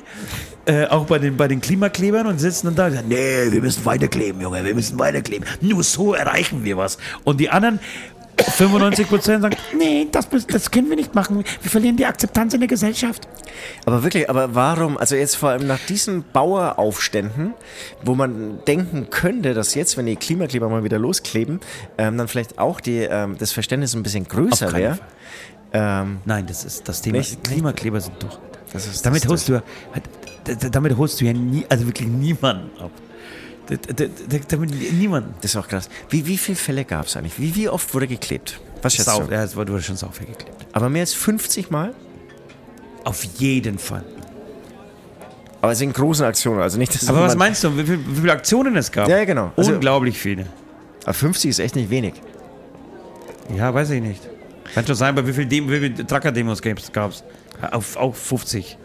äh, auch bei den, bei den Klimaklebern und sitzen dann da und sagen, nee, wir müssen weiterkleben, Junge, wir müssen weiterkleben. Nur so erreichen wir was. Und die anderen 95 Prozent sagen, nee, das, das können wir nicht machen. Wir verlieren die Akzeptanz in der Gesellschaft. Aber wirklich, aber warum, also jetzt vor allem nach diesen Baueraufständen, wo man denken könnte, dass jetzt, wenn die Klimakleber mal wieder loskleben, ähm, dann vielleicht auch die, ähm, das Verständnis ein bisschen größer wäre. Ähm, Nein, das ist das Thema. Nicht? Klimakleber sind durch. Das ist- damit das- holst du damit holst du ja nie, also wirklich niemanden ab. D- d- d- Damit niemanden. das ist auch krass. Wie, wie viele Fälle gab es eigentlich? Wie, wie oft wurde geklebt? Was schätzt Sau, du? ja, es wurde schon sau viel geklebt. Aber mehr als 50 Mal? Auf jeden Fall. Aber es sind großen Aktionen, also nicht, dass Aber was meinst du, wie, viel, wie viele Aktionen es gab? Ja, genau. Also- Unglaublich viele. Aber 50 ist echt nicht wenig. Ja, weiß ich nicht. Kann schon sein, aber wie viele Dem wie viel Tracker-Demos gab es? Auf, auf 50.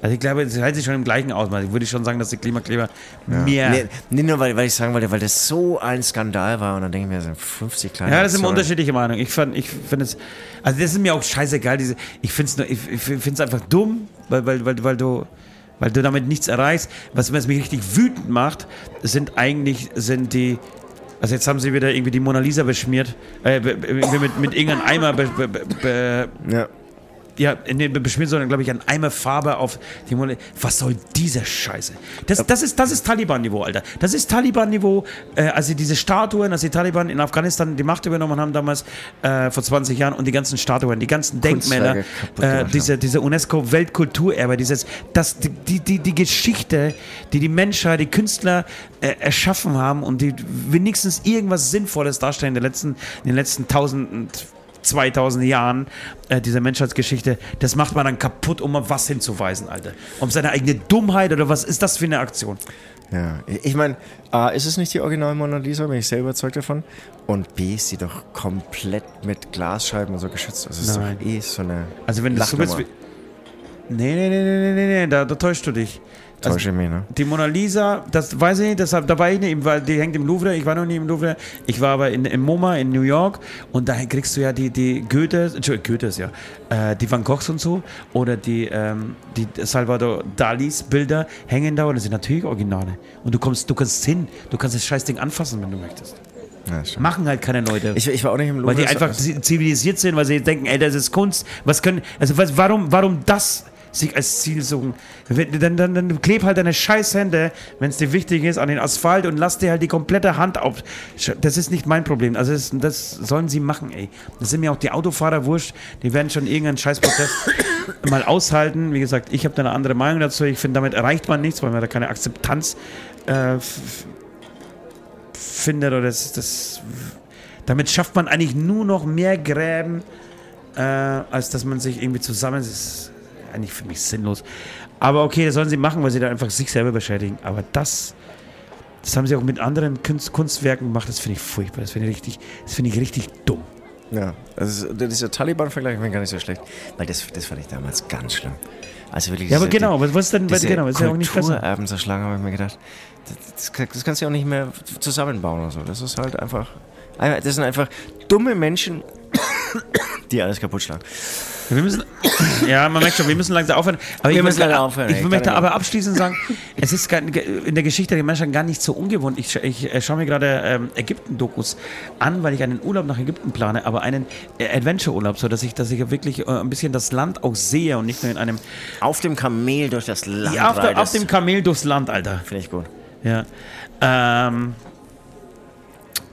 Also ich glaube, es hält sich schon im gleichen Ausmaß. Ich würde schon sagen, dass die Klimakleber mehr... Nee, nee, nur weil, weil ich sagen wollte, weil das so ein Skandal war und dann denke ich mir, das sind 50 kleine Ja, das sind unterschiedliche Meinungen. Ich, fand- ich finde es, also das ist mir auch scheißegal. Diese, ich finde es nur, ich, ich einfach dumm, weil, weil, weil, weil du, weil du damit nichts erreichst. Was, was mich richtig wütend macht, sind eigentlich sind die, also jetzt haben sie wieder irgendwie die Mona Lisa beschmiert, äh, be- be- mit, mit irgendeinem Eimer be, be, be, be, Ja. ja, nee, beschmiert, sondern glaube ich ein Eimer Farbe auf die Mona Was soll diese Scheiße? Das, das ist, das ist Taliban-Niveau, Alter. Das ist Taliban-Niveau. Äh, also diese Statuen, als die Taliban in Afghanistan die Macht übernommen haben damals äh, vor 20 Jahren und die ganzen Statuen, die ganzen Denkmäler, äh, diese, diese UNESCO-Weltkulturerbe, dieses, das, die, die, die, die Geschichte, die die Menschheit, die Künstler äh, erschaffen haben und die wenigstens irgendwas Sinnvolles darstellen in den letzten, in den letzten tausend 2000 Jahren äh, dieser Menschheitsgeschichte, das macht man dann kaputt, um auf was hinzuweisen, Alter. Um seine eigene Dummheit oder was ist das für eine Aktion? Ja, ich meine, A, ist es nicht die Original Mona Lisa, bin ich sehr überzeugt davon. Und B, ist sie doch komplett mit Glasscheiben und so geschützt. Also es ist doch eh so eine. Also wenn du so willst, wie- Nee, nee, nee, nee, nee, nee, nee, da, da täuschst du dich. Also, mich, ne? die Mona Lisa, das weiß ich nicht, deshalb, da war ich nicht, weil die hängt im Louvre, ich war noch nie im Louvre, ich war aber in, im MoMA in New York und da kriegst du ja die, die Goethes, Entschuldigung, Goethes, ja, äh, die Van Goghs und so oder die, ähm, die Salvador Dalis Bilder hängen da und das sind natürlich Originale. Und du kommst, du kannst hin, du kannst das Scheißding anfassen, wenn du möchtest. Ja. Machen halt keine Leute. Ich, ich war auch nicht im Louvre. Weil die einfach zivilisiert sind, weil sie denken, ey, das ist Kunst. Was können, also was, warum, warum das sich als Ziel suchen? Dann, dann, dann kleb halt deine Scheißhände, wenn es dir wichtig ist, an den Asphalt und lass dir halt die komplette Hand auf. Das ist nicht mein Problem. Also das, das sollen sie machen, ey. Das sind mir auch die Autofahrer wurscht. Die werden schon irgendeinen Scheißprotest mal aushalten. Wie gesagt, ich habe da eine andere Meinung dazu. Ich finde, damit erreicht man nichts, weil man da keine Akzeptanz äh, findet oder das, das damit schafft man eigentlich nur noch mehr Gräben, äh, als dass man sich irgendwie zusammen. Eigentlich für mich sinnlos. Aber okay, das sollen sie machen, weil sie da einfach sich selber beschädigen. Aber das, das haben sie auch mit anderen Kunst, Kunstwerken gemacht. Das finde ich furchtbar. Das finde ich richtig, das finde ich richtig dumm. Ja, also dieser Taliban-Vergleich finde ich gar nicht so schlecht, weil das, das fand ich damals ganz schlimm. Also wirklich Ja, aber genau, was, was ist denn, diese genau, ist ja auch nicht besser. Kulturerben zerschlagen, habe ich mir gedacht. Das, das, das kannst du ja auch nicht mehr zusammenbauen oder so. Das ist halt einfach- Das sind einfach dumme Menschen, die alles kaputt schlagen. Wir müssen, ja, man merkt schon, wir müssen langsam aufhören. Aber Wir ich müssen möchte- leider aufhören, Ich möchte aber abschließend sagen, es ist in der Geschichte der Menschheit gar nicht so ungewohnt. Ich, ich äh, schaue mir gerade ähm, Ägypten-Dokus an, weil ich einen Urlaub nach Ägypten plane, aber einen äh, Adventure-Urlaub, so dass ich, dass ich wirklich äh, ein bisschen das Land auch sehe und nicht nur in einem. Auf dem Kamel durch das Land Ja, auf, der, auf dem Kamel durchs Land, Alter. Finde ich gut. Ja. Ähm,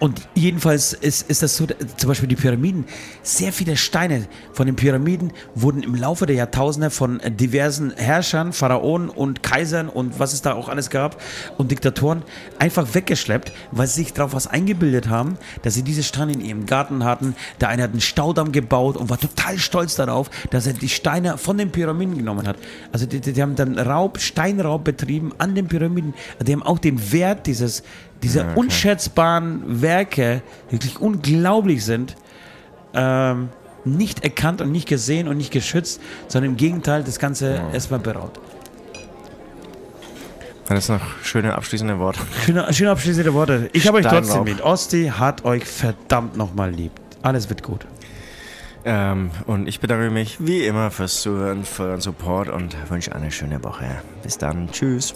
und jedenfalls ist, ist das so, zum Beispiel die Pyramiden, sehr viele Steine von den Pyramiden wurden im Laufe der Jahrtausende von diversen Herrschern, Pharaonen und Kaisern und was es da auch alles gab und Diktatoren einfach weggeschleppt, weil sie sich darauf was eingebildet haben, dass sie diese Steine in ihrem Garten hatten. Der eine hat einen Staudamm gebaut und war total stolz darauf, dass er die Steine von den Pyramiden genommen hat. Also die, die haben dann Raub, Steinraub betrieben an den Pyramiden. Die haben auch den Wert dieses, dieser unschätzbaren Werke, die wirklich unglaublich sind, ähm, nicht erkannt und nicht gesehen und nicht geschützt, sondern im Gegenteil das Ganze erstmal beraut. Dann ist noch schöne abschließende Worte. Schöne, schöne abschließende Worte. Ich habe euch trotzdem lieb. Osti hat euch verdammt nochmal lieb. Alles wird gut. Ähm, und ich bedanke mich wie immer fürs Zuhören, für euren Support und wünsche eine schöne Woche. Bis dann. Tschüss.